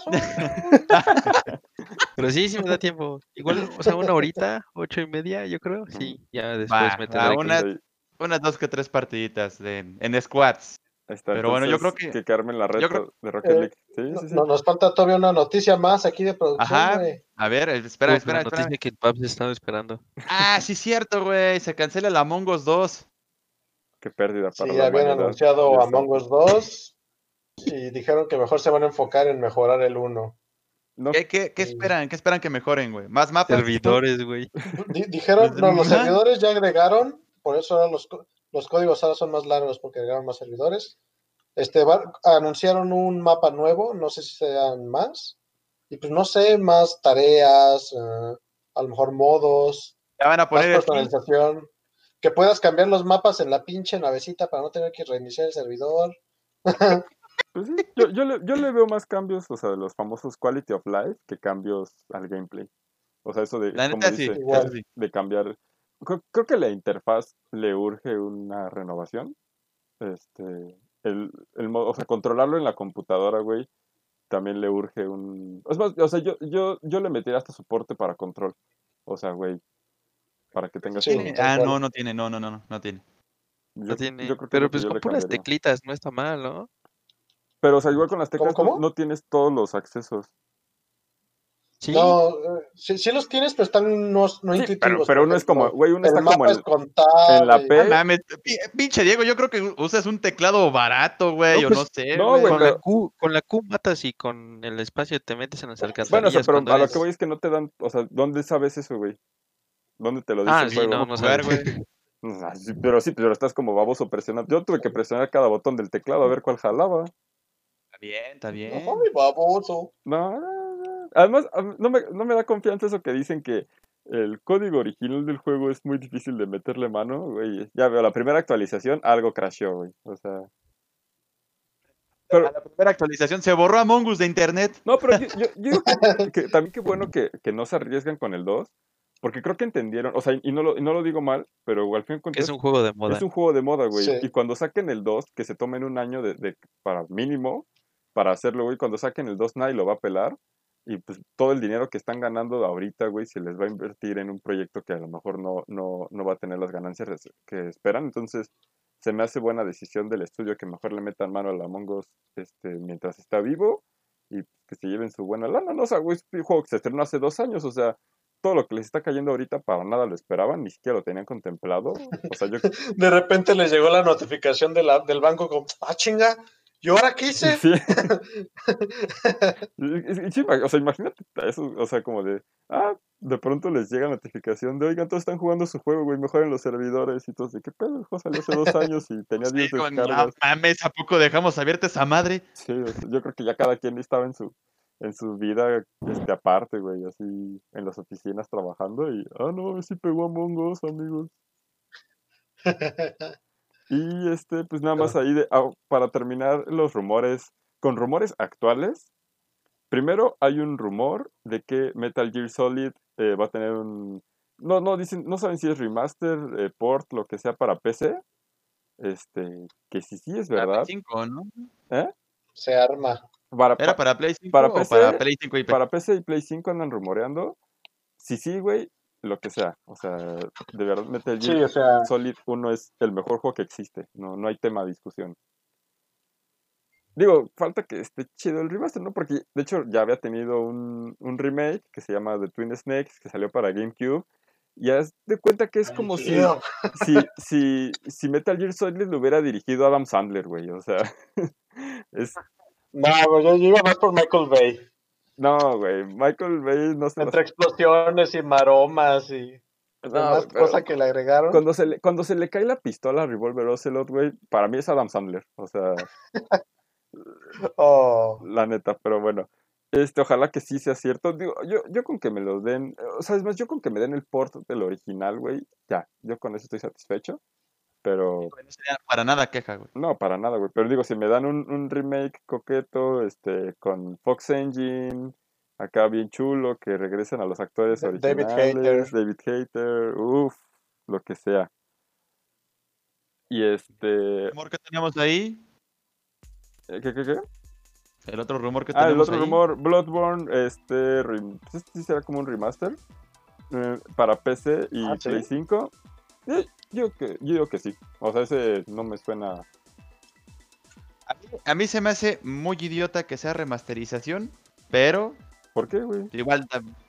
Pero sí, sí me da tiempo. Igual, o sea, una horita, ocho y media, yo creo. Sí, ya después Va, me tendré una- unas dos que tres partiditas de, en squads. ahí está. Pero bueno, yo creo que- Que armen la red creo- de Rocket Eh, League. Sí, No, sí, sí. no, nos falta todavía una noticia más aquí de producción, Ajá. güey. A ver, espera, Uf, espera, la espera. noticia que el estaba esperando. Ah, sí, cierto, güey. Se cancela el Among Us 2. Qué pérdida para Sí, la habían humanidad. anunciado. Among Us 2 y dijeron que mejor se van a enfocar en mejorar el 1. No, ¿Qué, qué, esperan? ¿Qué esperan que mejoren, güey? ¿Más mapas? Servidores, güey. Di- dijeron, Pues, no, los servidores ya agregaron, por eso ahora los, los códigos ahora son más largos porque agregaron más servidores. Este, va- anunciaron un mapa nuevo, no sé si sean más. Y pues no sé, más tareas, eh, a lo mejor modos, Ya van a más poner skins. personalización. Que puedas cambiar los mapas en la pinche navecita para no tener que reiniciar el servidor. pues sí, yo, yo, le, yo le veo más cambios, o sea, de los famosos quality of life, que cambios al gameplay. O sea, eso de, La como neta sí. Igual. sí. de cambiar. Creo, creo que la interfaz le urge una renovación. Este, el, el modo, o sea, controlarlo en la computadora, güey, también le urge un. Es más, o sea, yo, yo, yo le metiría hasta soporte para control. O sea, güey, para que tengas Sí. ¿Tiene? tal Ah, no, no tiene, no, no, no, no, no tiene. No Yo- tiene. yo creo que Pero pues con puras teclitas no está mal, ¿no? Pero, o sea, igual con las teclas ¿Cómo, no- cómo? No, tienes todos los accesos. Sí. No, eh, sí, sí los tienes, pero están no, no Sí, pero, intuitivos. pero por uno es como, güey, uno está como es en, contable. en la y- P. Ah, mames, pinche Diego, yo creo que usas un teclado barato, güey, No, o pues, no sé. no, güey. con, pero- la Q, con la Q matas y con el espacio te metes en las alcantarillas. Bueno, o sea, pero a lo eres- que voy es que no te dan, o sea, ¿dónde sabes eso, güey? ¿Dónde te lo dice Ah, el sí, juego? no, no sabes. güey. Pero sí, pero estás como baboso presionando. Yo tuve que presionar cada botón del teclado a ver cuál jalaba. Está bien, está bien. Ay, baboso. No, no, no. Además, a no me, no me da confianza eso que dicen que el código original del juego es muy difícil de meterle mano, güey. Ya veo, la primera actualización algo crasheó, güey. O sea... Pero, A la primera actualización se borró Among Us de internet. No, pero yo, yo- yo digo que, que también qué bueno que, que no se arriesgan con el 2, porque creo que entendieron, o sea, y no lo, y no lo digo mal, pero al fin y al cabo Es un juego de moda. es un juego de moda, güey. Sí. Y cuando saquen el 2, que se tomen un año de, de- para mínimo para hacerlo, güey, cuando saquen el 2 nadie lo va a pelar. Y pues todo el dinero que están ganando ahorita, güey, se les va a invertir en un proyecto que a lo mejor no, no, no va a tener las ganancias que esperan. Entonces, se me hace buena decisión del estudio que mejor le metan mano al Among Us este, mientras está vivo y que se lleven su buena lana. No, o sea, güey, es un juego que se estrenó hace dos años, o sea, todo lo que les está cayendo ahorita para nada lo esperaban, ni siquiera lo tenían contemplado. O sea, yo De repente les llegó la notificación de la- del banco como, ah, chinga, ¿y ahora qué hice? Sí. O sea, imagínate eso, o sea, como de, ah, de pronto les llega notificación de, oigan, todos están jugando su juego, güey, mejoren los servidores y todo, de qué pedo, el juego salió hace dos años y tenía 10 Sí, con- descargas. mames, ¿a poco dejamos abierta esa madre? Sí, o sea, yo creo que ya cada quien estaba en su, en su vida, este, aparte, güey, así, en las oficinas trabajando y, ah, no, sí pegó Among Us, amigos. Y este, pues nada más ahí de, para terminar los rumores, con rumores actuales, primero hay un rumor de que Metal Gear Solid eh, va a tener un, no, no dicen, no saben si es remaster, eh, port, lo que sea para PC, este, que sí, sí es Para Play verdad, 5, ¿no? Se arma. para, ¿Era pa- para Play 5 para o PC, para Play 5 y PC? para PC y Play 5 andan rumoreando, sí, sí, güey, lo que sea, o sea, de verdad Metal Gear Sí, o sea, Solid 1 es el mejor juego que existe. No, no hay tema de discusión. Digo, falta que esté chido el remaster, ¿no? Porque de hecho ya había tenido un, un remake que se llama The Twin Snakes, que salió para GameCube. Y haz de cuenta que es como si, si, si, si Metal Gear Solid lo hubiera dirigido Adam Sandler, güey. O sea, es. No, yo iba más por Michael Bay. No, güey. Michael Bay no se las- Entre explosiones y maromas y no, demás pero cosas que le agregaron. cuando se le, cuando se le cae la pistola a Revolver Ocelot, güey, para mí es Adam Sandler. O sea. Oh, la neta, pero bueno. Este, ojalá que sí sea cierto. Digo, yo, yo con que me lo den, o sea, es más, yo con que me den el port del original, güey, ya, yo con eso estoy satisfecho. Pero, No sería para nada queja, güey. no, para nada, güey. Pero digo, si me dan un, un remake coqueto, este, con Fox Engine, acá bien chulo, que regresen a los actores Da- David originales, Hayter. David Hater, uff, lo que sea. Y este, El rumor que teníamos ahí, ¿qué, qué, qué? el otro rumor que Ah, el otro ahí, rumor, Bloodborne, este, rem- sí será como un remaster eh, para PC y Ah, ¿sí? Play 5. Eh, yo, que, yo digo que sí. O sea, ese no me suena. A mí, a mí se me hace muy idiota que sea remasterización, pero ¿Por qué, güey? igual,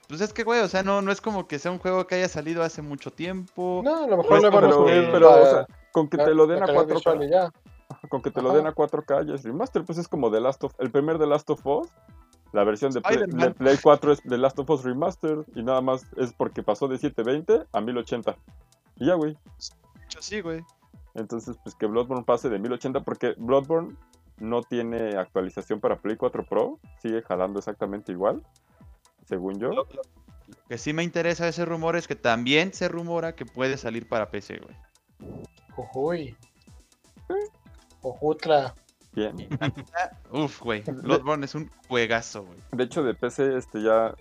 pues es que, güey, o sea, no, no es como que sea un juego que haya salido hace mucho tiempo. No, a lo mejor a pero, pero, la- o sea, con que la- te lo den a calidad 4K, visual y ya. con que te lo den a 4K ya es remaster, pues es como The Last of el primer The Last of Us. La versión de Play, de Play 4 es The Last of Us Remaster y nada más es porque pasó de 720 a 1080. Y ya, güey. De hecho, sí, güey. Entonces, pues que Bloodborne pase de 1080 porque Bloodborne no tiene actualización para Play 4 Pro, sigue jalando exactamente igual, según yo. Lo, lo- lo que sí me interesa de ese rumor es que también se rumora que puede salir para PC, güey. Jujuy. Ojutla. Bien. Uf, güey. Bloodborne es un juegazo, güey. De hecho, de PC este ya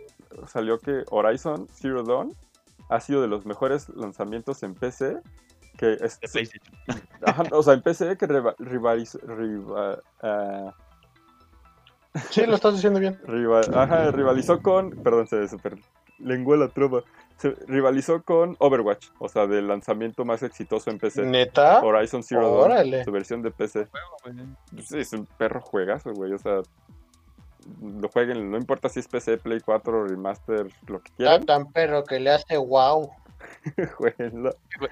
salió que Horizon Zero Dawn ha sido de los mejores lanzamientos en PC que es, De PlayStation. Ajá, o sea, en PC que riva- rivaliz- riva- ah, Sí, lo estás diciendo bien. riva- ajá, rivalizó con, perdón, se super lenguó la trova, se rivalizó con Overwatch, o sea, del lanzamiento más exitoso en PC. ¿Neta? Horizon Zero Dawn, Órale. su versión de PC. Juego, es un perro juegazo, güey, o sea, lo jueguen, no importa si es PC, Play 4, Remaster, lo que Está quieran, tan perro que le hace wow. jueguenlo.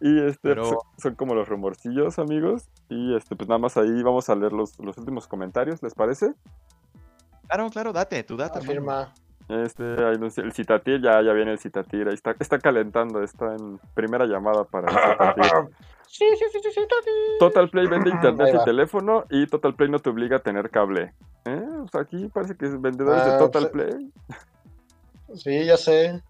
Y este Pero- son, son como los rumorcillos, amigos. Y este, pues nada más ahí vamos a leer los, los últimos comentarios, ¿les parece? Claro, claro, date, tu data. mano. Afirma. Este, el Citatir, ya, ya viene el Citatir, ahí está, está calentando, está en primera llamada para el Citatir. Sí, sí, sí, sí, sí. Total Play vende internet Ahí y teléfono y Total Play no te obliga a tener cable. ¿Eh? O sea, aquí parece que es vendedores de Ah, Total pues, Play. Sí, ya sé.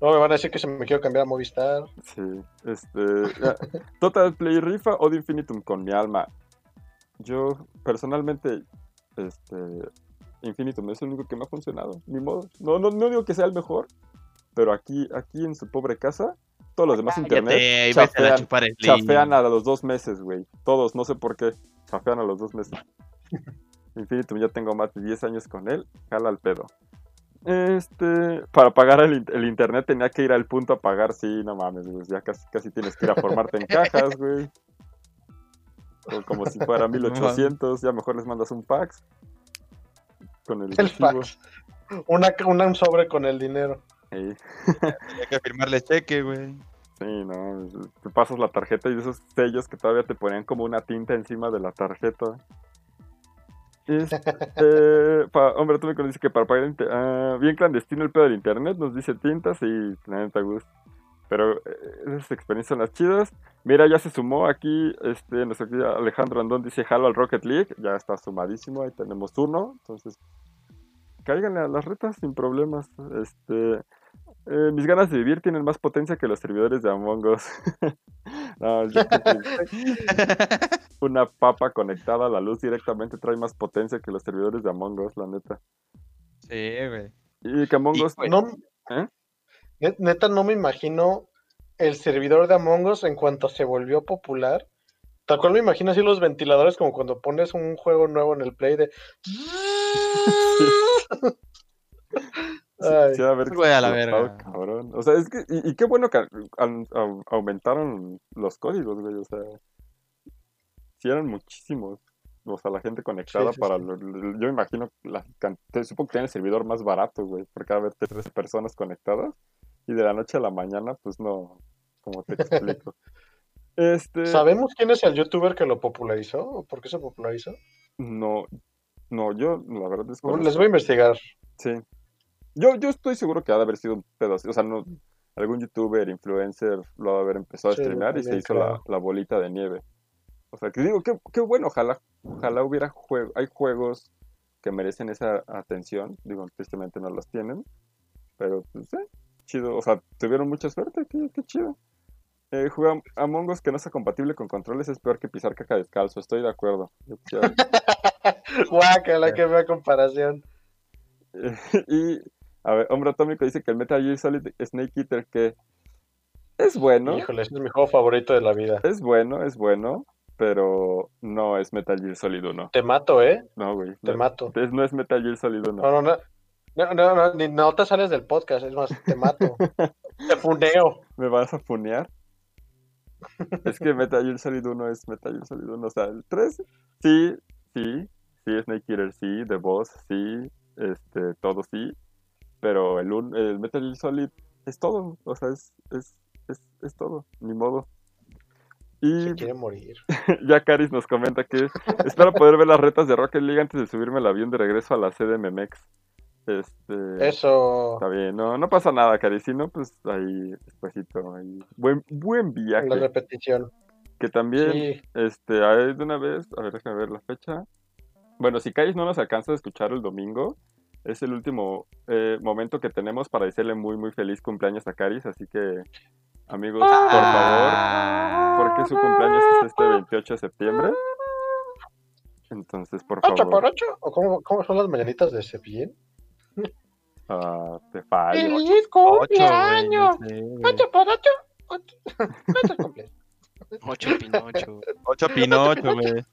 No me van a decir que se me quiero cambiar a Movistar. Sí, este. Total Play rifa o de Infinitum con mi alma. Yo, personalmente, este. Infinitum es el único que me ha funcionado. Ni modo. No, no, no digo que sea el mejor, pero aquí, aquí en su pobre casa, todos los demás internet Cállate, vete a chafean, chupar el chafean link. a los dos meses, güey. Todos, no sé por qué. Chafean a los dos meses. Infinitum, ya tengo más de 10 años con él. Jala al pedo. Este, para pagar el, in- el internet tenía que ir al punto a pagar, sí, no mames, güey, ya casi, casi tienes que ir a formarte en cajas, güey. Como si fuera 1800, ya mejor les mandas un pax. Con el, El. Una, una un sobre con el dinero. Ahí. Hay que firmarle cheque, güey. Sí, no, te pasas la tarjeta y esos sellos que todavía te ponían como una tinta encima de la tarjeta. Este, pa- hombre, tú me conoces que para pagar ah, bien clandestino el pedo del internet, nos dice tintas y la neta gusto. Pero eh, esas experiencias son las chidas. Mira, ya se sumó aquí, este, nuestro Alejandro Andón dice jalo al Rocket League, ya está sumadísimo, ahí tenemos turno, entonces cáiganle a las retas sin problemas. Este, eh, mis ganas de vivir tienen más potencia que los servidores de Among Us. no, yo una papa conectada a la luz directamente trae más potencia que los servidores de Among Us, la neta. Sí, güey. Y que Among Y, Us... No, ¿Eh? net- Neta, no me imagino el servidor de Among Us en cuanto se volvió popular. Tal cual me imagino así los ventiladores como cuando pones un juego nuevo en el play de... Ay, Sí, a ver, Güey, a la verga. cabrón. O sea, es que, y, y qué bueno que au- au- aumentaron los códigos, güey. O sea, sí eran muchísimos. O sea, la gente conectada sí, para. sí. lo- lo- yo imagino, la, supongo que tiene el servidor más barato, güey. Porque va a haber tres personas conectadas. Y de la noche a la mañana, pues no. Como te explico. este. ¿Sabemos quién es el youtuber que lo popularizó? ¿O por qué se popularizó? No. No, yo, la verdad es que. Les voy a investigar. Sí. Yo, yo estoy seguro que ha de haber sido un pedo así. O sea, no, algún youtuber, influencer lo ha de haber empezado a Sí, streamear y se hizo la, la bolita de nieve. O sea, que digo, qué, qué bueno, ojalá, ojalá hubiera juegos, hay juegos que merecen esa atención. Digo, tristemente no los tienen. Pero, pues, eh, chido. O sea, tuvieron mucha suerte. Qué, qué chido. Eh, jugar Among Us que no sea compatible con controles es peor que pisar caca descalzo. Estoy de acuerdo. Guácala, que vea comparación. y, a ver, Hombre Atómico dice que el Metal Gear Solid Snake Eater que es bueno, Híjole, es mi juego favorito de la vida. es bueno, es bueno, pero no es Metal Gear Solid 1. Te mato, ¿eh? No, güey. Te No, mato. es, no es Metal Gear Solid 1. No, no, no. No, no, no, ni- no te sales del podcast, es más, te mato. te funeo. ¿Me vas a funear? es que Metal Gear Solid 1 es Metal Gear Solid 1. O sea, el 3, sí, sí, sí, Snake Eater, sí, The Boss, sí, este, todo sí. Pero el, un- el Metal Solid es todo. O sea, es, es, es, es todo, ni modo. Y Se quiere morir. ya Caris nos comenta que espero poder ver las retas de Rocket League antes de subirme al avión de regreso a la sede MMX. Este, Eso. Está bien, no, no pasa nada, Cari. Si no, pues ahí, despacito, ahí. Buen, buen La viaje. repetición. Que también, Sí, este, ahí de una vez, a ver, déjame ver la fecha. Bueno, si Caris no nos alcanza a escuchar el domingo, es el último eh, momento que tenemos para decirle muy, muy feliz cumpleaños a Caris. Así que, amigos, por favor, porque su cumpleaños es este 28 de septiembre. Entonces, por ¿Ocho por favor, ocho? ¿O cómo, cómo son las mañanitas de Cepillín? ah, te fallo. ¡Feliz cumpleaños! ¿Ocho por ocho? Ocho. Ocho cumpleaños. Ocho Pinocho. Ocho Pinocho, güey.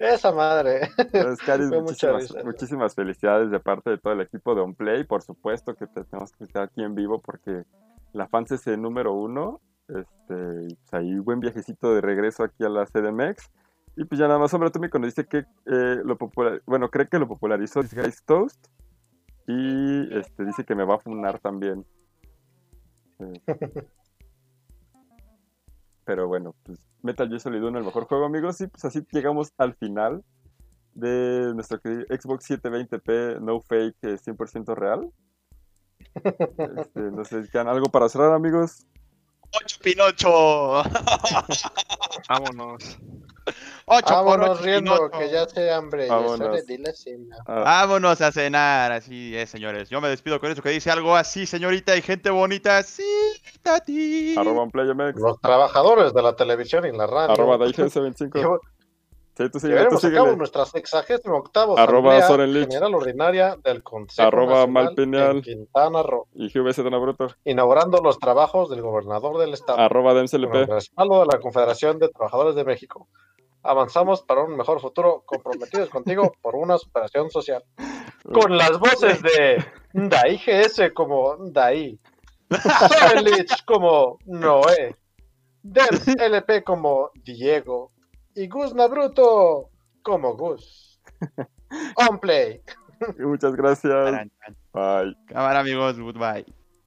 Esa madre. Pues, Caris, muchísimas, felicidades de parte de todo el equipo de OnPlay. Por supuesto que te tenemos que estar aquí en vivo porque la fans es el número uno. Este, pues ahí buen viajecito de regreso aquí a la CDMX. Y pues ya nada más, hombre atómico nos dice que eh, lo popular, bueno, cree que lo popularizó Disguise Toast. Y este, dice que me va a funar también. Eh, Pero bueno, pues Metal Gear Solid 1 el mejor juego, amigos. Y pues así llegamos al final de nuestro Xbox 720p No Fake eh, 100% real. Este, no sé, ¿quedan algo para cerrar, amigos? Ocho Pinocho. Vámonos. Ocho por Vámonos ocho riendo, Pinocho. que ya hace hambre. Ya Vámonos. la cena. Ah, Vámonos a cenar, así es, señores. Yo me despido con eso que dice algo así, señorita y gente bonita. Sí, Tati. arroba Los trabajadores de la televisión y la radio. arroba DaiGS25. Llevo- Sí, tú síguele, tú Llevaremos a cabo síguele. nuestra 68 Arroba Soren. General Ordinaria del Consejo Arroba Malpineal. Quintana Roo, Y Don Bruto, inaugurando los trabajos del gobernador del estado. arroba con el respaldo de la Confederación de Trabajadores de México. Avanzamos para un mejor futuro, comprometidos contigo por una superación social. Con las voces de Dai GS como Dai, Sorelich como Noé, Del LP como Diego y Gus Nabruto como Gus. On play. Muchas gracias. Bye. Cámara, amigos. Goodbye.